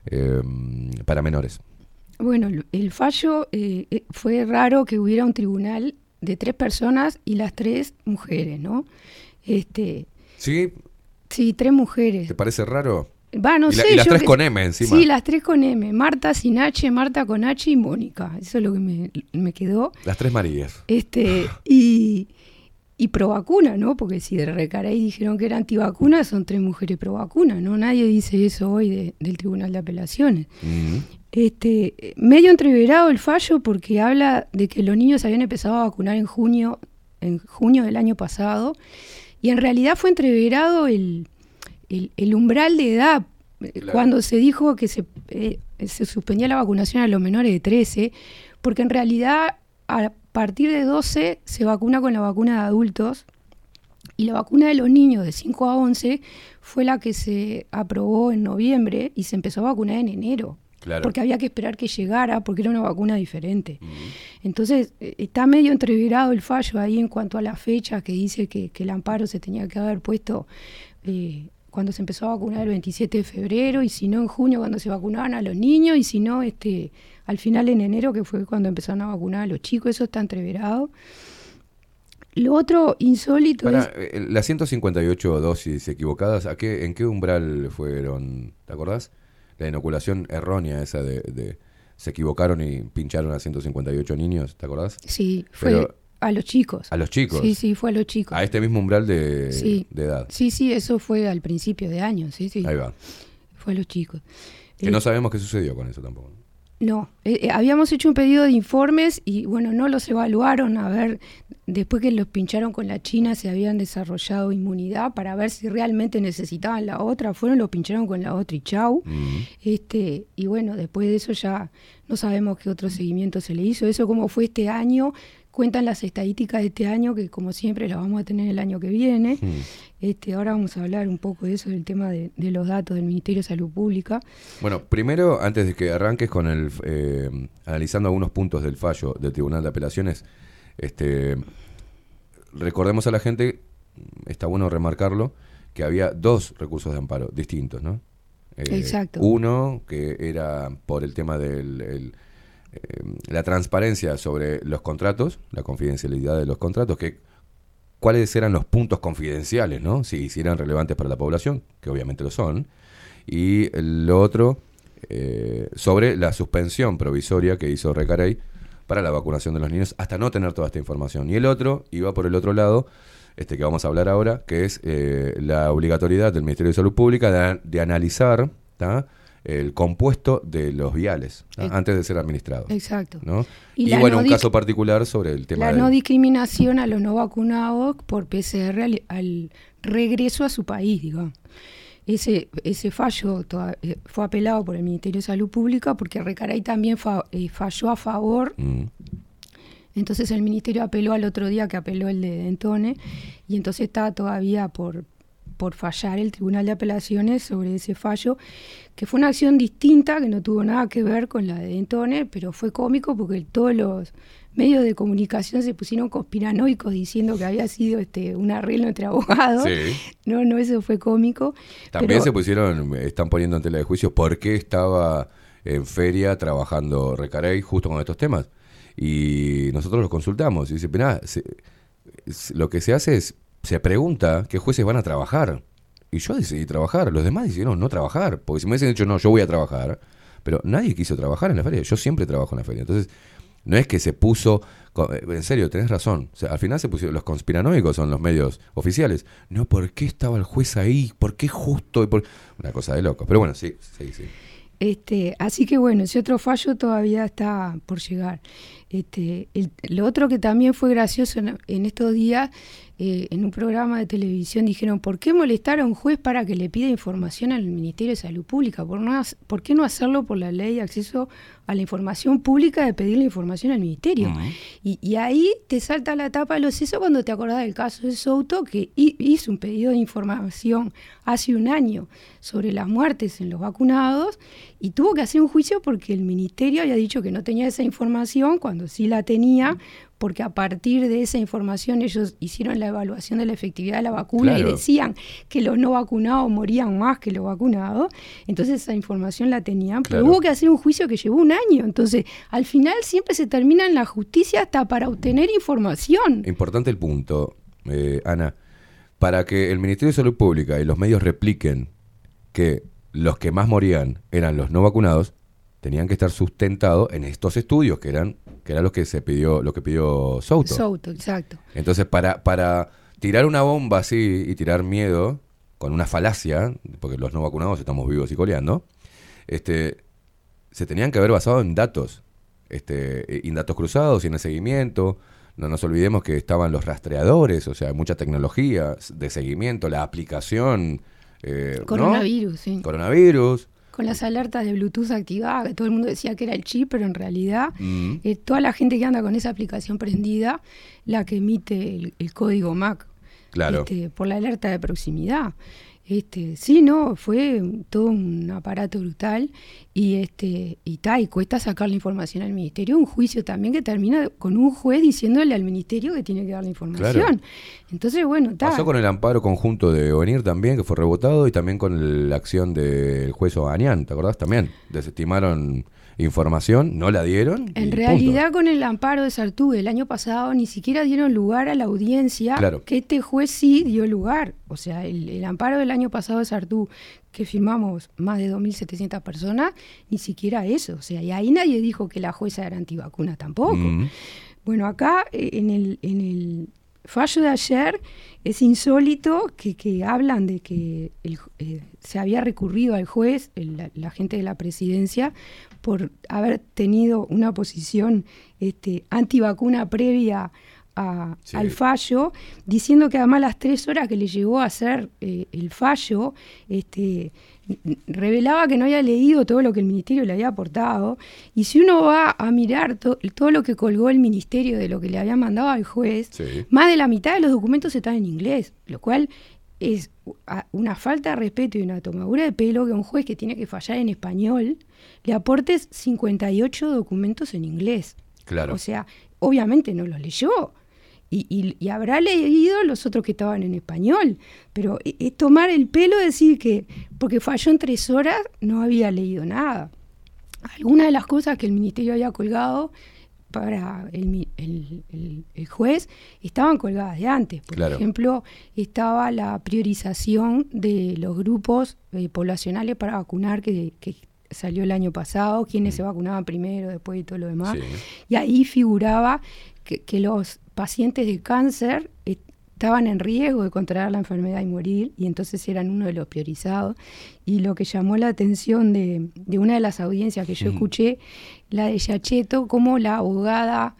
eh, para menores. Bueno, el- el fallo eh, eh, fue raro que hubiera un tribunal de tres personas y las tres mujeres, ¿no? Este, ¿Sí? sí, tres mujeres. ¿Te parece raro? Va, no y, la- sé. y las yo tres que- con M encima. Sí, las tres con M. Marta sin H, Marta con H y Mónica. Eso es lo que me, me quedó. Las tres Marías. Este, y, y pro vacuna, ¿no? Porque si de Recarey dijeron que era antivacuna, son tres mujeres pro vacuna, ¿no? Nadie dice eso hoy de- del Tribunal de Apelaciones. Este, medio entreverado el fallo porque habla de que los niños se habían empezado a vacunar en junio, en junio del año pasado, y en realidad fue entreverado el, el- el umbral de edad. eh, Claro. Cuando se dijo que se, eh, se suspendía la vacunación a los menores de 13, porque en realidad a partir de 12 se vacuna con la vacuna de adultos y la vacuna de los niños de 5 a 11 fue la que se aprobó en noviembre y se empezó a vacunar en enero. Claro. Porque había que esperar que llegara, porque era una vacuna diferente. Entonces, eh, está medio entreverado el fallo ahí en cuanto a la fecha que dice que, que el amparo se tenía que haber puesto eh, cuando se empezó a vacunar el 27 de febrero, y si no en junio cuando se vacunaban a los niños, y si no este, al final en enero, que fue cuando empezaron a vacunar a los chicos, eso está entreverado. Lo otro insólito Para, es... eh, las 158 dosis equivocadas, ¿a qué, ¿en qué umbral fueron? ¿Te acordás? La inoculación errónea esa de, de- Se equivocaron y pincharon a 158 niños, ¿te acordás? Sí, fue Pero- a los chicos. ¿A los chicos? Sí, sí, fue a los chicos. A este mismo umbral de, Sí. de edad. Sí, sí, eso fue al principio de año, sí, sí. Ahí va. Fue a los chicos. Que Eh, no sabemos qué sucedió con eso tampoco. No, eh, eh, habíamos hecho un pedido de informes y bueno, no los evaluaron a ver, después que los pincharon con la China, si habían desarrollado inmunidad para ver si realmente necesitaban la otra. Fueron, lo pincharon con la otra y chau. Este, y bueno, después de eso ya no sabemos qué otro seguimiento se le hizo. Eso como fue este año, cuentan las estadísticas de este año, que como siempre las vamos a tener el año que viene. Este, ahora vamos a hablar un poco de eso, del tema de, de los datos del Ministerio de Salud Pública. Bueno, primero, antes de que arranques con el eh, analizando algunos puntos del fallo del Tribunal de Apelaciones, este, recordemos a la gente, está bueno remarcarlo, que había dos recursos de amparo distintos, ¿no? Eh, Exacto. Uno que era por el tema del el, la transparencia sobre los contratos, la confidencialidad de los contratos, que cuáles eran los puntos confidenciales, ¿no? Si, si eran relevantes para la población, que obviamente lo son. Y lo otro, eh, sobre la suspensión provisoria que hizo Recarey para la vacunación de los niños, hasta no tener toda esta información. Y el otro iba por el otro lado, este que vamos a hablar ahora, que es eh, la obligatoriedad del Ministerio de Salud Pública de, de analizar ¿tá? El compuesto de los viales antes de ser administrado. Exacto. ¿no? Y Y, la bueno, no un caso particular sobre el tema La del- no discriminación a los no vacunados por PCR al, al regreso a su país, digamos. Ese, ese fallo toda- eh, fue apelado por el Ministerio de Salud Pública porque Recaray también fa- eh, falló a favor. Mm. Entonces el Ministerio apeló al otro día que apeló el de Dentone y entonces está todavía por, por fallar el Tribunal de Apelaciones sobre ese fallo, que fue una acción distinta, que no tuvo nada que ver con la de Dentone, pero fue cómico porque todos los medios de comunicación se pusieron conspiranoicos diciendo que había sido este un arreglo entre abogados. Sí. No, no, eso fue cómico. También pero- se pusieron, están poniendo en tela de juicio por qué estaba en feria trabajando Recarey justo con estos temas. Y nosotros los consultamos. Y dice, mirá, se- lo que se hace es, se pregunta qué jueces van a trabajar. Y yo decidí trabajar. Los demás decidieron no trabajar. Porque si me hubiesen dicho, no, yo voy a trabajar. Pero nadie quiso trabajar en la feria. Yo siempre trabajo en la feria. Entonces, no es que se puso. eh, En serio, tenés razón. Al final se pusieron. Los conspiranoicos son los medios oficiales. No, ¿por qué estaba el juez ahí? ¿Por qué justo? Una cosa de locos. Pero bueno, sí, sí, sí. Este, así que bueno, ese otro fallo todavía está por llegar. Este, el- lo otro que también fue gracioso en estos días, eh, en un programa de televisión dijeron, ¿por qué molestar a un juez para que le pida información al Ministerio de Salud Pública? ¿Por, no, ¿Por qué no hacerlo por la ley de acceso a la información pública de pedirle información al Ministerio? Y, y ahí te salta la tapa de los sesos cuando te acordás del caso de Souto, que hi- hizo un pedido de información hace un año sobre las muertes en los vacunados y tuvo que hacer un juicio porque el ministerio había dicho que no tenía esa información cuando sí la tenía, porque a partir de esa información ellos hicieron la evaluación de la efectividad de la vacuna y decían que los no vacunados morían más que los vacunados. Entonces esa información la tenían, pero Claro. hubo que hacer un juicio que llevó un año. Entonces, al final siempre se termina en la justicia hasta para obtener información. Importante el punto, eh, Ana. Para que el Ministerio de Salud Pública y los medios repliquen que los que más morían eran los no vacunados, tenían que estar sustentados en estos estudios que eran que era lo que se pidió, lo que pidió Souto. Souto, exacto. Entonces, para, para tirar una bomba así y tirar miedo, con una falacia, porque los no vacunados estamos vivos y coleando, este, se tenían que haber basado en datos, este, en datos cruzados y en el seguimiento. No nos olvidemos que estaban los rastreadores, o sea, mucha tecnología de seguimiento, la aplicación. eh, ¿no? Coronavirus, sí. Coronavirus. Con las alertas de Bluetooth activadas, que todo el mundo decía que era el chip, pero en realidad eh, toda la gente que anda con esa aplicación prendida, la que emite el, el código MAC Claro. este, por la alerta de proximidad. Este, sí, no, fue todo un aparato brutal y este y, ta, y cuesta sacar la información al ministerio, un juicio también que termina con un juez diciéndole al ministerio que tiene que dar la información. Claro. Entonces, bueno, ta, Pasó con el amparo conjunto de Ovenir también, que fue rebotado, y también con el- la acción del juez Obañán, ¿te acordás? También desestimaron información, no la dieron. En punto. realidad, con el amparo de Sartú el año pasado, ni siquiera dieron lugar a la audiencia Claro. que este juez sí dio lugar. O sea, el, el amparo del año pasado de Sartú, que firmamos más de 2.700 personas, ni siquiera eso. O sea, y ahí nadie dijo que la jueza era antivacuna tampoco. Mm. Bueno, acá eh, en el, en el fallo de ayer es insólito que, que hablan de que el eh, se había recurrido al juez, el- la, la gente de la presidencia, por haber tenido una posición este, antivacuna previa a- Sí. al fallo, diciendo que además las tres horas que le llevó a hacer eh, el fallo, este, revelaba que no había leído todo lo que el ministerio le había aportado. Y si uno va a mirar to- todo lo que colgó el ministerio de lo que le había mandado al juez, más de la mitad de los documentos están en inglés, lo cual es una falta de respeto y una tomadura de pelo que un juez que tiene que fallar en español le aportes 58 documentos en inglés. Claro. O sea, obviamente no los leyó. Y, y- y habrá leído los otros que estaban en español. Pero e- es tomar el pelo decir que porque falló en tres horas no había leído nada. Algunas de las cosas que el ministerio había colgado para el, el- el- el juez estaban colgadas de antes. Por Claro. ejemplo, estaba la priorización de los grupos eh, poblacionales para vacunar que, que salió el año pasado, quiénes se vacunaban primero, después y todo lo demás. Sí. Y ahí figuraba que, que los pacientes de cáncer estaban en riesgo de contraer la enfermedad y morir, y entonces eran uno de los priorizados. Y lo que llamó la atención de, de una de las audiencias que yo escuché, la de Yacheto, como la abogada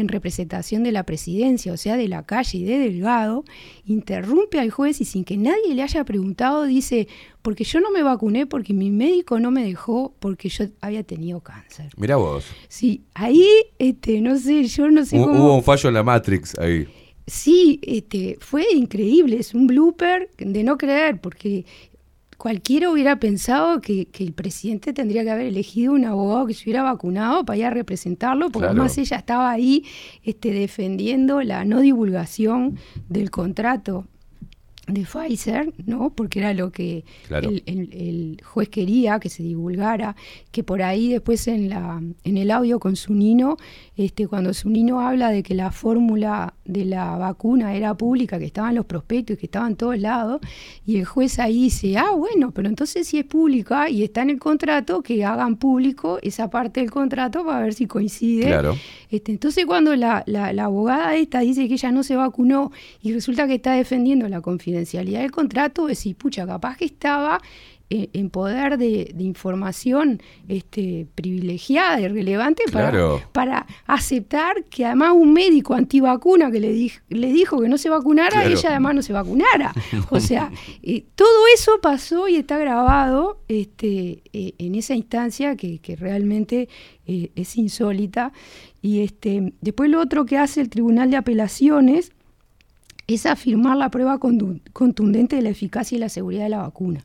en representación de la presidencia, o sea, de la calle y de Delgado, interrumpe al juez y sin que nadie le haya preguntado, dice, porque yo no me vacuné, porque mi médico no me dejó, porque yo había tenido cáncer. Mirá vos. Sí, ahí, este, no sé, yo no sé cómo... Hubo un fallo en la Matrix ahí. Sí, este, fue increíble, es un blooper de no creer, porque cualquiera hubiera pensado que, que el presidente tendría que haber elegido un abogado que se hubiera vacunado para ir a representarlo, porque Claro. además ella estaba ahí este, defendiendo la no divulgación del contrato de Pfizer, ¿no? Porque era lo que Claro. el, el- el juez quería que se divulgara, que por ahí después en la en el audio con Sunino, este, cuando Sunino habla de que la fórmula de la vacuna era pública, que estaban los prospectos y que estaban en todos lados, y el juez ahí dice, ah, bueno, pero entonces si es pública y está en el contrato, que hagan público esa parte del contrato para ver si coincide. Claro. Este, entonces cuando la, la- la abogada esta dice que ella no se vacunó y resulta que está defendiendo la confidencialidad del contrato, decís, pucha, capaz que estaba eh, en poder de, de información este, privilegiada y relevante para, Claro. para aceptar que además un médico antivacuna que le, dij- le dijo que no se vacunara, Claro. ella además no se vacunara. O sea, eh, todo eso pasó y está grabado este, eh, en esa instancia que, que realmente eh, es insólita. Y este, después lo otro que hace el Tribunal de Apelaciones es afirmar la prueba contundente de la eficacia y la seguridad de la vacuna.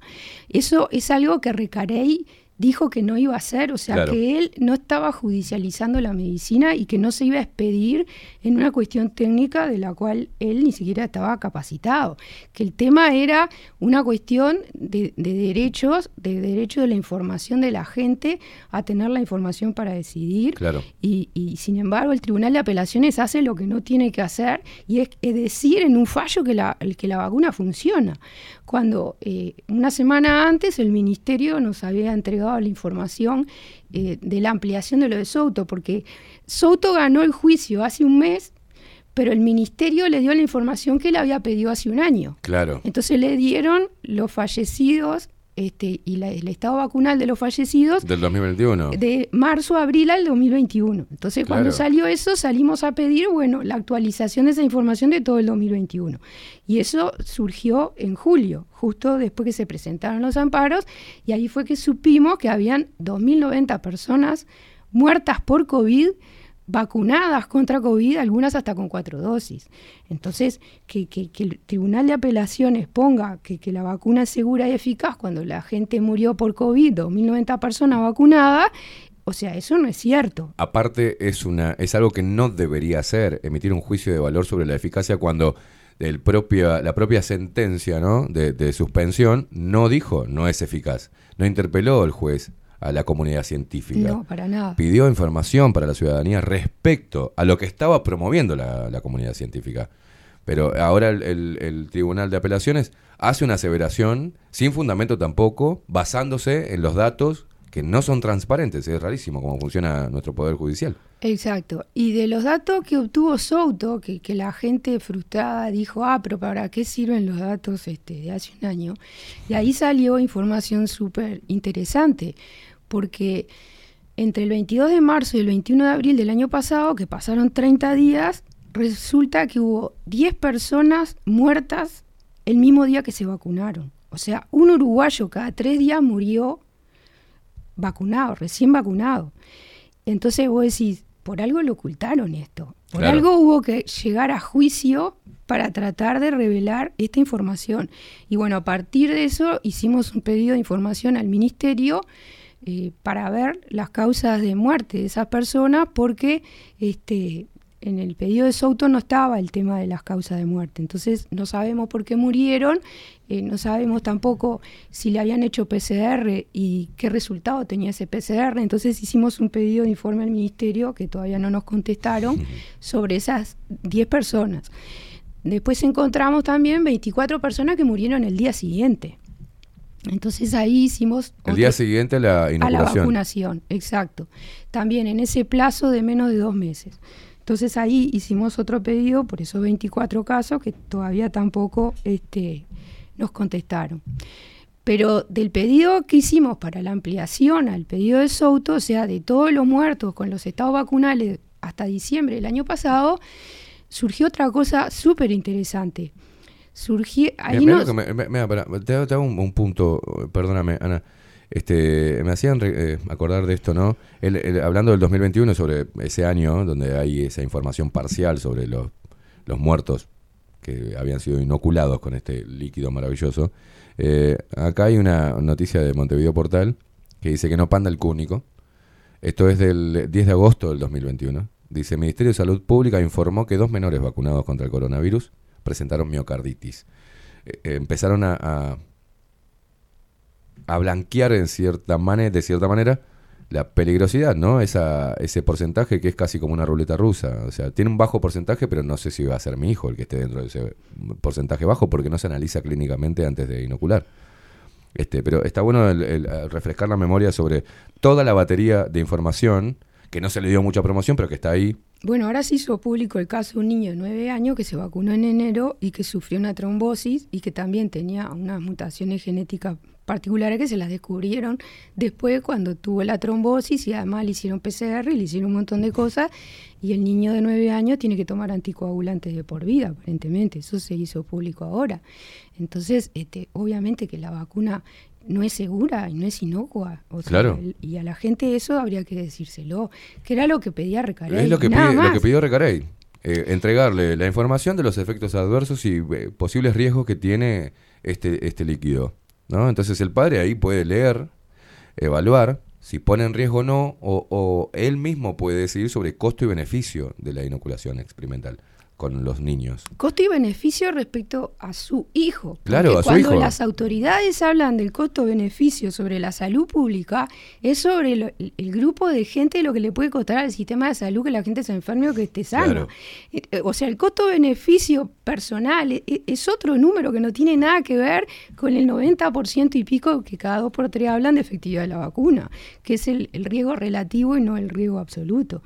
Eso es algo que Recarey dijo que no iba a hacer, o sea, Claro. que él no estaba judicializando la medicina y que no se iba a expedir en una cuestión técnica de la cual él ni siquiera estaba capacitado, que el tema era una cuestión de, de derechos, de derecho de la información de la gente a tener la información para decidir Claro. y, y, sin embargo el Tribunal de Apelaciones hace lo que no tiene que hacer y es, es decir en un fallo que la, que la vacuna funciona. Cuando eh, una semana antes el Ministerio nos había entregado la información eh, de la ampliación de lo de Souto, porque Souto ganó el juicio hace un mes, pero el Ministerio le dio la información que él había pedido hace un año. Claro. Entonces le dieron los fallecidos este, y la- el estado vacunal de los fallecidos Del 2021. de marzo a abril al 2021. Entonces, cuando salió eso, salimos a pedir, bueno, la actualización de esa información de todo el 2021. Y eso surgió en julio, justo después que se presentaron los amparos, y ahí fue que supimos que habían 2.090 personas muertas por COVID, vacunadas contra COVID, algunas hasta con cuatro dosis. Entonces, que, que- que el Tribunal de Apelaciones ponga que, que la vacuna es segura y eficaz cuando la gente murió por COVID, 2.090 personas vacunadas, o sea, eso no es cierto. Aparte, es, una, es algo que no debería hacer, emitir un juicio de valor sobre la eficacia cuando el la propia sentencia ¿no? de, de suspensión no dijo no es eficaz. No interpeló el juez a la comunidad científica. No, para nada. Pidió información para la ciudadanía respecto a lo que estaba promoviendo la, la comunidad científica. Pero ahora el, el- el Tribunal de Apelaciones hace una aseveración sin fundamento tampoco, basándose en los datos que no son transparentes. Es rarísimo cómo funciona nuestro Poder Judicial. Exacto. Y de los datos que obtuvo Souto, que, que la gente frustrada dijo, ah, pero ¿para qué sirven los datos este, de hace un año? Y ahí salió información súper interesante, porque entre el 22 de marzo y el 21 de abril del año pasado, que pasaron 30 días, resulta que hubo 10 personas muertas el mismo día que se vacunaron. O sea, un uruguayo cada tres días murió vacunado, recién vacunado. Entonces vos decís, por algo lo ocultaron esto. Por Claro. algo hubo que llegar a juicio para tratar de revelar esta información. Y bueno, a partir de eso hicimos un pedido de información al ministerio eh, para ver las causas de muerte de esas personas porque este, en el pedido de Souto no estaba el tema de las causas de muerte. Entonces no sabemos por qué murieron, eh, no sabemos tampoco si le habían hecho PCR y qué resultado tenía ese PCR. Entonces hicimos un pedido de informe al ministerio que todavía no nos contestaron sobre esas 10 personas. Después encontramos también 24 personas que murieron el día siguiente. Entonces ahí hicimos El día siguiente a la a la inoculación. vacunación, exacto. También en ese plazo de menos de dos meses. Entonces ahí hicimos otro pedido por esos 24 casos que todavía tampoco este, nos contestaron. Pero del pedido que hicimos para la ampliación al pedido de Souto, o sea, de todos los muertos con los estados vacunales hasta diciembre del año pasado, surgió otra cosa súper interesante. Surgió, ahí Mirá nos- me- me- mira, te, hago- te hago un, un punto, perdóname, Ana. Este, me hacían eh, acordar de esto, ¿no? El- el- hablando del 2021, sobre ese año donde hay esa información parcial sobre los, los muertos que habían sido inoculados con este líquido maravilloso. eh, acá hay una noticia de Montevideo Portal que dice que no panda el cúnico. Esto es del 10 de agosto del 2021. Dice, Ministerio de Salud Pública informó que dos menores vacunados contra el coronavirus presentaron miocarditis. Eh, empezaron a, a blanquear en cierta manera, de cierta manera la peligrosidad, ¿no? Esa, ese porcentaje que es casi como una ruleta rusa. O sea, tiene un bajo porcentaje, pero no sé si va a ser mi hijo el que esté dentro de ese porcentaje bajo porque no se analiza clínicamente antes de inocular. Este, pero está bueno el- refrescar la memoria sobre toda la batería de información que no se le dio mucha promoción, pero que está ahí. Bueno, ahora se hizo público el caso de un niño de 9 años que se vacunó en enero y que sufrió una trombosis y que también tenía unas mutaciones genéticas particulares que se las descubrieron después cuando tuvo la trombosis y además le hicieron PCR y le hicieron un montón de cosas y el niño de 9 años tiene que tomar anticoagulantes de por vida, aparentemente. Eso se hizo público ahora. Entonces, este, obviamente que la vacuna no es segura y no es inocua. O sea, Claro. el- y a la gente eso habría que decírselo, que era lo que pedía Recarey. Es lo que, nada pide- lo que pidió Recarey. eh, entregarle la información de los efectos adversos y eh, posibles riesgos que tiene este, este líquido. ¿No? Entonces el padre ahí puede leer, evaluar si pone en riesgo o no, o, o él mismo puede decidir sobre costo y beneficio de la inoculación experimental con los niños. Costo y beneficio respecto a su hijo. Claro, a su cuando hijo. las autoridades hablan del costo-beneficio sobre la salud pública, es sobre lo- el, el grupo de gente lo que le puede costar al sistema de salud que la gente se enferme o que esté sana. Claro. Eh, eh, O sea, el costo-beneficio personal e- e- es otro número que no tiene nada que ver con el 90% y pico que cada dos por tres hablan de efectividad de la vacuna, que es el, el riesgo relativo y no el riesgo absoluto.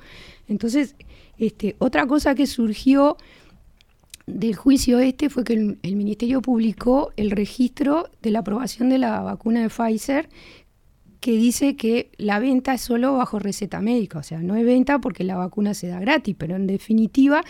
Entonces, este, otra cosa que surgió del juicio este fue que el, el Ministerio publicó el registro de la aprobación de la vacuna de Pfizer que dice que la venta es solo bajo receta médica, o sea, no es venta porque la vacuna se da gratis, pero en definitiva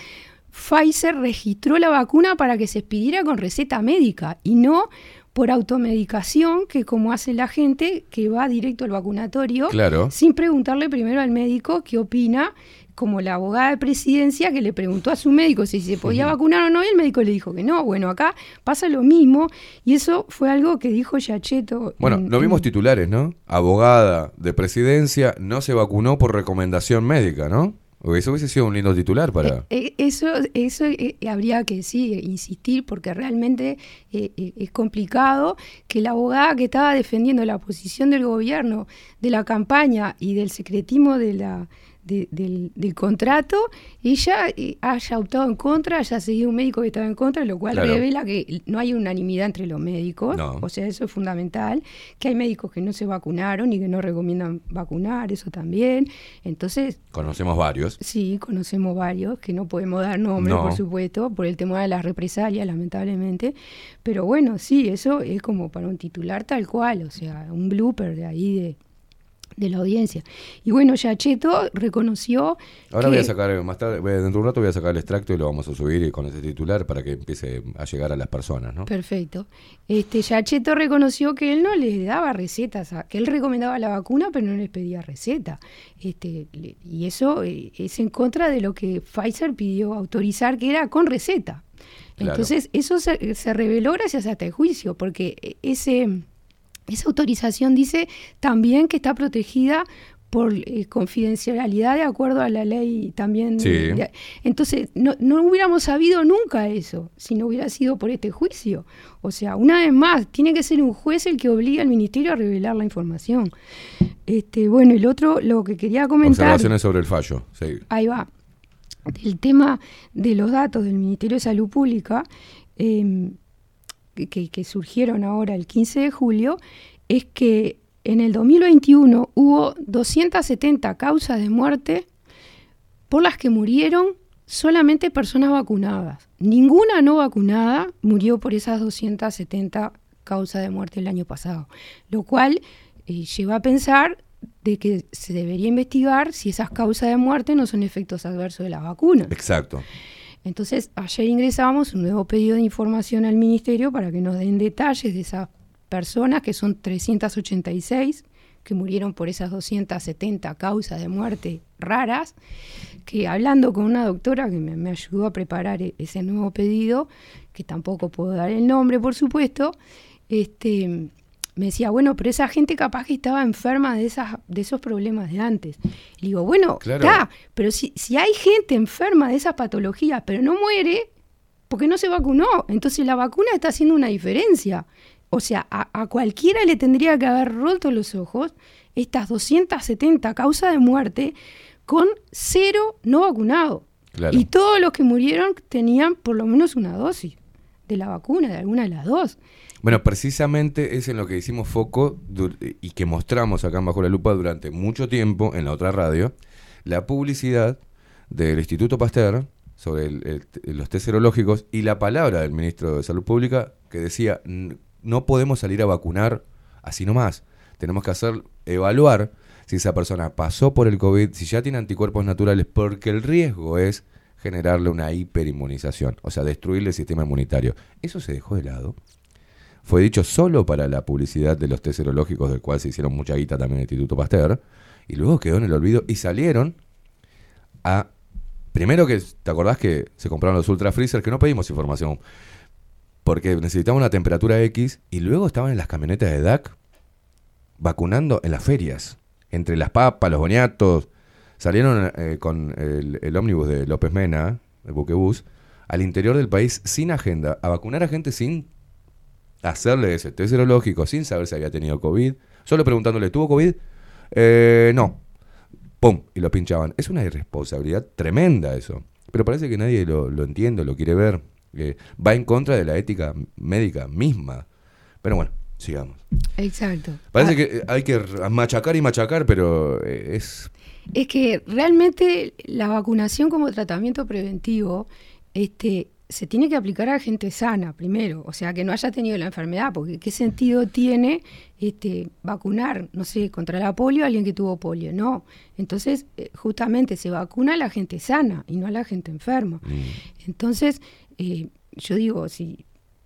Pfizer registró la vacuna para que se expidiera con receta médica y no por automedicación, que como hace la gente que va directo al vacunatorio, Claro. sin preguntarle primero al médico qué opina, como la abogada de presidencia que le preguntó a su médico si se podía vacunar o no, y el médico le dijo que no. Bueno, acá pasa lo mismo, y eso fue algo que dijo Yacheto. Bueno, en- lo vimos titulares, ¿no? Abogada de presidencia no se vacunó por recomendación médica, ¿no? Eso hubiese sido un lindo titular para... Eh, Eso, eso eh, habría que sí, insistir porque realmente eh, eh, es complicado que la abogada que estaba defendiendo la posición del gobierno, de la campaña y del secretismo de la, de- del, del contrato, ella haya optado en contra, haya seguido un médico que estaba en contra, lo cual Claro. revela que no hay unanimidad entre los médicos, No. o sea, eso es fundamental, que hay médicos que no se vacunaron y que no recomiendan vacunar, eso también. Entonces, Conocemos varios. Sí, conocemos varios, que no podemos dar nombres, No. por supuesto, por el tema de las represalias, lamentablemente. Pero bueno, sí, eso es como para un titular tal cual, o sea, un blooper de ahí de, de la audiencia. Y bueno, Yacheto reconoció Ahora que- voy a sacar, más tarde, dentro de un rato voy a sacar el extracto y lo vamos a subir con ese titular para que empiece a llegar a las personas, ¿no? Perfecto. Este, Yacheto reconoció que él no les daba recetas, que él recomendaba la vacuna, pero no les pedía receta. Este, y eso eh, es en contra de lo que Pfizer pidió autorizar, que era con receta. Claro. Entonces, eso se, se reveló gracias a este juicio, porque eh, ese, esa autorización dice también que está protegida por eh, confidencialidad de acuerdo a la ley también. Sí. de- entonces, no, no hubiéramos sabido nunca eso si no hubiera sido por este juicio. O sea, una vez más, tiene que ser un juez el que obliga al ministerio a revelar la información. Este, bueno, el otro, lo que quería comentar. Observaciones sobre el fallo. Sí. Ahí va. El tema de los datos del Ministerio de Salud Pública, eh, que- surgieron ahora el 15 de julio, es que en el 2021 hubo 270 causas de muerte por las que murieron solamente personas vacunadas. Ninguna no vacunada murió por esas 270 causas de muerte el año pasado, lo cual eh, lleva a pensar de que se debería investigar si esas causas de muerte no son efectos adversos de la vacuna. Exacto. Entonces, ayer ingresamos un nuevo pedido de información al Ministerio para que nos den detalles de esas personas, que son 386, que murieron por esas 270 causas de muerte raras, que hablando con una doctora que me, me ayudó a preparar e- ese nuevo pedido, que tampoco puedo dar el nombre, por supuesto, este, me decía, bueno, pero esa gente capaz que estaba enferma de, esas, de esos problemas de antes. Y digo, bueno, Claro. está, pero si, si hay gente enferma de esas patologías, pero no muere, porque no se vacunó. Entonces la vacuna está haciendo una diferencia. O sea, a, a cualquiera le tendría que haber roto los ojos estas 270 causas de muerte con cero no vacunado. Claro. Y todos los que murieron tenían por lo menos una dosis de la vacuna, de alguna de las dos. Bueno, precisamente es en lo que hicimos foco y que mostramos acá en Bajo la Lupa durante mucho tiempo en la otra radio, la publicidad del Instituto Pasteur sobre el- el- los test serológicos y la palabra del ministro de Salud Pública que decía, "N- no podemos salir a vacunar así nomás, tenemos que hacer, evaluar si esa persona pasó por el COVID, si ya tiene anticuerpos naturales, porque el riesgo es generarle una hiperinmunización, o sea, destruirle el sistema inmunitario. Eso se dejó de lado fue dicho solo para la publicidad de los test serológicos, del cual se hicieron mucha guita también el Instituto Pasteur, y luego quedó en el olvido y salieron a... Primero que, ¿te acordás que se compraron los Ultra Freezer? Que no pedimos información, porque necesitaban una temperatura X, y luego estaban en las camionetas de DAC vacunando en las ferias, entre las papas, los boniatos, salieron eh, con el, el ómnibus de López Mena, el buquebús, al interior del país sin agenda, a vacunar a gente sin hacerle ese test serológico sin saber si había tenido COVID, solo preguntándole, ¿tuvo COVID? Eh, no. ¡Pum! Y lo pinchaban. Es una irresponsabilidad tremenda eso. Pero parece que nadie lo, lo entiende, lo quiere ver. Eh, va en contra de la ética médica misma. Pero bueno, sigamos. Exacto. Parece que eh, hay que machacar y machacar, pero eh, es... Es que realmente la vacunación como tratamiento preventivo este, se tiene que aplicar a gente sana primero, o sea, que no haya tenido la enfermedad, porque ¿qué sentido tiene este, vacunar, no sé, contra la polio a alguien que tuvo polio? No. Entonces, eh, justamente se vacuna a la gente sana y no a la gente enferma. Entonces, eh, yo digo, si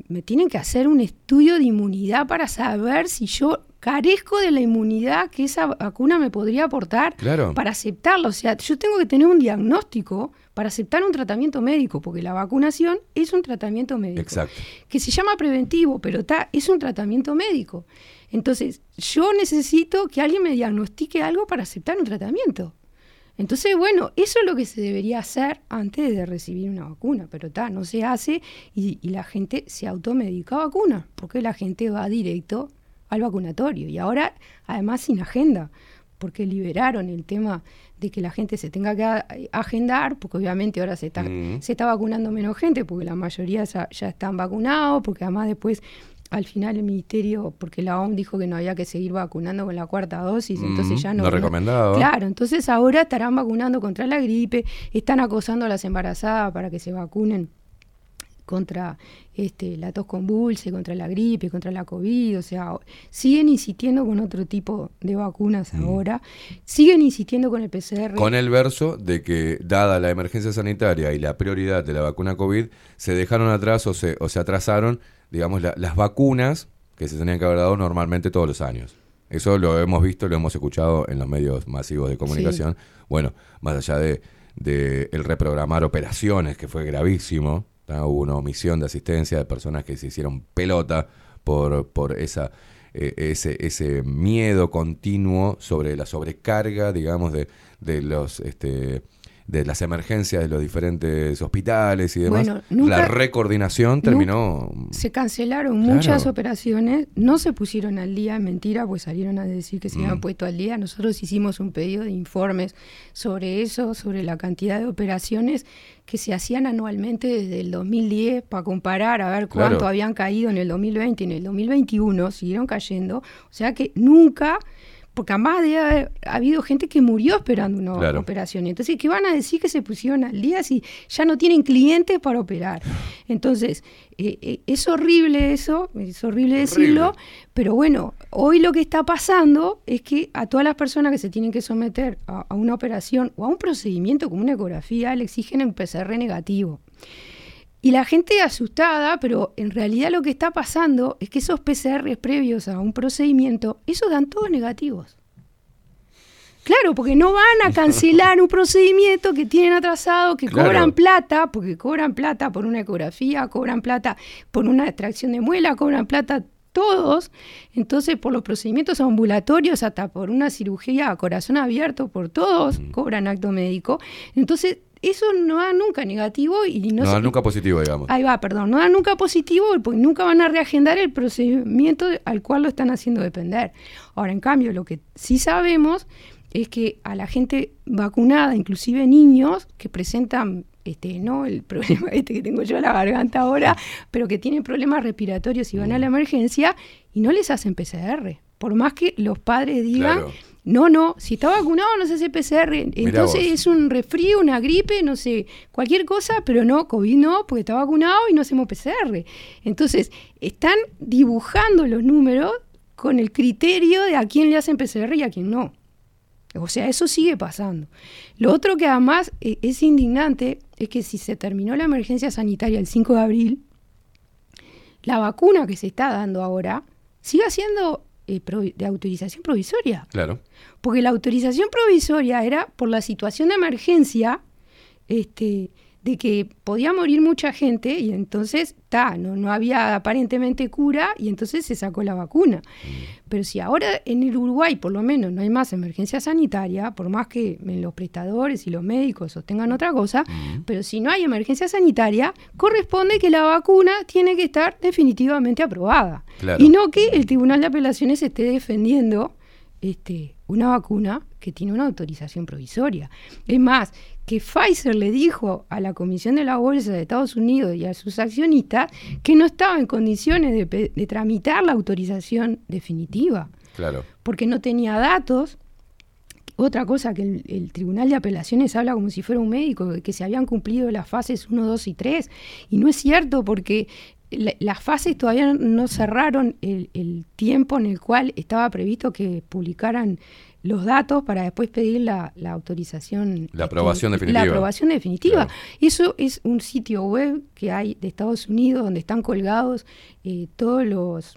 me tienen que hacer un estudio de inmunidad para saber si yo carezco de la inmunidad que esa vacuna me podría aportar Claro. para aceptarla. O sea, yo tengo que tener un diagnóstico para aceptar un tratamiento médico, porque la vacunación es un tratamiento médico. Exacto. Que se llama preventivo, pero está, es un tratamiento médico. Entonces, yo necesito que alguien me diagnostique algo para aceptar un tratamiento. Entonces, bueno, eso es lo que se debería hacer antes de recibir una vacuna, pero está, no se hace y, y la gente se automedica vacuna, porque la gente va directo al vacunatorio y ahora además sin agenda, porque liberaron el tema de que la gente se tenga que agendar, porque obviamente ahora se está, Mm. se está vacunando menos gente, porque la mayoría ya, ya están vacunados, porque además después al final el ministerio, porque la OMS dijo que no había que seguir vacunando con la cuarta dosis, entonces Mm, ya no. no recomendado. Claro, entonces ahora estarán vacunando contra la gripe, están acosando a las embarazadas para que se vacunen contra este, la tos convulse, contra la gripe, contra la COVID, o sea, siguen insistiendo con otro tipo de vacunas ahora, siguen insistiendo con el PCR. Mm. Con el verso de que, dada la emergencia sanitaria y la prioridad de la vacuna COVID, se dejaron atrás o se, o se atrasaron, digamos, la- las vacunas que se tenían que haber dado normalmente todos los años. Eso lo hemos visto, lo hemos escuchado en los medios masivos de comunicación. Bueno, más allá de, de el reprogramar operaciones, que fue gravísimo, ¿tá? hubo una omisión de asistencia de personas que se hicieron pelota por, por esa, eh, ese, ese miedo continuo sobre la sobrecarga, digamos, de, de los este, de las emergencias de los diferentes hospitales y demás. Bueno, nunca- la recoordinación terminó Se cancelaron Claro. muchas operaciones, no se pusieron al día, mentira, pues salieron a decir que se Mm. habían puesto al día. Nosotros hicimos un pedido de informes sobre eso, sobre la cantidad de operaciones que se hacían anualmente desde el 2010 para comparar a ver cuánto Claro. habían caído en el 2020 y en el 2021, siguieron cayendo. O sea que nunca, porque además de haber habido gente que murió esperando una Claro. operación. Entonces, ¿qué van a decir que se pusieron al día si ya no tienen clientes para operar? Entonces, eh, eh, es horrible eso, es horrible decirlo, pero bueno, hoy lo que está pasando es que a todas las personas que se tienen que someter a, a una operación o a un procedimiento como una ecografía le exigen un PCR negativo. Y la gente asustada, pero en realidad lo que está pasando es que esos PCR previos a un procedimiento, esos dan todos negativos. Claro, porque no van a cancelar un procedimiento que tienen atrasado, que Claro. cobran plata, porque cobran plata por una ecografía, cobran plata por una extracción de muela, cobran plata todos. Entonces, por los procedimientos ambulatorios, hasta por una cirugía a corazón abierto, por todos, cobran acto médico. Entonces, eso no da nunca negativo y no, no, se- nunca positivo, digamos. Ahí va, perdón, no da nunca positivo porque nunca van a reagendar el procedimiento al cual lo están haciendo depender. Ahora, en cambio, lo que sí sabemos es que a la gente vacunada, inclusive niños que presentan este, no el problema este que tengo yo en la garganta ahora, pero que tienen problemas respiratorios y van a la emergencia y no les hacen PCR. Por más que los padres digan, Claro. No, no, si está vacunado no se hace PCR. Entonces es un resfrío, una gripe, no sé, cualquier cosa, pero no, COVID no, porque está vacunado y no hacemos PCR. Entonces, están dibujando los números con el criterio de a quién le hacen PCR y a quién no. O sea, eso sigue pasando. Lo otro que además eh, es indignante es que si se terminó la emergencia sanitaria el 5 de abril, la vacuna que se está dando ahora siga siendo eh, de autorización provisoria. Claro. Porque la autorización provisoria era por la situación de emergencia, este, de que podía morir mucha gente y entonces ta, no, no había aparentemente cura y entonces se sacó la vacuna. Pero si ahora en el Uruguay por lo menos no hay más emergencia sanitaria, por más que los prestadores y los médicos sostengan otra cosa, pero si no hay emergencia sanitaria, corresponde que la vacuna tiene que estar definitivamente aprobada. Claro. Y no que el Tribunal de Apelaciones esté defendiendo este, una vacuna que tiene una autorización provisoria. Es más, que Pfizer le dijo a la Comisión de la Bolsa de Estados Unidos y a sus accionistas que no estaba en condiciones de, tramitar la autorización definitiva, Claro. porque no tenía datos otra cosa que el, el Tribunal de Apelaciones habla como si fuera un médico, que se habían cumplido las fases 1, 2 y 3. Y no es cierto porque la- las fases todavía no cerraron el, el tiempo en el cual estaba previsto que publicaran los datos para después pedir la, la autorización. La aprobación este, definitiva. La aprobación definitiva. Eso es un sitio web que hay de Estados Unidos donde están colgados eh, todos los,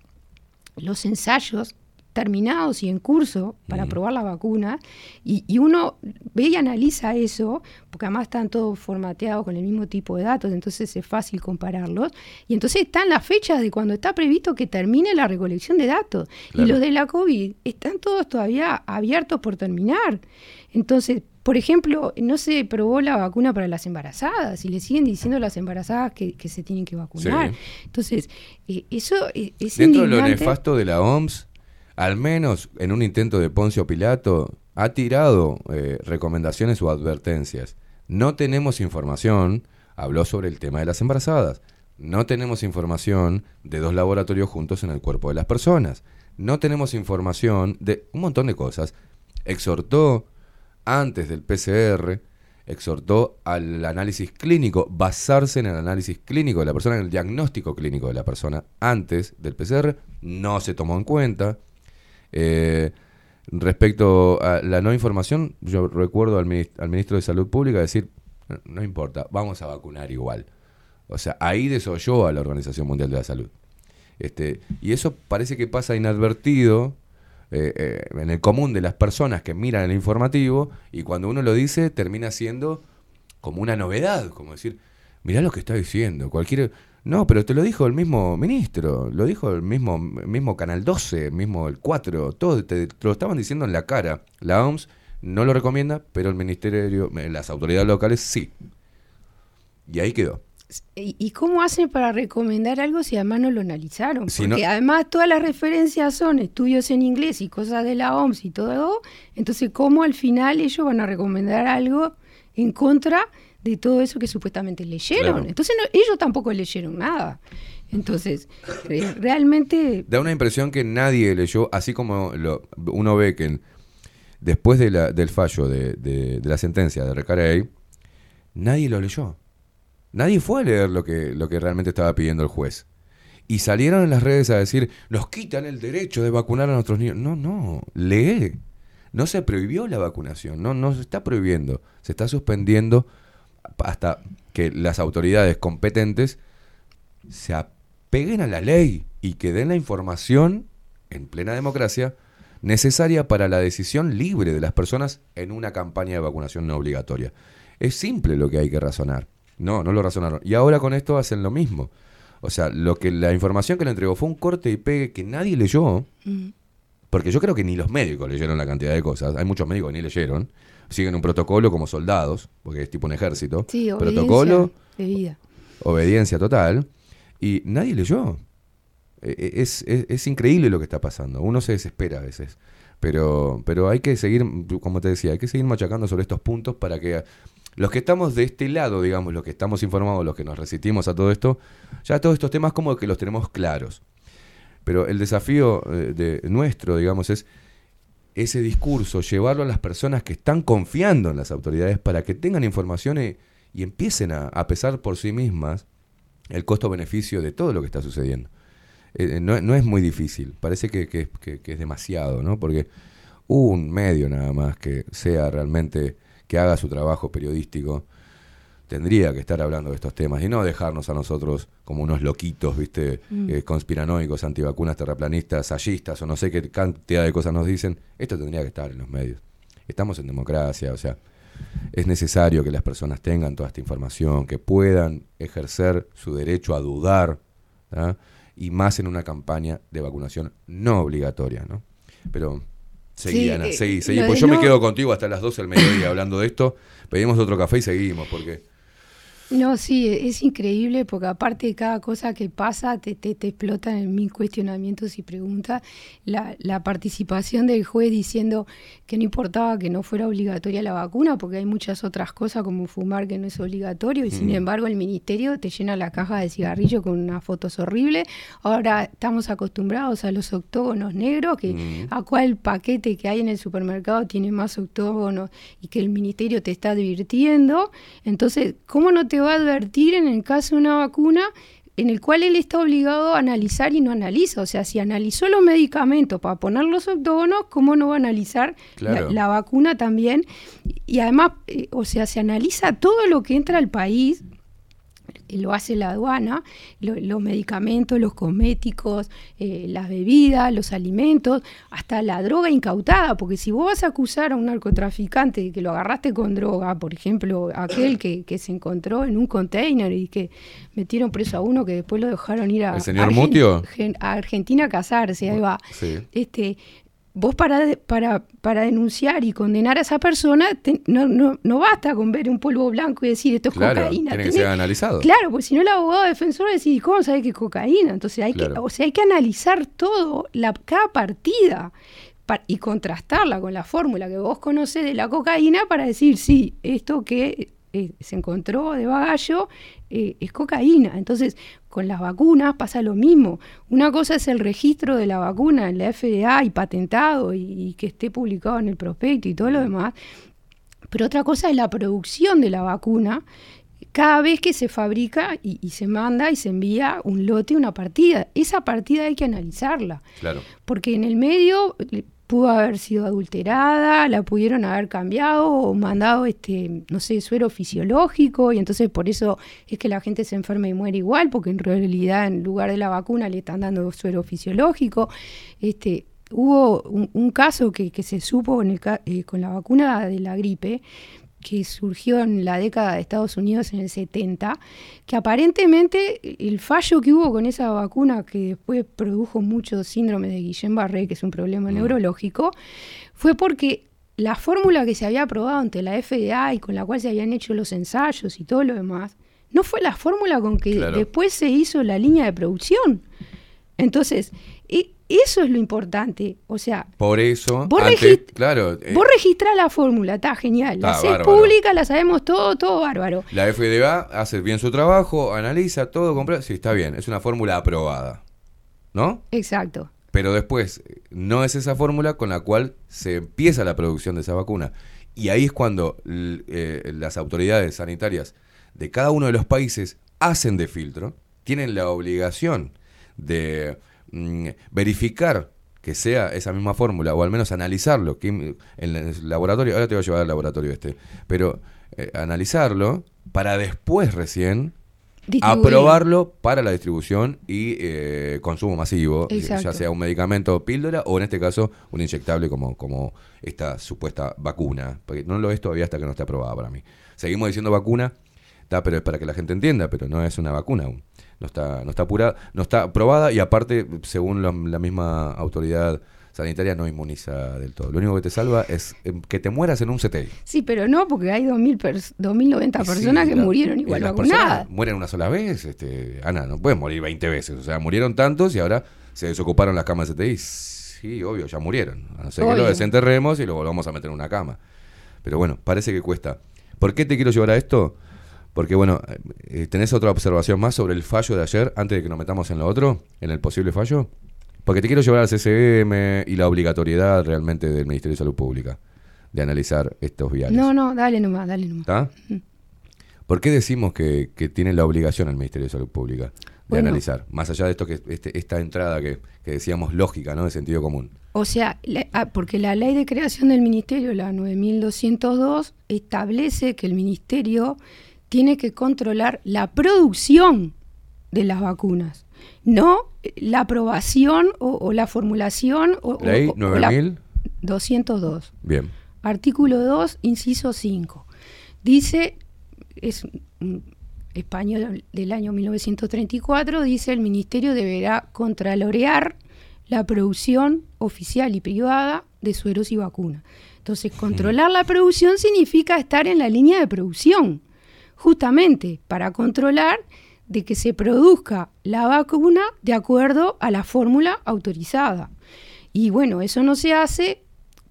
los ensayos terminados y en curso para probar la vacuna y, y uno ve y analiza eso, porque además están todos formateados con el mismo tipo de datos, entonces es fácil compararlos, y entonces están las fechas de cuando está previsto que termine la recolección de datos. Claro. Y los de la COVID están todos todavía abiertos por terminar. Entonces, por ejemplo, no se probó la vacuna para las embarazadas y le siguen diciendo a las embarazadas que, que se tienen que vacunar. Sí. Entonces, eh, eso eh, es Dentro de lo nefasto de la OMS, al menos en un intento de Poncio Pilato, ha tirado eh, recomendaciones o advertencias. No tenemos información, habló sobre el tema de las embarazadas. No tenemos información de dos laboratorios juntos en el cuerpo de las personas. No tenemos información de un montón de cosas. Exhortó antes del PCR, exhortó al análisis clínico, basarse en el análisis clínico de la persona, en el diagnóstico clínico de la persona antes del PCR, no se tomó en cuenta. Eh, respecto a la no información, yo recuerdo al, minis- al ministro de Salud Pública decir, "No- no importa, vamos a vacunar igual. O sea, ahí desoyó a la Organización Mundial de la Salud. Este, y eso parece que pasa inadvertido eh, eh, en el común de las personas que miran el informativo y cuando uno lo dice termina siendo como una novedad, como decir, mirá lo que está diciendo, cualquier... No, pero te lo dijo el mismo ministro, lo dijo el mismo, mismo Canal 12, mismo el 4, todo te, te lo estaban diciendo en la cara. La OMS no lo recomienda, pero el ministerio, eh, las autoridades locales sí. Y ahí quedó. ¿Y y cómo hacen para recomendar algo si además no lo analizaron? Si Porque no- además todas las referencias son estudios en inglés y cosas de la OMS y todo. Entonces, ¿cómo al final ellos van a recomendar algo en contra de todo eso que supuestamente leyeron? Claro. Entonces, no- ellos tampoco leyeron nada. Entonces, re- realmente Da una impresión que nadie leyó, así como lo- uno ve que después de la- del fallo de, de- de la sentencia de Recarey, nadie lo leyó. Nadie fue a leer lo que, lo que realmente estaba pidiendo el juez. Y salieron en las redes a decir, nos quitan el derecho de vacunar a nuestros niños. No, no, lee. No se prohibió la vacunación, no, no se está prohibiendo. Se está suspendiendo hasta que las autoridades competentes se apeguen a la ley y que den la información en plena democracia necesaria para la decisión libre de las personas en una campaña de vacunación no obligatoria. Es simple lo que hay que razonar. No, no lo razonaron. Y ahora con esto hacen lo mismo. O sea, lo que la información que le entregó fue un corte y pegue que nadie leyó, mm, porque yo creo que ni los médicos leyeron la cantidad de cosas. Hay muchos médicos que ni leyeron. Siguen un protocolo como soldados, porque es tipo un ejército. sí, obediencia protocolo, de vida. obediencia total, y nadie leyó. E- e- Es, es- es increíble lo que está pasando. Uno se desespera a veces. Pero, pero hay que seguir, como te decía, hay que seguir machacando sobre estos puntos para que los que estamos de este lado, digamos, los que estamos informados, los que nos resistimos a todo esto, ya todos estos temas como que los tenemos claros. Pero el desafío eh, de nuestro, digamos, es ese discurso, llevarlo a las personas que están confiando en las autoridades para que tengan información y, y empiecen a, pesar por sí mismas el costo-beneficio de todo lo que está sucediendo. Eh, eh, no, no es muy difícil, parece que, que- que- que es demasiado, ¿no? Porque un medio nada más que sea realmente, que haga su trabajo periodístico, tendría que estar hablando de estos temas y no dejarnos a nosotros como unos loquitos, ¿viste? Mm. Eh, conspiranoicos, antivacunas, terraplanistas, sallistas o no sé qué cantidad de cosas nos dicen. Esto tendría que estar en los medios. Estamos en democracia, o sea, es necesario que las personas tengan toda esta información, que puedan ejercer su derecho a dudar, ¿tá? y más en una campaña de vacunación no obligatoria, ¿no? Pero seguí, Sí, Ana, eh, seguí, seguí. Pues yo me quedo contigo hasta las 12 del mediodía hablando de esto. Pedimos otro café y seguimos, porque No, sí, es increíble porque aparte de cada cosa que pasa te, te, te explotan en mil cuestionamientos y preguntas. La, la participación del juez diciendo que no importaba que no fuera obligatoria la vacuna porque hay muchas otras cosas como fumar que no es obligatorio y sin Mm. embargo el ministerio te llena la caja de cigarrillos con unas fotos horribles. Ahora estamos acostumbrados a los octógonos negros, que Mm. a cuál paquete que hay en el supermercado tiene más octógonos y que el ministerio te está advirtiendo. Entonces, ¿cómo no te va a advertir en el caso de una vacuna? en el cual él está obligado a analizar y no analiza. O sea, si analizó los medicamentos para poner los octógonos, ¿cómo no va a analizar la- Claro. la, vacuna también? Y además, eh, o sea, se analiza todo lo que entra al país, lo hace la aduana, lo- los medicamentos, los cosméticos, eh, las bebidas, los alimentos, hasta la droga incautada, porque si vos vas a acusar a un narcotraficante de que lo agarraste con droga, por ejemplo, aquel que, que se encontró en un container y que metieron preso a uno que después lo dejaron ir a, ¿El señor Argen- Mutio? Gen- a Argentina a casarse, ahí va Sí. este, vos para, de- para, para denunciar y condenar a esa persona, te- no, no, no basta con ver un polvo blanco y decir esto es Claro, cocaína. tiene que ser analizado. Claro, porque si no el abogado defensor va a decir, ¿cómo sabe que es cocaína? Entonces hay que, o sea, hay que analizar todo, la, cada partida pa- y contrastarla con la fórmula que vos conocés de la cocaína para decir, sí, esto que eh, se encontró de bagallo eh, es cocaína. Entonces, con las vacunas pasa lo mismo. Una cosa es el registro de la vacuna en la FDA y patentado y, y que esté publicado en el prospecto y todo lo demás. Pero otra cosa es la producción de la vacuna cada vez que se fabrica y, y se manda y se envía un lote, una partida. Esa partida hay que analizarla, Claro. porque en el medio pudo haber sido adulterada, la pudieron haber cambiado o mandado, este, no sé, suero fisiológico, y entonces por eso es que la gente se enferma y muere igual, porque en realidad en lugar de la vacuna le están dando suero fisiológico. Este, hubo un, un caso que, que se supo en el eh, con la vacuna de la gripe, que surgió en la década de Estados Unidos en el 70, que aparentemente el fallo que hubo con esa vacuna, que después produjo mucho síndrome de Guillain-Barré, que es un problema neurológico, fue porque la fórmula que se había aprobado ante la FDA y con la cual se habían hecho los ensayos y todo lo demás, no fue la fórmula con que Claro. después se hizo la línea de producción. Entonces, eso es lo importante. O sea, Por eso, Vos antes, regist- claro, eh, Vos registrás la fórmula, está genial. La haces bárbaro. pública, la sabemos todo, todo bárbaro. la FDA hace bien su trabajo, analiza todo, compra, sí, está bien, es una fórmula aprobada, ¿no? Exacto. Pero después, no es esa fórmula con la cual se empieza la producción de esa vacuna. Y ahí es cuando eh, las autoridades sanitarias de cada uno de los países hacen de filtro, tienen la obligación de mm, verificar que sea esa misma fórmula, o al menos analizarlo, que en el laboratorio, ahora te voy a llevar al laboratorio este, pero eh, analizarlo para después recién aprobarlo para la distribución y eh, consumo masivo, ya Exacto. sea un medicamento píldora o en este caso un inyectable como, como esta supuesta vacuna, porque no lo es todavía hasta que no esté aprobada para mí. Seguimos diciendo vacuna, da, pero es para que la gente entienda, pero no es una vacuna aún. No está, no está apurada, no está aprobada y aparte, según la, la misma autoridad sanitaria, no inmuniza del todo. Lo único que te salva es eh, que te mueras en un CTI. Sí, pero no, porque hay 2000 pers- 2090 Sí, personas que la- murieron igual vacunadas. mueren una sola vez, este, Ana, no pueden morir 20 veces. O sea, murieron tantos y ahora se desocuparon las camas de CTI. Sí, obvio, ya murieron. A no ser que lo desenterremos y lo volvamos a meter en una cama. Pero bueno, parece que cuesta. ¿Por qué te quiero llevar a esto? Porque bueno, eh, ¿tenés otra observación más sobre el fallo de ayer antes de que nos metamos en lo otro, en el posible fallo? Porque te quiero llevar al CCM y la obligatoriedad realmente del Ministerio de Salud Pública de analizar estos viales. No, no, dale nomás, dale nomás. ¿Está? ¿Por qué decimos que, que tiene la obligación el Ministerio de Salud Pública de Bueno. analizar? Más allá de esto que este- esta entrada que, que decíamos lógica, ¿no? De sentido común. O sea, la- ah, porque la ley de creación del ministerio, la 9202, establece que el ministerio tiene que controlar la producción de las vacunas, no la aprobación o, o la formulación o, Ley o- o la- 9000. 202. Bien. Artículo 2, inciso 5. Dice, es un español del año 1934, dice el ministerio deberá contralorear la producción oficial y privada de sueros y vacunas. Entonces, controlar la producción significa estar en la línea de producción. Justamente para controlar de que se produzca la vacuna de acuerdo a la fórmula autorizada. Y bueno, eso no se hace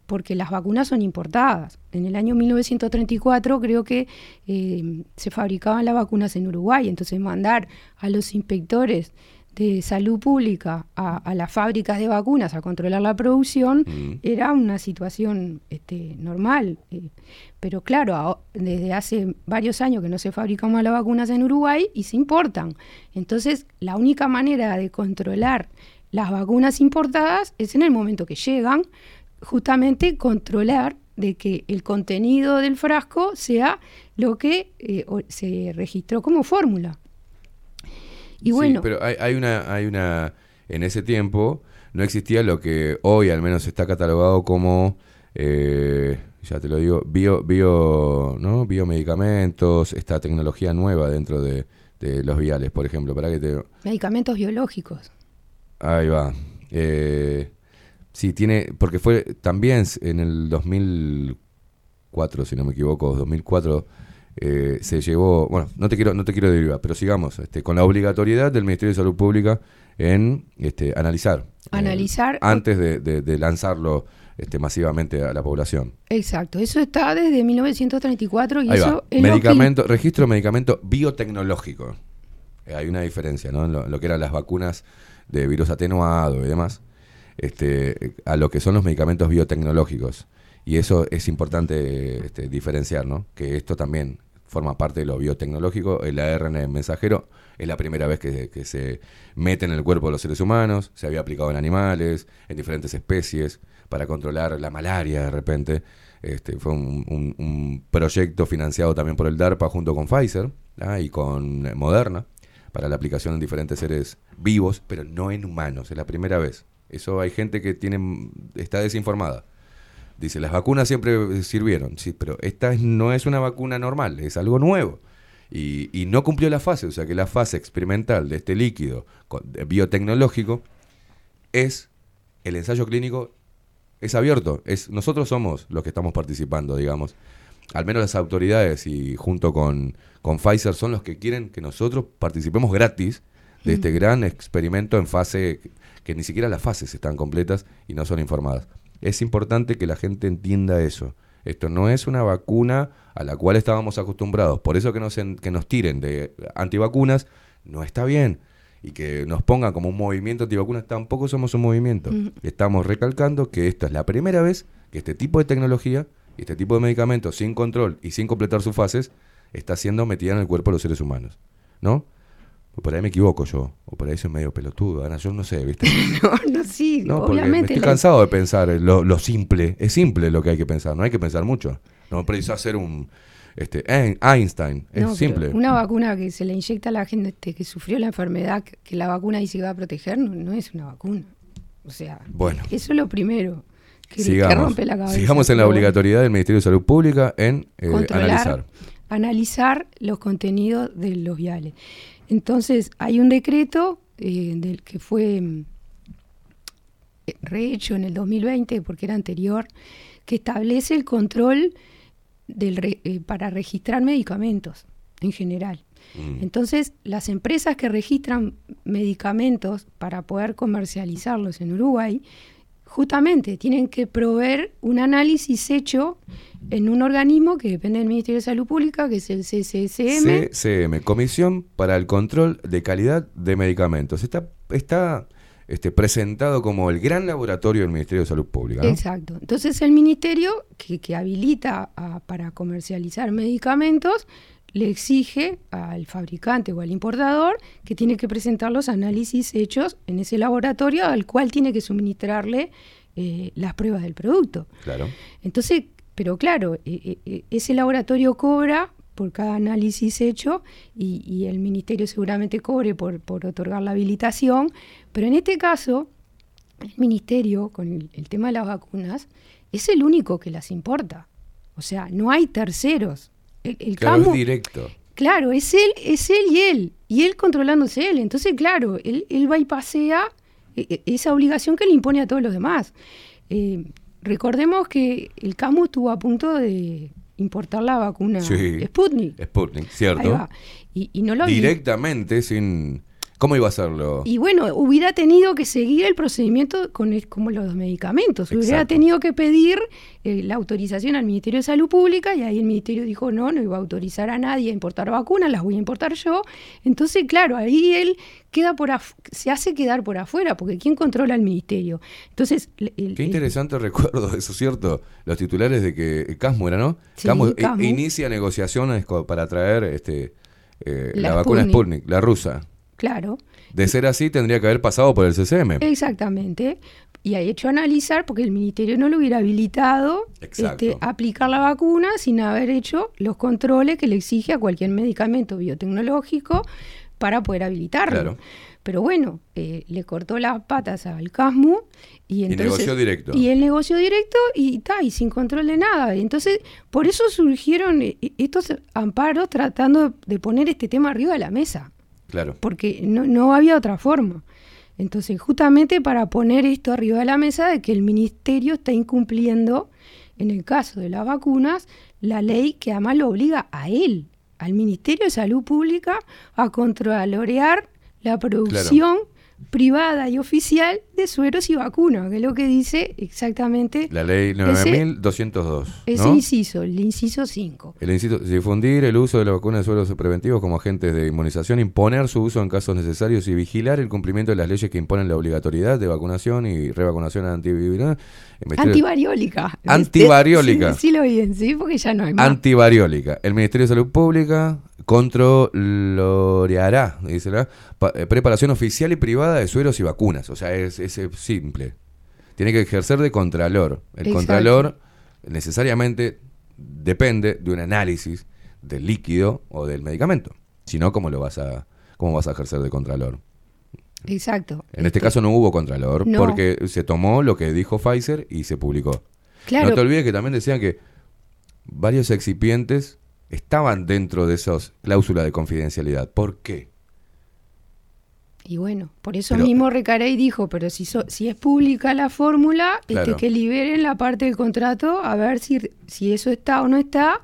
porque las vacunas son importadas. En el año 1934 creo que eh, se fabricaban las vacunas en Uruguay, entonces mandar a los inspectores de salud pública a, a las fábricas de vacunas a controlar la producción Mm. era una situación este, normal. eh, pero claro, a- desde hace varios años que no se fabrican más las vacunas en Uruguay y se importan. Entonces, la única manera de controlar las vacunas importadas es en el momento que llegan, justamente controlar de que el contenido del frasco sea lo que eh, se registró como fórmula. Y bueno, Sí, pero hay, hay una, hay una, en ese tiempo no existía lo que hoy al menos está catalogado como, eh, ya te lo digo, bio, bio, ¿no? biomedicamentos, esta tecnología nueva dentro de, de los viales, por ejemplo, para que te, medicamentos biológicos. Ahí va. Eh, sí, tiene, porque fue también en el 2004, si no me equivoco, 2004, eh, se llevó, bueno, no te quiero, no te quiero derivar, pero sigamos, este, con la obligatoriedad del Ministerio de Salud Pública en este, analizar. eh, Analizar. antes de, de- de lanzarlo este, masivamente a la población. Exacto, eso está desde 1934 y Ahí eso es lo que- Medicamento, registro de medicamento biotecnológico. Eh, hay una diferencia, ¿no? En lo, en lo que eran las vacunas de virus atenuado y demás, este, a lo que son los medicamentos biotecnológicos. Y eso es importante este, diferenciar, ¿no? Que esto también forma parte de lo biotecnológico. El ARN mensajero es la primera vez que, se mete en el cuerpo de los seres humanos, se había aplicado en animales, en diferentes especies, para controlar la malaria de repente. Este, fue un, proyecto financiado también por el DARPA junto con Pfizer ¿ah? y con Moderna para la aplicación en diferentes seres vivos, pero no en humanos, es la primera vez. Eso hay gente que tiene, está desinformada. Dice, las vacunas siempre sirvieron, sí, pero esta es- no es una vacuna normal, es algo nuevo. Y, y no cumplió la fase, o sea que la fase experimental de este líquido biotecnológico es el ensayo clínico es abierto. Es, nosotros somos los que estamos participando, digamos. Al menos las autoridades y junto con, con Pfizer son los que quieren que nosotros participemos gratis de este gran experimento en fase que ni siquiera las fases están completas y no son informadas. Es importante que la gente entienda eso. Esto no es una vacuna a la cual estábamos acostumbrados. Por eso que nos, en- que nos tiren de antivacunas no está bien. Y que nos pongan como un movimiento antivacunas tampoco somos un movimiento. Mm. Estamos recalcando que esta es la primera vez que este tipo de tecnología y este tipo de medicamentos sin control y sin completar sus fases está siendo metida en el cuerpo de los seres humanos. ¿No? O por ahí me equivoco yo. O por ahí soy medio pelotudo. Ana, yo no sé, ¿viste? no, sí, No, porque me obviamente. estoy cansado de pensar en lo, lo simple. Es simple lo que hay que pensar, no hay que pensar mucho. No precisas ser un este, Ein- Einstein. Es No, simple. Una vacuna que se le inyecta a la gente este, que sufrió la enfermedad, que, la vacuna dice que va a proteger, no, no es una vacuna. O sea, Bueno. eso es lo primero que, que Sigamos, rompe la cabeza. sigamos en la obligatoriedad del Ministerio de Salud Pública en eh, analizar. analizar los contenidos de los viales. Entonces, hay un decreto eh, del que fue mm, eh, rehecho en el 2020, porque era anterior, que establece el control del re- eh, para registrar medicamentos en general. Entonces, las empresas que registran medicamentos para poder comercializarlos en Uruguay, justamente tienen que proveer un análisis hecho en un organismo que depende del Ministerio de Salud Pública, que es el CCSM. CCM, Comisión para el Control de Calidad de Medicamentos. Está, está este, presentado como el gran laboratorio del Ministerio de Salud Pública. ¿no? Exacto. Entonces el ministerio que, que habilita a- para comercializar medicamentos le exige al fabricante o al importador que tiene que presentar los análisis hechos en ese laboratorio al cual tiene que suministrarle eh, las pruebas del producto. Claro. Entonces, pero claro, eh, eh, ese laboratorio cobra por cada análisis hecho y, y el ministerio seguramente cobre por, por otorgar la habilitación, pero en este caso, el ministerio, con el, el tema de las vacunas, es el único que las importa. O sea, no hay terceros. El, el Claro, es directo. Claro, es él, es él y él, y él controlándose él. Entonces, claro, él, él va y pasea eh, eh, esa obligación que le impone a todos los demás. Eh, recordemos que el CAMU estuvo a punto de, importar la vacuna Sí. Sputnik. Sputnik, cierto. Y, y no lo Directamente, sin. ¿Cómo iba a hacerlo? Y bueno, hubiera tenido que seguir el procedimiento con el- como los medicamentos. Hubiera tenido que pedir eh, la autorización al Ministerio de Salud Pública y ahí el Ministerio dijo, no, no iba a autorizar a nadie a importar vacunas, las voy a importar yo. Entonces, claro, ahí él queda por se hace quedar por afuera, porque ¿quién controla el Ministerio? Entonces, el- Qué el- interesante recuerdo eso, ¿cierto? Los titulares de que Casmo era, ¿no? Sí, Casmo, Casmo. inicia negociaciones para traer este, eh, la, La vacuna. Sputnik, la rusa. Claro, De ser así, tendría que haber pasado por el CCM. Exactamente. Y ha hecho analizar porque el ministerio no lo hubiera habilitado este, aplicar la vacuna sin haber hecho los controles que le exige a cualquier medicamento biotecnológico para poder habilitarlo. Claro. Pero bueno, eh, le cortó las patas al CASMU y entonces... directo. Y el negocio directo y, ta, y sin control de nada. Entonces, por eso surgieron eh, estos amparos tratando de poner este tema arriba de la mesa Claro. porque no, no había otra forma. Entonces, justamente para poner esto arriba de la mesa de que el ministerio está incumpliendo, en el caso de las vacunas, la ley que además lo obliga a él, al Ministerio de Salud Pública, a controlorear la producción privada y oficial de sueros y vacunas, que es lo que dice exactamente La ley ese, 9202. ese ¿no? inciso, el inciso 5. El inciso, difundir el uso de la vacuna de suelos preventivos como agentes de inmunización, imponer su uso en casos necesarios y vigilar el cumplimiento de las leyes que imponen la obligatoriedad de vacunación y revacunación antiviral. Antivariólica. Antivariólica. Sí, lo bien, sí, porque ya no hay más. Antivariólica. El Ministerio de Salud Pública controlará, dice la, eh, preparación oficial y privada de sueros y vacunas. O sea, es, es, simple. Tiene que ejercer de contralor. El Exacto. contralor necesariamente depende de un análisis del líquido o del medicamento. Si no, ¿cómo lo vas a, cómo vas a ejercer de contralor? Exacto. En este caso no hubo contralor No. porque se tomó lo que dijo Pfizer y se publicó. Claro. No te olvides que también decían que varios excipientes estaban dentro de esas cláusulas de confidencialidad. ¿Por qué? Y bueno, por eso Pero- mismo Recarey dijo, pero si, so- si es pública la fórmula, este, Claro. que liberen la parte del contrato a ver si, si eso está o no está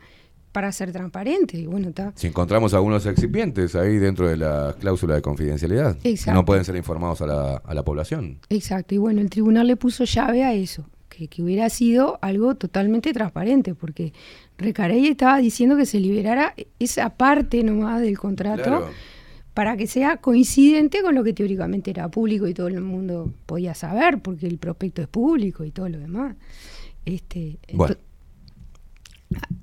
para ser transparente. Y bueno, está. Si encontramos algunos excipientes ahí dentro de la cláusula de confidencialidad, Exacto. no pueden ser informados a la, a la población. Exacto. Y bueno, el tribunal le puso llave a eso, que, que hubiera sido algo totalmente transparente, porque Recarey estaba diciendo que se liberara esa parte nomás del contrato. Claro. para que sea coincidente con lo que teóricamente era público y todo el mundo podía saber, porque el prospecto es público y todo lo demás. Este, Bueno.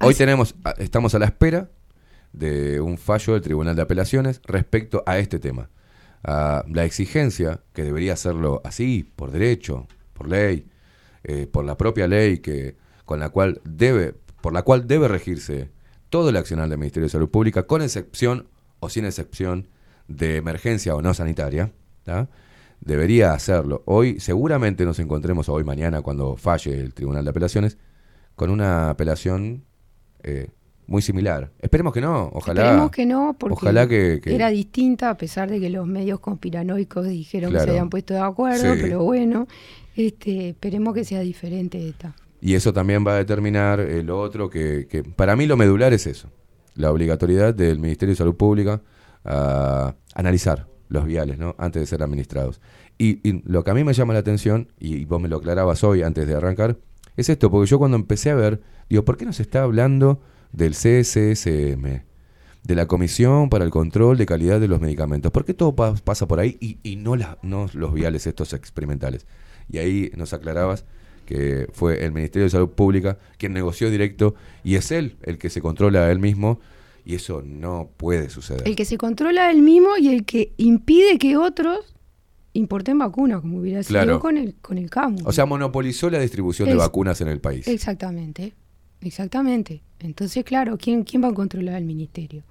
Hoy tenemos, estamos a la espera de un fallo del Tribunal de Apelaciones respecto a este tema. A la exigencia, que debería hacerlo así, por derecho, por ley, eh, por la propia ley que, con la cual debe, por la cual debe regirse todo el accionar del Ministerio de Salud Pública, con excepción o sin excepción de emergencia o no sanitaria, ¿tá? debería hacerlo. Hoy seguramente nos encontremos hoy mañana cuando falle el Tribunal de Apelaciones con una apelación eh, muy similar. Esperemos que no, ojalá. Esperemos que no, porque ojalá que, que- era distinta, a pesar de que los medios conspiranoicos dijeron que se habían puesto de acuerdo, Sí. pero bueno, este, esperemos que sea diferente esta. Y eso también va a determinar lo otro que, que para mí lo medular es eso, la obligatoriedad del Ministerio de Salud Pública a analizar los viales ¿no? antes de ser administrados. Y, lo que a mí me llama la atención, y, vos me lo aclarabas hoy antes de arrancar, es esto, porque yo cuando empecé a ver, digo, ¿por qué no se está hablando del CSSM? De la Comisión para el Control de Calidad de los Medicamentos. ¿Por qué todo pa- pasa por ahí y, y no, la- no los viales estos experimentales? Y ahí nos aclarabas que fue el Ministerio de Salud Pública quien negoció directo y es él el que se controla a él mismo y eso no puede suceder. El que se controla él mismo y el que impide que otros importen vacunas, como hubiera sido Claro. con el, con el CAMU. O sea, monopolizó la distribución de vacunas en el país. Exactamente, exactamente. Entonces, claro, ¿quién, quién va a controlar al ministerio?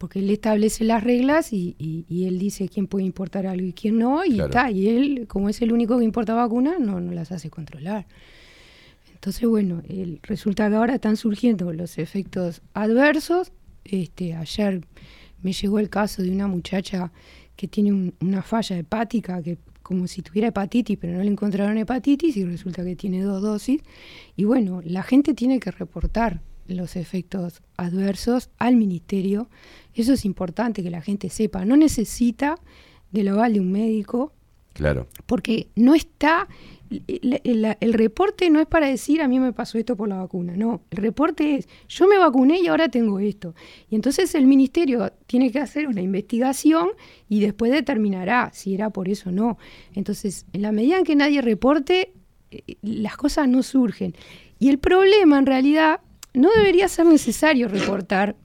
Porque él establece las reglas y, y- y él dice quién puede importar algo y quién no, y Claro. está. Y él, como es el único que importa vacunas, no, no las hace controlar. Entonces, bueno, el- resulta que ahora están surgiendo los efectos adversos. Este, ayer me llegó el caso de una muchacha que tiene un- una falla hepática, que como si tuviera hepatitis, pero no le encontraron hepatitis y resulta que tiene dos dosis. Y bueno, la gente tiene que reportar los efectos adversos al ministerio. Eso es importante que la gente sepa. No necesita del aval de un médico Claro. porque no está, el, el- el reporte no es para decir a mí me pasó esto por la vacuna, no, el reporte es yo me vacuné y ahora tengo esto. Y entonces el ministerio tiene que hacer una investigación y después determinará si era por eso o no. Entonces, en la medida en que nadie reporte, eh, las cosas no surgen. Y el problema en realidad no debería ser necesario reportar.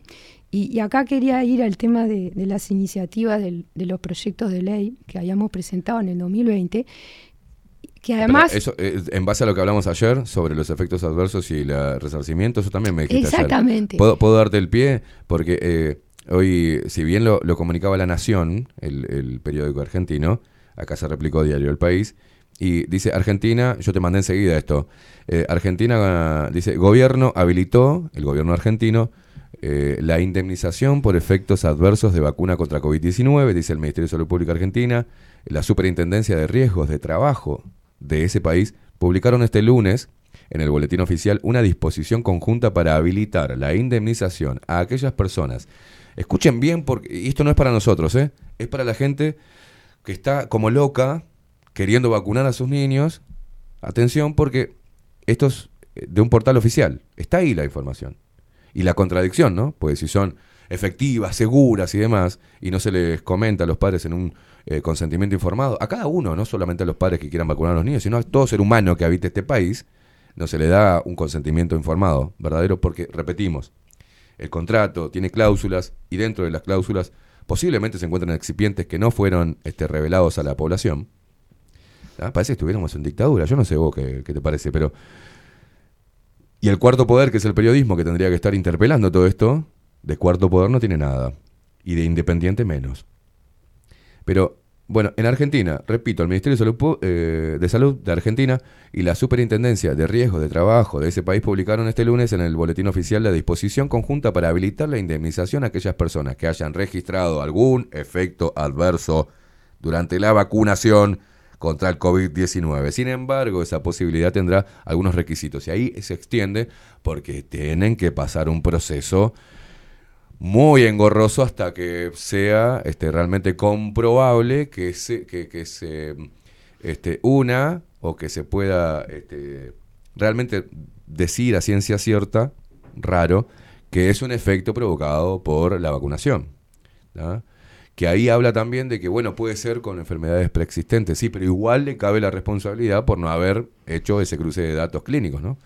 Y, y acá quería ir al tema de, de las iniciativas del- de los proyectos de ley que habíamos presentado en el 2020, que además... Pero eso, eh, en base a lo que hablamos ayer sobre los efectos adversos y el resarcimiento, eso también me dijiste ayer. Exactamente. ¿Puedo, puedo darte el pie? Porque eh, hoy, si bien lo, lo comunicaba La Nación, el, el periódico argentino, acá se replicó Diario El País, y dice, Argentina, yo te mandé enseguida esto, eh, Argentina, dice, gobierno habilitó, el gobierno argentino, eh, la indemnización por efectos adversos de vacuna contra COVID-19, dice el Ministerio de Salud Pública Argentina, la Superintendencia de Riesgos de Trabajo de ese país publicaron este lunes en el boletín oficial una disposición conjunta para habilitar la indemnización a aquellas personas. Escuchen bien, porque esto no es para nosotros, ¿eh? es para la gente que está como loca queriendo vacunar a sus niños. Atención, porque esto es eh, de un portal oficial. Está ahí la información. Y la contradicción, ¿no? Pues si son efectivas, seguras y demás, y no se les comenta a los padres en un eh, consentimiento informado, a cada uno, no solamente a los padres que quieran vacunar a los niños, sino a todo ser humano que habite este país, no se le da un consentimiento informado, verdadero, porque, repetimos, el contrato tiene cláusulas y dentro de las cláusulas posiblemente se encuentran excipientes que no fueron este, revelados a la población. Ah, Parece que estuviéramos en dictadura, yo no sé vos qué, te parece, pero... Y el cuarto poder, que es el periodismo, que tendría que estar interpelando todo esto, de cuarto poder no tiene nada. Y de independiente menos. Pero, bueno, en Argentina, repito, el Ministerio de Salud, eh, de Salud de Argentina y la Superintendencia de Riesgos de Trabajo de ese país publicaron este lunes en el Boletín Oficial la disposición conjunta para habilitar la indemnización a aquellas personas que hayan registrado algún efecto adverso durante la vacunación contra el COVID-19. Sin embargo, esa posibilidad tendrá algunos requisitos y ahí se extiende porque tienen que pasar un proceso muy engorroso hasta que sea este, realmente comprobable que se, que, que se este, una o que se pueda este, realmente decir a ciencia cierta, raro, que es un efecto provocado por la vacunación. Que ahí habla también de que, bueno, puede ser con enfermedades preexistentes, sí, pero igual le cabe la responsabilidad por no haber hecho ese cruce de datos clínicos, ¿no?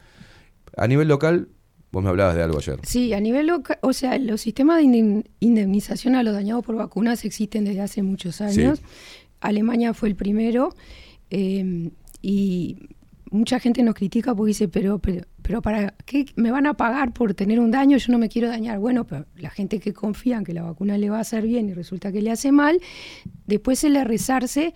A nivel local, vos me hablabas de algo ayer. Sí, a nivel local, o sea, los sistemas de indem- indemnización a los dañados por vacunas existen desde hace muchos años. Alemania fue el primero eh, y mucha gente nos critica porque dice, pero, pero, pero ¿para qué me van a pagar por tener un daño? Yo no me quiero dañar. Bueno, pero la gente que confía en que la vacuna le va a hacer bien y resulta que le hace mal, después se le rezarse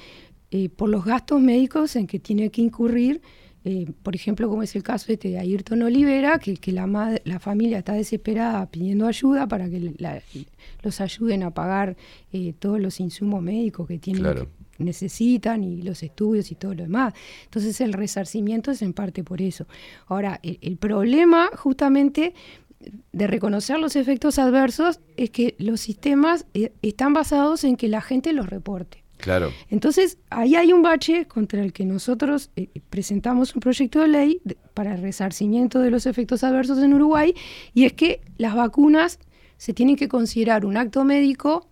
eh, por los gastos médicos en que tiene que incurrir eh, por ejemplo, como es el caso este de Ayrton Olivera, que, que la, madre- la familia está desesperada pidiendo ayuda para que los ayuden a pagar eh, todos los insumos médicos que tienen Claro. Necesitan y los estudios y todo lo demás. Entonces el resarcimiento es en parte por eso. Ahora, el, el problema justamente de reconocer los efectos adversos es que los sistemas eh, están basados en que la gente los reporte. Claro. Entonces, ahí hay un bache contra el que nosotros eh, presentamos un proyecto de ley de- para el resarcimiento de los efectos adversos en Uruguay, y es que las vacunas se tienen que considerar un acto médico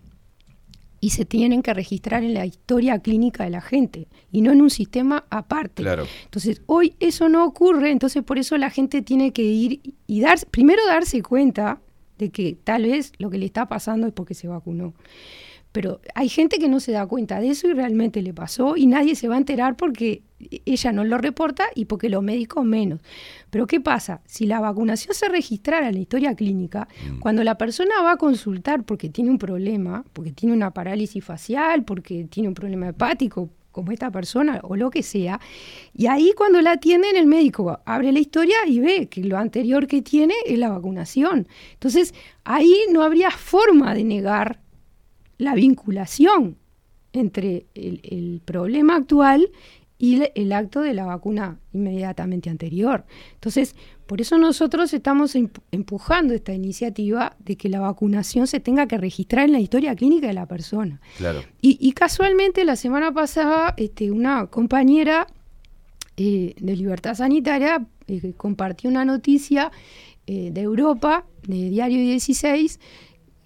y se tienen que registrar en la historia clínica de la gente, y no en un sistema aparte. Claro. Entonces, hoy eso no ocurre, entonces por eso la gente tiene que ir y dar, primero darse cuenta de que tal vez lo que le está pasando es porque se vacunó. Pero hay gente que no se da cuenta de eso y realmente le pasó y nadie se va a enterar porque ella no lo reporta y porque los médicos menos. Pero ¿qué pasa? Si la vacunación se registrara en la historia clínica, cuando la persona va a consultar porque tiene un problema, porque tiene una parálisis facial, porque tiene un problema hepático, como esta persona o lo que sea, y ahí cuando la atienden el médico abre la historia y ve que lo anterior que tiene es la vacunación. Entonces ahí no habría forma de negar la vinculación entre el, el problema actual y el acto de la vacuna inmediatamente anterior. Entonces, Por eso nosotros estamos emp- empujando esta iniciativa de que la vacunación se tenga que registrar en la historia clínica de la persona. Claro. Y, y casualmente la semana pasada este, una compañera eh, de Libertad Sanitaria eh, compartió una noticia eh, de Europa, de Diario 16,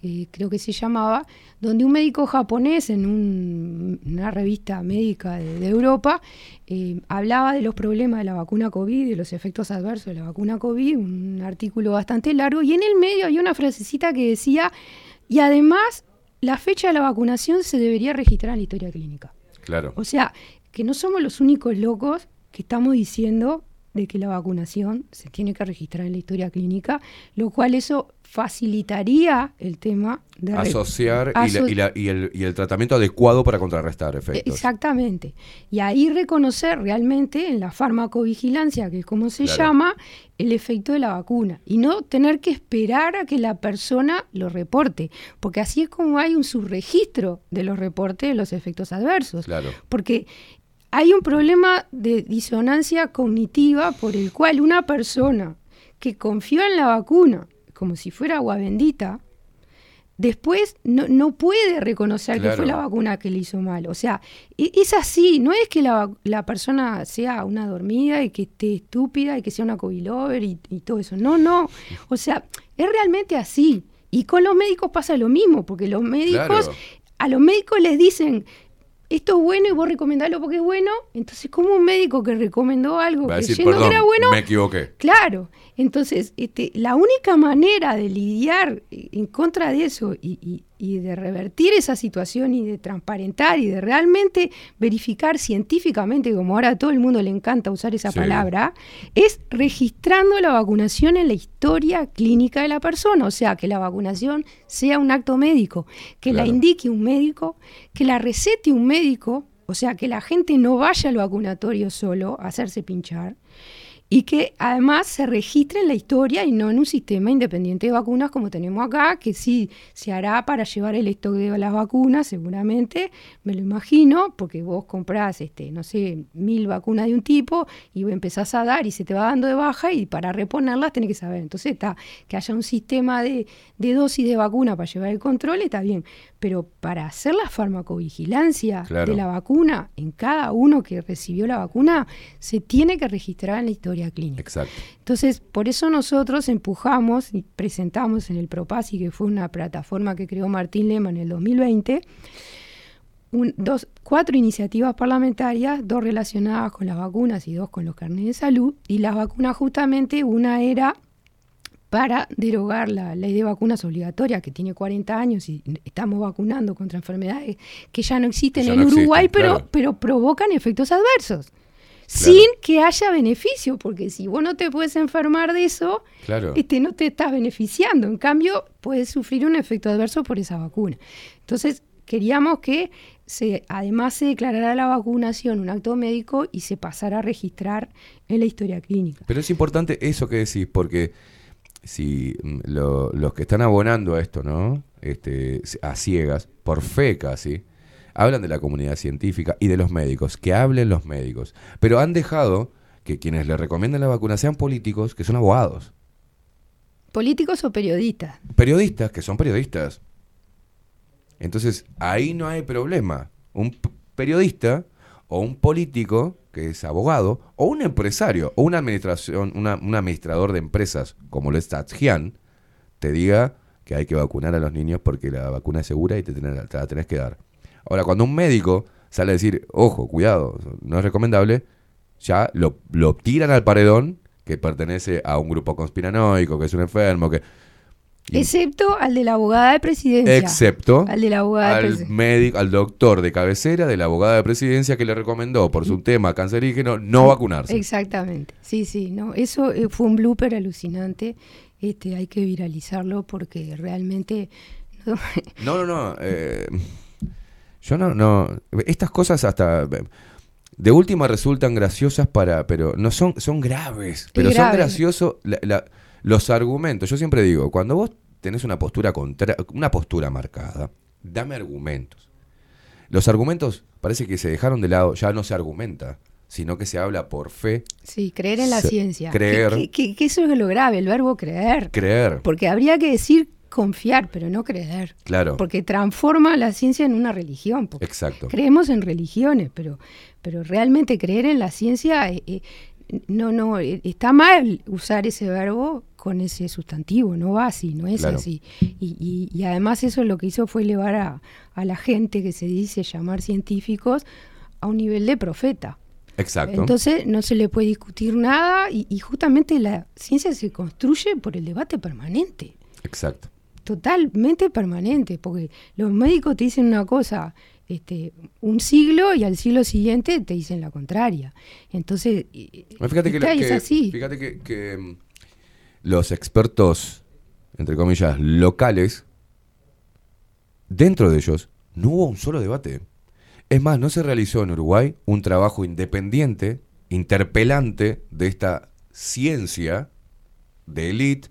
eh, creo que se llamaba, donde un médico japonés en un- una revista médica de, de Europa eh, hablaba de los problemas de la vacuna COVID, de los efectos adversos de la vacuna COVID, un artículo bastante largo, y en el medio hay una frasecita que decía, y además la fecha de la vacunación se debería registrar en la historia clínica. Claro. O sea, que no somos los únicos locos que estamos diciendo de que la vacunación se tiene que registrar en la historia clínica, lo cual eso facilitaría el tema de Asociar y, la- y la- y el, y el tratamiento adecuado para contrarrestar efectos. Exactamente. Y ahí reconocer realmente en la farmacovigilancia, que es como se Claro. llama, el efecto de la vacuna. Y no tener que esperar a que la persona lo reporte. Porque así es como hay un subregistro de los reportes de los efectos adversos. Claro. Porque hay un problema de disonancia cognitiva por el cual una persona que confió en la vacuna como si fuera agua bendita, después no, no puede reconocer que fue la vacuna que le hizo mal. O sea, e- es así, no es que la, la persona sea una dormida y que esté estúpida y que sea una covilover y, y todo eso. No, no. O sea, es realmente así. Y con los médicos pasa lo mismo, porque los médicos, Claro. a los médicos les dicen, esto es bueno y vos recomendalo porque es bueno. Entonces, como un médico que recomendó algo creyendo que era bueno, me equivoqué. Claro, entonces este, la única manera de lidiar en contra de eso y, y- y de revertir esa situación y de transparentar y de realmente verificar científicamente, como ahora a todo el mundo le encanta usar esa Sí. palabra, es registrando la vacunación en la historia clínica de la persona, o sea, que la vacunación sea un acto médico, que la indique un médico, que la recete un médico, o sea, que la gente no vaya al vacunatorio solo a hacerse pinchar y que además se registre en la historia y no en un sistema independiente de vacunas como tenemos acá, que sí se hará para llevar el stock de las vacunas, seguramente, me lo imagino, porque vos comprás, este, no sé, mil vacunas de un tipo y empezás a dar y se te va dando de baja y para reponerlas tenés que saber. Entonces está, que haya un sistema de, de dosis de vacuna para llevar el control, está bien, pero para hacer la farmacovigilancia Claro. de la vacuna en cada uno que recibió la vacuna, se tiene que registrar en la historia clínica. Exacto. Entonces, por eso nosotros empujamos y presentamos en el Propasi, que fue una plataforma que creó Martín Lema en el 2020, un- dos, cuatro iniciativas parlamentarias, dos relacionadas con las vacunas y dos con los carnets de salud. Y las vacunas justamente, una era para derogar la ley de vacunas obligatoria que tiene 40 años y estamos vacunando contra enfermedades que ya no existen ya en no Uruguay, pero, claro. pero provocan efectos adversos. Sin que haya beneficio, porque si vos no te puedes enfermar de eso, Claro. este, no te estás beneficiando. En cambio, puedes sufrir un efecto adverso por esa vacuna. Entonces, queríamos que se, además se declarara la vacunación un acto médico y se pasara a registrar en la historia clínica. Pero es importante eso que decís, porque si mm, lo- los que están abonando a esto, ¿no? Este, a ciegas, por fe casi, hablan de la comunidad científica y de los médicos, que hablen los médicos. Pero han dejado que quienes le recomiendan la vacuna sean políticos, que son abogados, Políticos o periodistas. periodistas, que son periodistas. Entonces, ahí no hay problema. Un periodista o un político que es abogado o un empresario o una administración, un administrador de empresas como lo es Tatsjian, te diga que hay que vacunar a los niños porque la vacuna es segura y te, te la tenés que dar. Ahora, cuando un médico sale a decir, ojo, cuidado, no es recomendable, ya lo, lo tiran al paredón que pertenece a un grupo conspiranoico, que es un enfermo, que... Excepto al de la abogada de presidencia. excepto al de la abogada de al médico, al doctor de cabecera de la abogada de presidencia que le recomendó por su tema cancerígeno no vacunarse. Exactamente, sí, sí, no, eso eh, fue un blooper alucinante, este, hay que viralizarlo porque realmente no- No, no, no. eh, yo no, no. Estas cosas hasta de última resultan graciosas para, pero no son, son graves. Pero son graciosos la- la- los argumentos. Yo siempre digo, cuando vos tenés una postura contra, una postura marcada, dame argumentos. Los argumentos parece que se dejaron de lado, ya no se argumenta. sino que se habla por fe. Sí, creer en la Se- ciencia. creer. Que, que- que eso es lo grave, el verbo creer. Creer. Porque habría que decir confiar, pero no creer. Claro. Porque transforma la ciencia en una religión. Exacto. Creemos en religiones, pero, pero realmente creer en la ciencia, eh, eh, no, no, eh, está mal usar ese verbo con ese sustantivo, no va así, no es Claro. así. Y, y- y además eso lo que hizo fue elevar a, a la gente que se dice llamar científicos a un nivel de profeta. Exacto. Entonces no se le puede discutir nada y, y justamente la ciencia se construye por el debate permanente Exacto. totalmente permanente, porque los médicos te dicen una cosa este, un siglo y al siglo siguiente te dicen la contraria. Entonces, Fíjate que, es así. Fíjate que, que, los expertos, entre comillas, locales, dentro de ellos, no hubo un solo debate. Es más, no se realizó en Uruguay un trabajo independiente, interpelante de esta ciencia de élite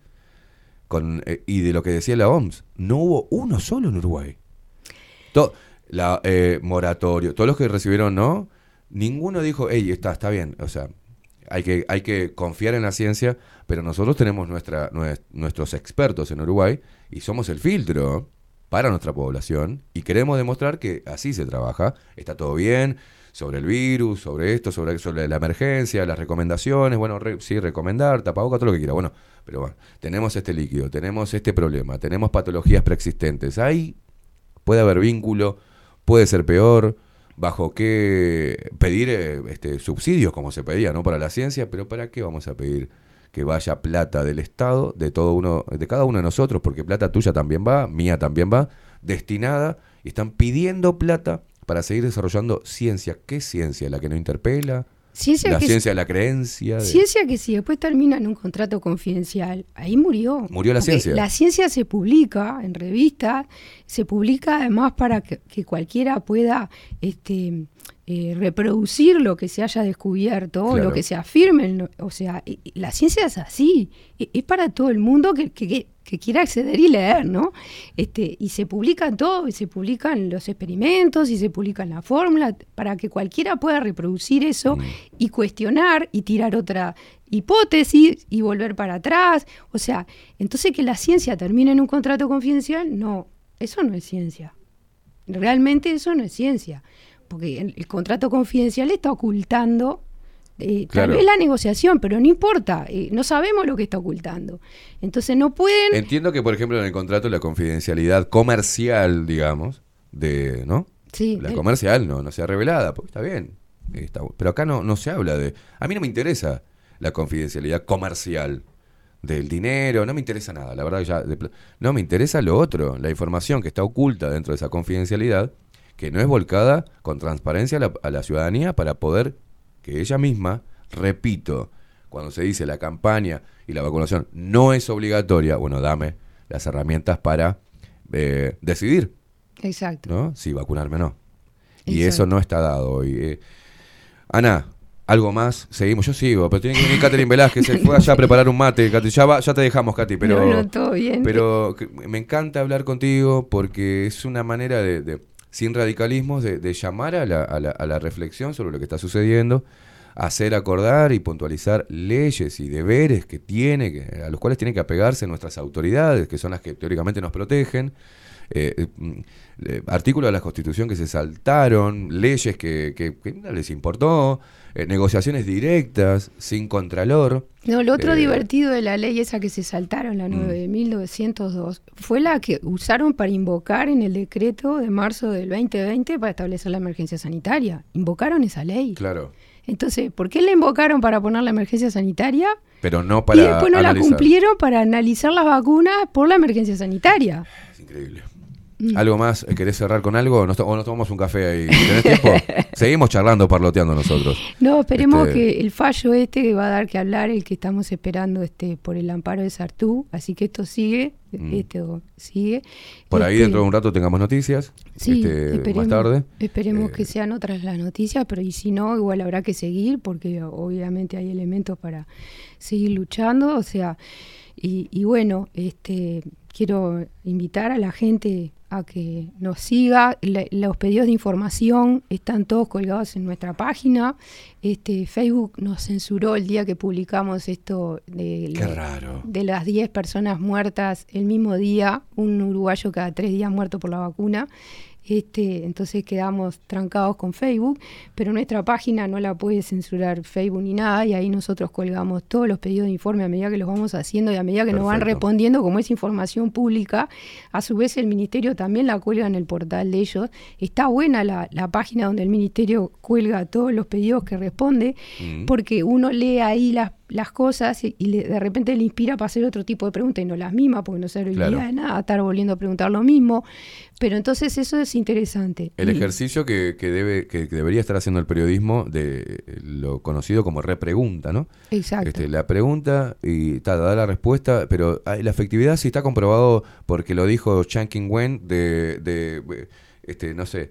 eh, y de lo que decía la OMS. No hubo uno solo en Uruguay. To- la eh, moratorio, todos los que recibieron no, ninguno dijo, hey, está, está bien, o sea, hay que, hay que confiar en la ciencia, pero nosotros tenemos nuestra, nues- nuestros expertos en Uruguay y somos el filtro para nuestra población y queremos demostrar que así se trabaja, está todo bien, sobre el virus, sobre esto, sobre, sobre la emergencia, las recomendaciones, bueno, re- sí, recomendar, tapaboca, todo lo que quiera, bueno, pero bueno, tenemos este líquido, tenemos este problema, tenemos patologías preexistentes, ahí puede haber vínculo, puede ser peor, bajo qué pedir eh, este, subsidios como se pedía, ¿no? Para la ciencia, pero ¿para qué vamos a pedir que vaya plata del Estado, de todo uno, de cada uno de nosotros, porque plata tuya también va, mía también va, destinada, y están pidiendo plata para seguir desarrollando ciencia. ¿Qué ciencia? ¿La que no interpela? Ciencia la que- ciencia de la creencia. de- Ciencia que si después termina en un contrato confidencial, ahí murió. Murió la Porque ciencia. La ciencia se publica en revistas, se publica además para que, que cualquiera pueda este, eh, reproducir lo que se haya descubierto, Claro. lo que se afirme. O sea, la ciencia es así, e- es para todo el mundo que, que- que- que quiera acceder y leer, ¿no? Este, y se publica todo, y se publican los experimentos, y se publican las fórmulas, para que cualquiera pueda reproducir eso y cuestionar y tirar otra hipótesis y volver para atrás. O sea, entonces que la ciencia termine en un contrato confidencial, no, eso no es ciencia. Realmente eso no es ciencia, porque el, el contrato confidencial está ocultando eh, Claro. tal vez la negociación, pero no importa, eh, no sabemos lo que está ocultando. Entonces no pueden... Entiendo que, por ejemplo, en el contrato la confidencialidad comercial, digamos, de, ¿no? Sí, La el- comercial no, no sea revelada, porque está bien. está pero acá no, no se habla de... A mí no me interesa la confidencialidad comercial del dinero, no me interesa nada, la verdad que ya... de no, me interesa lo otro, la información que está oculta dentro de esa confidencialidad, que no es volcada con transparencia a la, a la ciudadanía para poder que ella misma, repito, cuando se dice la campaña y la vacunación no es obligatoria, bueno, dame las herramientas para eh, decidir, Exacto. ¿no? Si vacunarme o no. Y Exacto. eso no está dado hoy. Eh, Ana, ¿algo más? Seguimos, yo sigo, pero tiene que venir Catherine Velázquez, se fue allá a preparar un mate, Katy. Ya, va- ya te dejamos, Katy, pero... No, no, todo bien. Pero me encanta hablar contigo porque es una manera de, de- sin radicalismos, de, de llamar a la, a la- reflexión sobre lo que está sucediendo, hacer acordar y puntualizar leyes y deberes que tiene, a los cuales tienen que apegarse nuestras autoridades, que son las que teóricamente nos protegen. Eh, eh, mm, artículos de la Constitución que se saltaron, leyes que, que- que no les importó, eh, negociaciones directas, sin contralor. No, lo otro Eh, divertido de la ley esa que se saltaron, la 9 de 1902, fue la que usaron para invocar en el decreto de marzo del 2020 para establecer la emergencia sanitaria. Invocaron esa ley. Claro, Entonces, ¿por qué la invocaron para poner la emergencia sanitaria? pero no para y después no la cumplieron para analizar las vacunas por la emergencia sanitaria. Es increíble. Mm. ¿Algo más? ¿Querés cerrar con algo? ¿Nos to- ¿O nos tomamos un café ahí? ¿Tenés tiempo? Seguimos charlando, parloteando nosotros. No, esperemos Este- que el fallo este va a dar que hablar, el que estamos esperando este por el amparo de Sartú, así que esto sigue, Mm. esto sigue. Por ahí Este, dentro de un rato tengamos noticias. Sí, este, esperemos, más tarde. esperemos Eh, que sean otras las noticias, pero y si no, igual habrá que seguir, porque obviamente hay elementos para seguir luchando, o sea, y, y bueno, este quiero invitar a la gente a que nos siga. Le- los pedidos de información están todos colgados en nuestra página. Este, Facebook nos censuró el día que publicamos esto de, de las 10 personas muertas el mismo día, un uruguayo cada tres días muerto por la vacuna. Este, entonces quedamos trancados con Facebook, pero nuestra página no la puede censurar Facebook ni nada y ahí nosotros colgamos todos los pedidos de informe a medida que los vamos haciendo y a medida que nos van respondiendo, como es información pública, a su vez el ministerio también la cuelga en el portal de ellos. Está buena la, la página donde el ministerio cuelga todos los pedidos que responde, Mm. porque uno lee ahí las, las cosas y, y le- de repente le inspira para hacer otro tipo de preguntas y no las mismas, porque no serviría Claro. de nada estar volviendo a preguntar lo mismo. Pero entonces eso es interesante. El Y- ejercicio que, que debe, que, debería estar haciendo el periodismo de lo conocido como repregunta, ¿no? Exacto. Este, la pregunta y ta, da la respuesta, pero ah, la efectividad sí está comprobado porque lo dijo Chan King Wen de, de, eh, este, no sé, eh,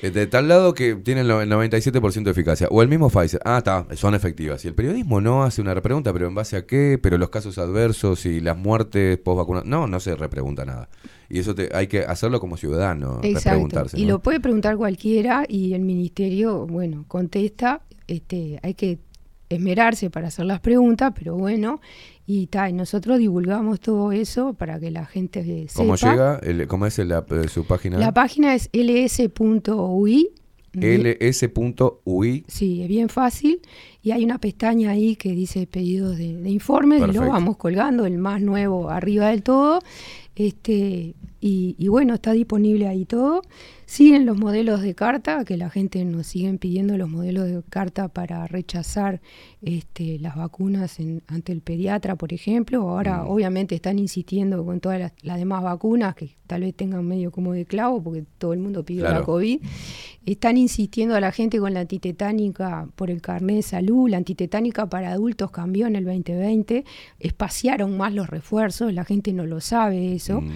de tal lado que tienen el 97% de eficacia. O el mismo Pfizer. Ah, está, son efectivas. Y el periodismo no hace una repregunta, pero ¿en base a qué? Pero los casos adversos y las muertes post vacunas. No, no se repregunta nada. Y eso te, hay que hacerlo como ciudadano, Exacto. repreguntarse. Y ¿no? lo puede preguntar cualquiera y el ministerio, bueno, contesta. Este, hay que esmerarse para hacer las preguntas, pero bueno, y, ta, y nosotros divulgamos todo eso para que la gente sepa. ¿Cómo llega? El- ¿Cómo es el- eh, su página? La página es ls.ui. ls.ui. Sí, es bien fácil. Y hay una pestaña ahí que dice pedidos de, de informes y lo vamos colgando, el más nuevo arriba del todo. Este, y, y bueno, está disponible ahí todo. Siguen los modelos de carta, que la gente nos siguen pidiendo los modelos de carta para rechazar este, las vacunas en- ante el pediatra, por ejemplo. Ahora, obviamente, están insistiendo con todas las, las demás vacunas, que tal vez tengan medio como de clavo, porque todo el mundo pidió la. COVID. Están insistiendo a la gente con la antitetánica por el carnet de salud. La antitetánica para adultos cambió en el 2020. Espaciaron más los refuerzos, la gente no lo sabe eso. Mm.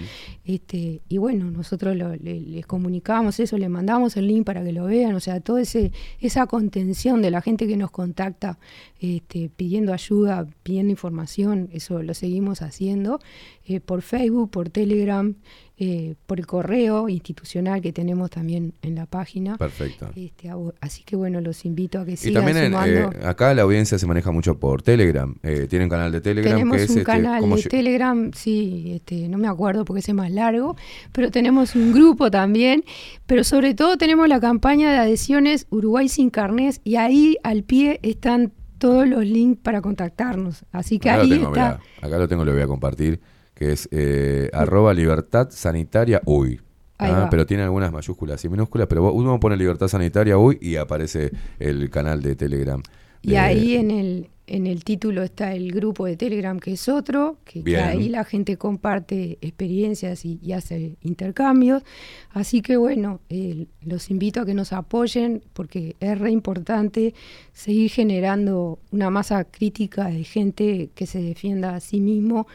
Este, y bueno, nosotros lo- le- les comunicamos eso, le mandamos el link para que lo vean. O sea, toda esa contención de la gente que nos contacta este, pidiendo ayuda, pidiendo información, eso lo seguimos haciendo eh, por Facebook, por Telegram, eh, por el correo institucional que tenemos también en la página. Perfecto. Este, así que bueno, los invito a que Y sigan también en, sumando. eh, acá la audiencia se maneja mucho por Telegram. Eh, tiene un canal de Telegram Tenemos que es un este, canal ¿cómo de Telegram, sí, este, no me acuerdo porque es más largo, pero tenemos un grupo también, pero sobre todo tenemos la campaña de adhesiones Uruguay sin carnés y ahí al pie están todos los links para contactarnos. Así que Acá ahí lo tengo, está. mirá, acá lo tengo, lo voy a compartir, que es eh, arroba libertad sanitaria uy. Ah, pero tiene algunas mayúsculas y minúsculas, pero uno pone libertad sanitaria uy y aparece el canal de Telegram. Y ahí en el, en el título está el grupo de Telegram, que es otro, que, ahí la gente comparte experiencias y, y hace intercambios. Así que bueno, eh, los invito a que nos apoyen porque es re importante seguir generando una masa crítica de gente que se defienda a sí mismo,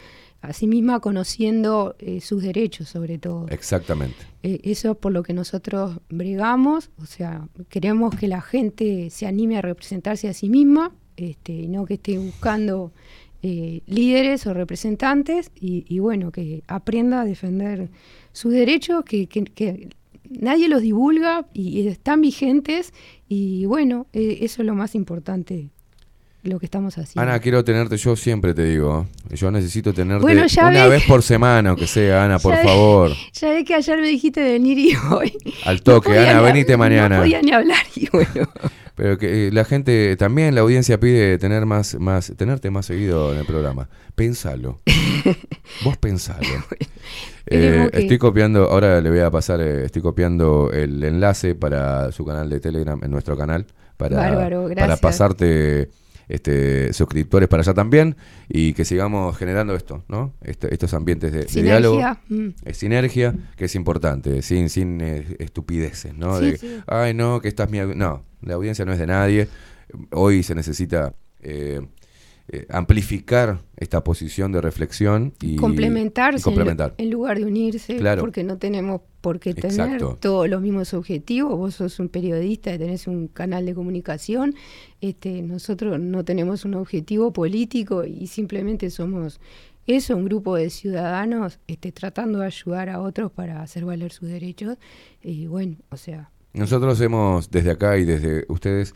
a sí misma conociendo eh, sus derechos sobre todo. Exactamente. Eh, eso es por lo que nosotros bregamos, o sea, queremos que la gente se anime a representarse a sí misma, este, y no que esté buscando eh, líderes o representantes, y, y bueno, que aprenda a defender sus derechos, que, que- que nadie los divulga y, y están vigentes, y bueno, eh, eso es lo más importante, lo que estamos haciendo. Ana, quiero tenerte, yo siempre te digo, yo necesito tenerte Bueno, ya una vez por semana, aunque sea, Ana, por Ya ve- favor. Ya ves que ayer me dijiste de venir y hoy. Al toque, Ana, venite mañana. No podía ni hablar y bueno. Pero que eh, la gente, también la audiencia pide tener más, más, tenerte más seguido en el programa. Pensalo. Vos pensalo. Eh, que- Estoy copiando, ahora le voy a pasar, eh, estoy copiando el enlace para su canal de Telegram, en nuestro canal, para, Bárbaro, para pasarte este, suscriptores para allá también y que sigamos generando esto, ¿no? Este- estos ambientes de, diálogo. mm. Eh, sinergia, que es importante, sin, sin eh, estupideces, ¿no? Sí, de, sí. ay, no, que estás mi... au-". No, la audiencia no es de nadie. Hoy se necesita eh, eh, amplificar esta posición de reflexión y complementarse y en complementar. lu- En, lugar de unirse, Claro. porque no tenemos por qué tener Exacto. todos los mismos objetivos. Vos sos un periodista y tenés un canal de comunicación. Este, nosotros no tenemos un objetivo político y simplemente somos eso, un grupo de ciudadanos este, tratando de ayudar a otros para hacer valer sus derechos. Y bueno, o sea, Nosotros hemos, desde acá y desde ustedes,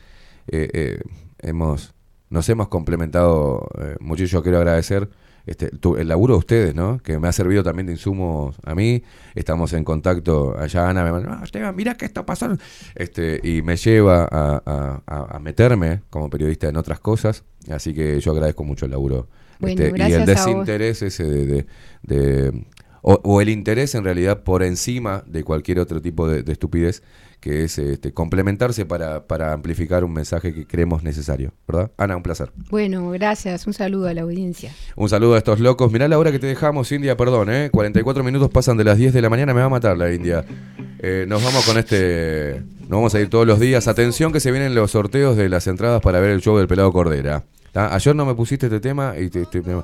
eh, eh, hemos, nos hemos complementado eh, mucho yo quiero agradecer este, tu- el laburo de ustedes, ¿no? Que me ha servido también de insumos a mí. Estamos en contacto, allá Ana me manda, "Ah, Esteban, mira que esto pasó. Este, y me lleva a, a- meterme como periodista en otras cosas. Así que yo agradezco mucho el laburo. Bueno, Este, y el desinterés ese de, de- de- o, o el interés en realidad por encima de cualquier otro tipo de, de estupidez que es este, complementarse para, para amplificar un mensaje que creemos necesario, ¿verdad? Ana, un placer. bueno, gracias, un saludo a la audiencia. Un saludo a estos locos. Mirá la hora que te dejamos, India, perdón, ¿eh? 44 minutos pasan de las 10 de la mañana, me va a matar la India. Eh, nos vamos con este... Nos vamos a ir todos los días. Atención que se vienen los sorteos de las entradas para ver el show del Pelado Cordera. Ayer no me pusiste este tema y te- te- me-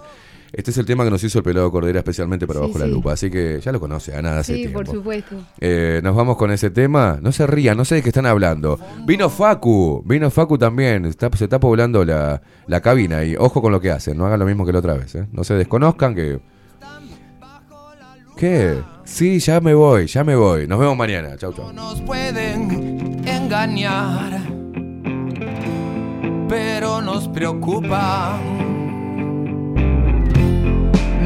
este es el tema que nos hizo el Pelado Cordera especialmente para Sí, Bajo la. Lupa. Así que ya lo conoce, Ana, de hace Sí, por tiempo. supuesto. Eh, nos vamos con ese tema. No se rían, no sé de qué están hablando. Vino Facu, vino Facu también. Está- se está poblando la, la cabina y ojo con lo que hacen. No hagan lo mismo que la otra vez. ¿eh? No se desconozcan que. ¿Qué? Sí, ya me voy, ya me voy. Nos vemos mañana. Chau, chau. nos pueden engañar, pero nos preocupa.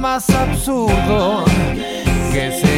más absurdo que se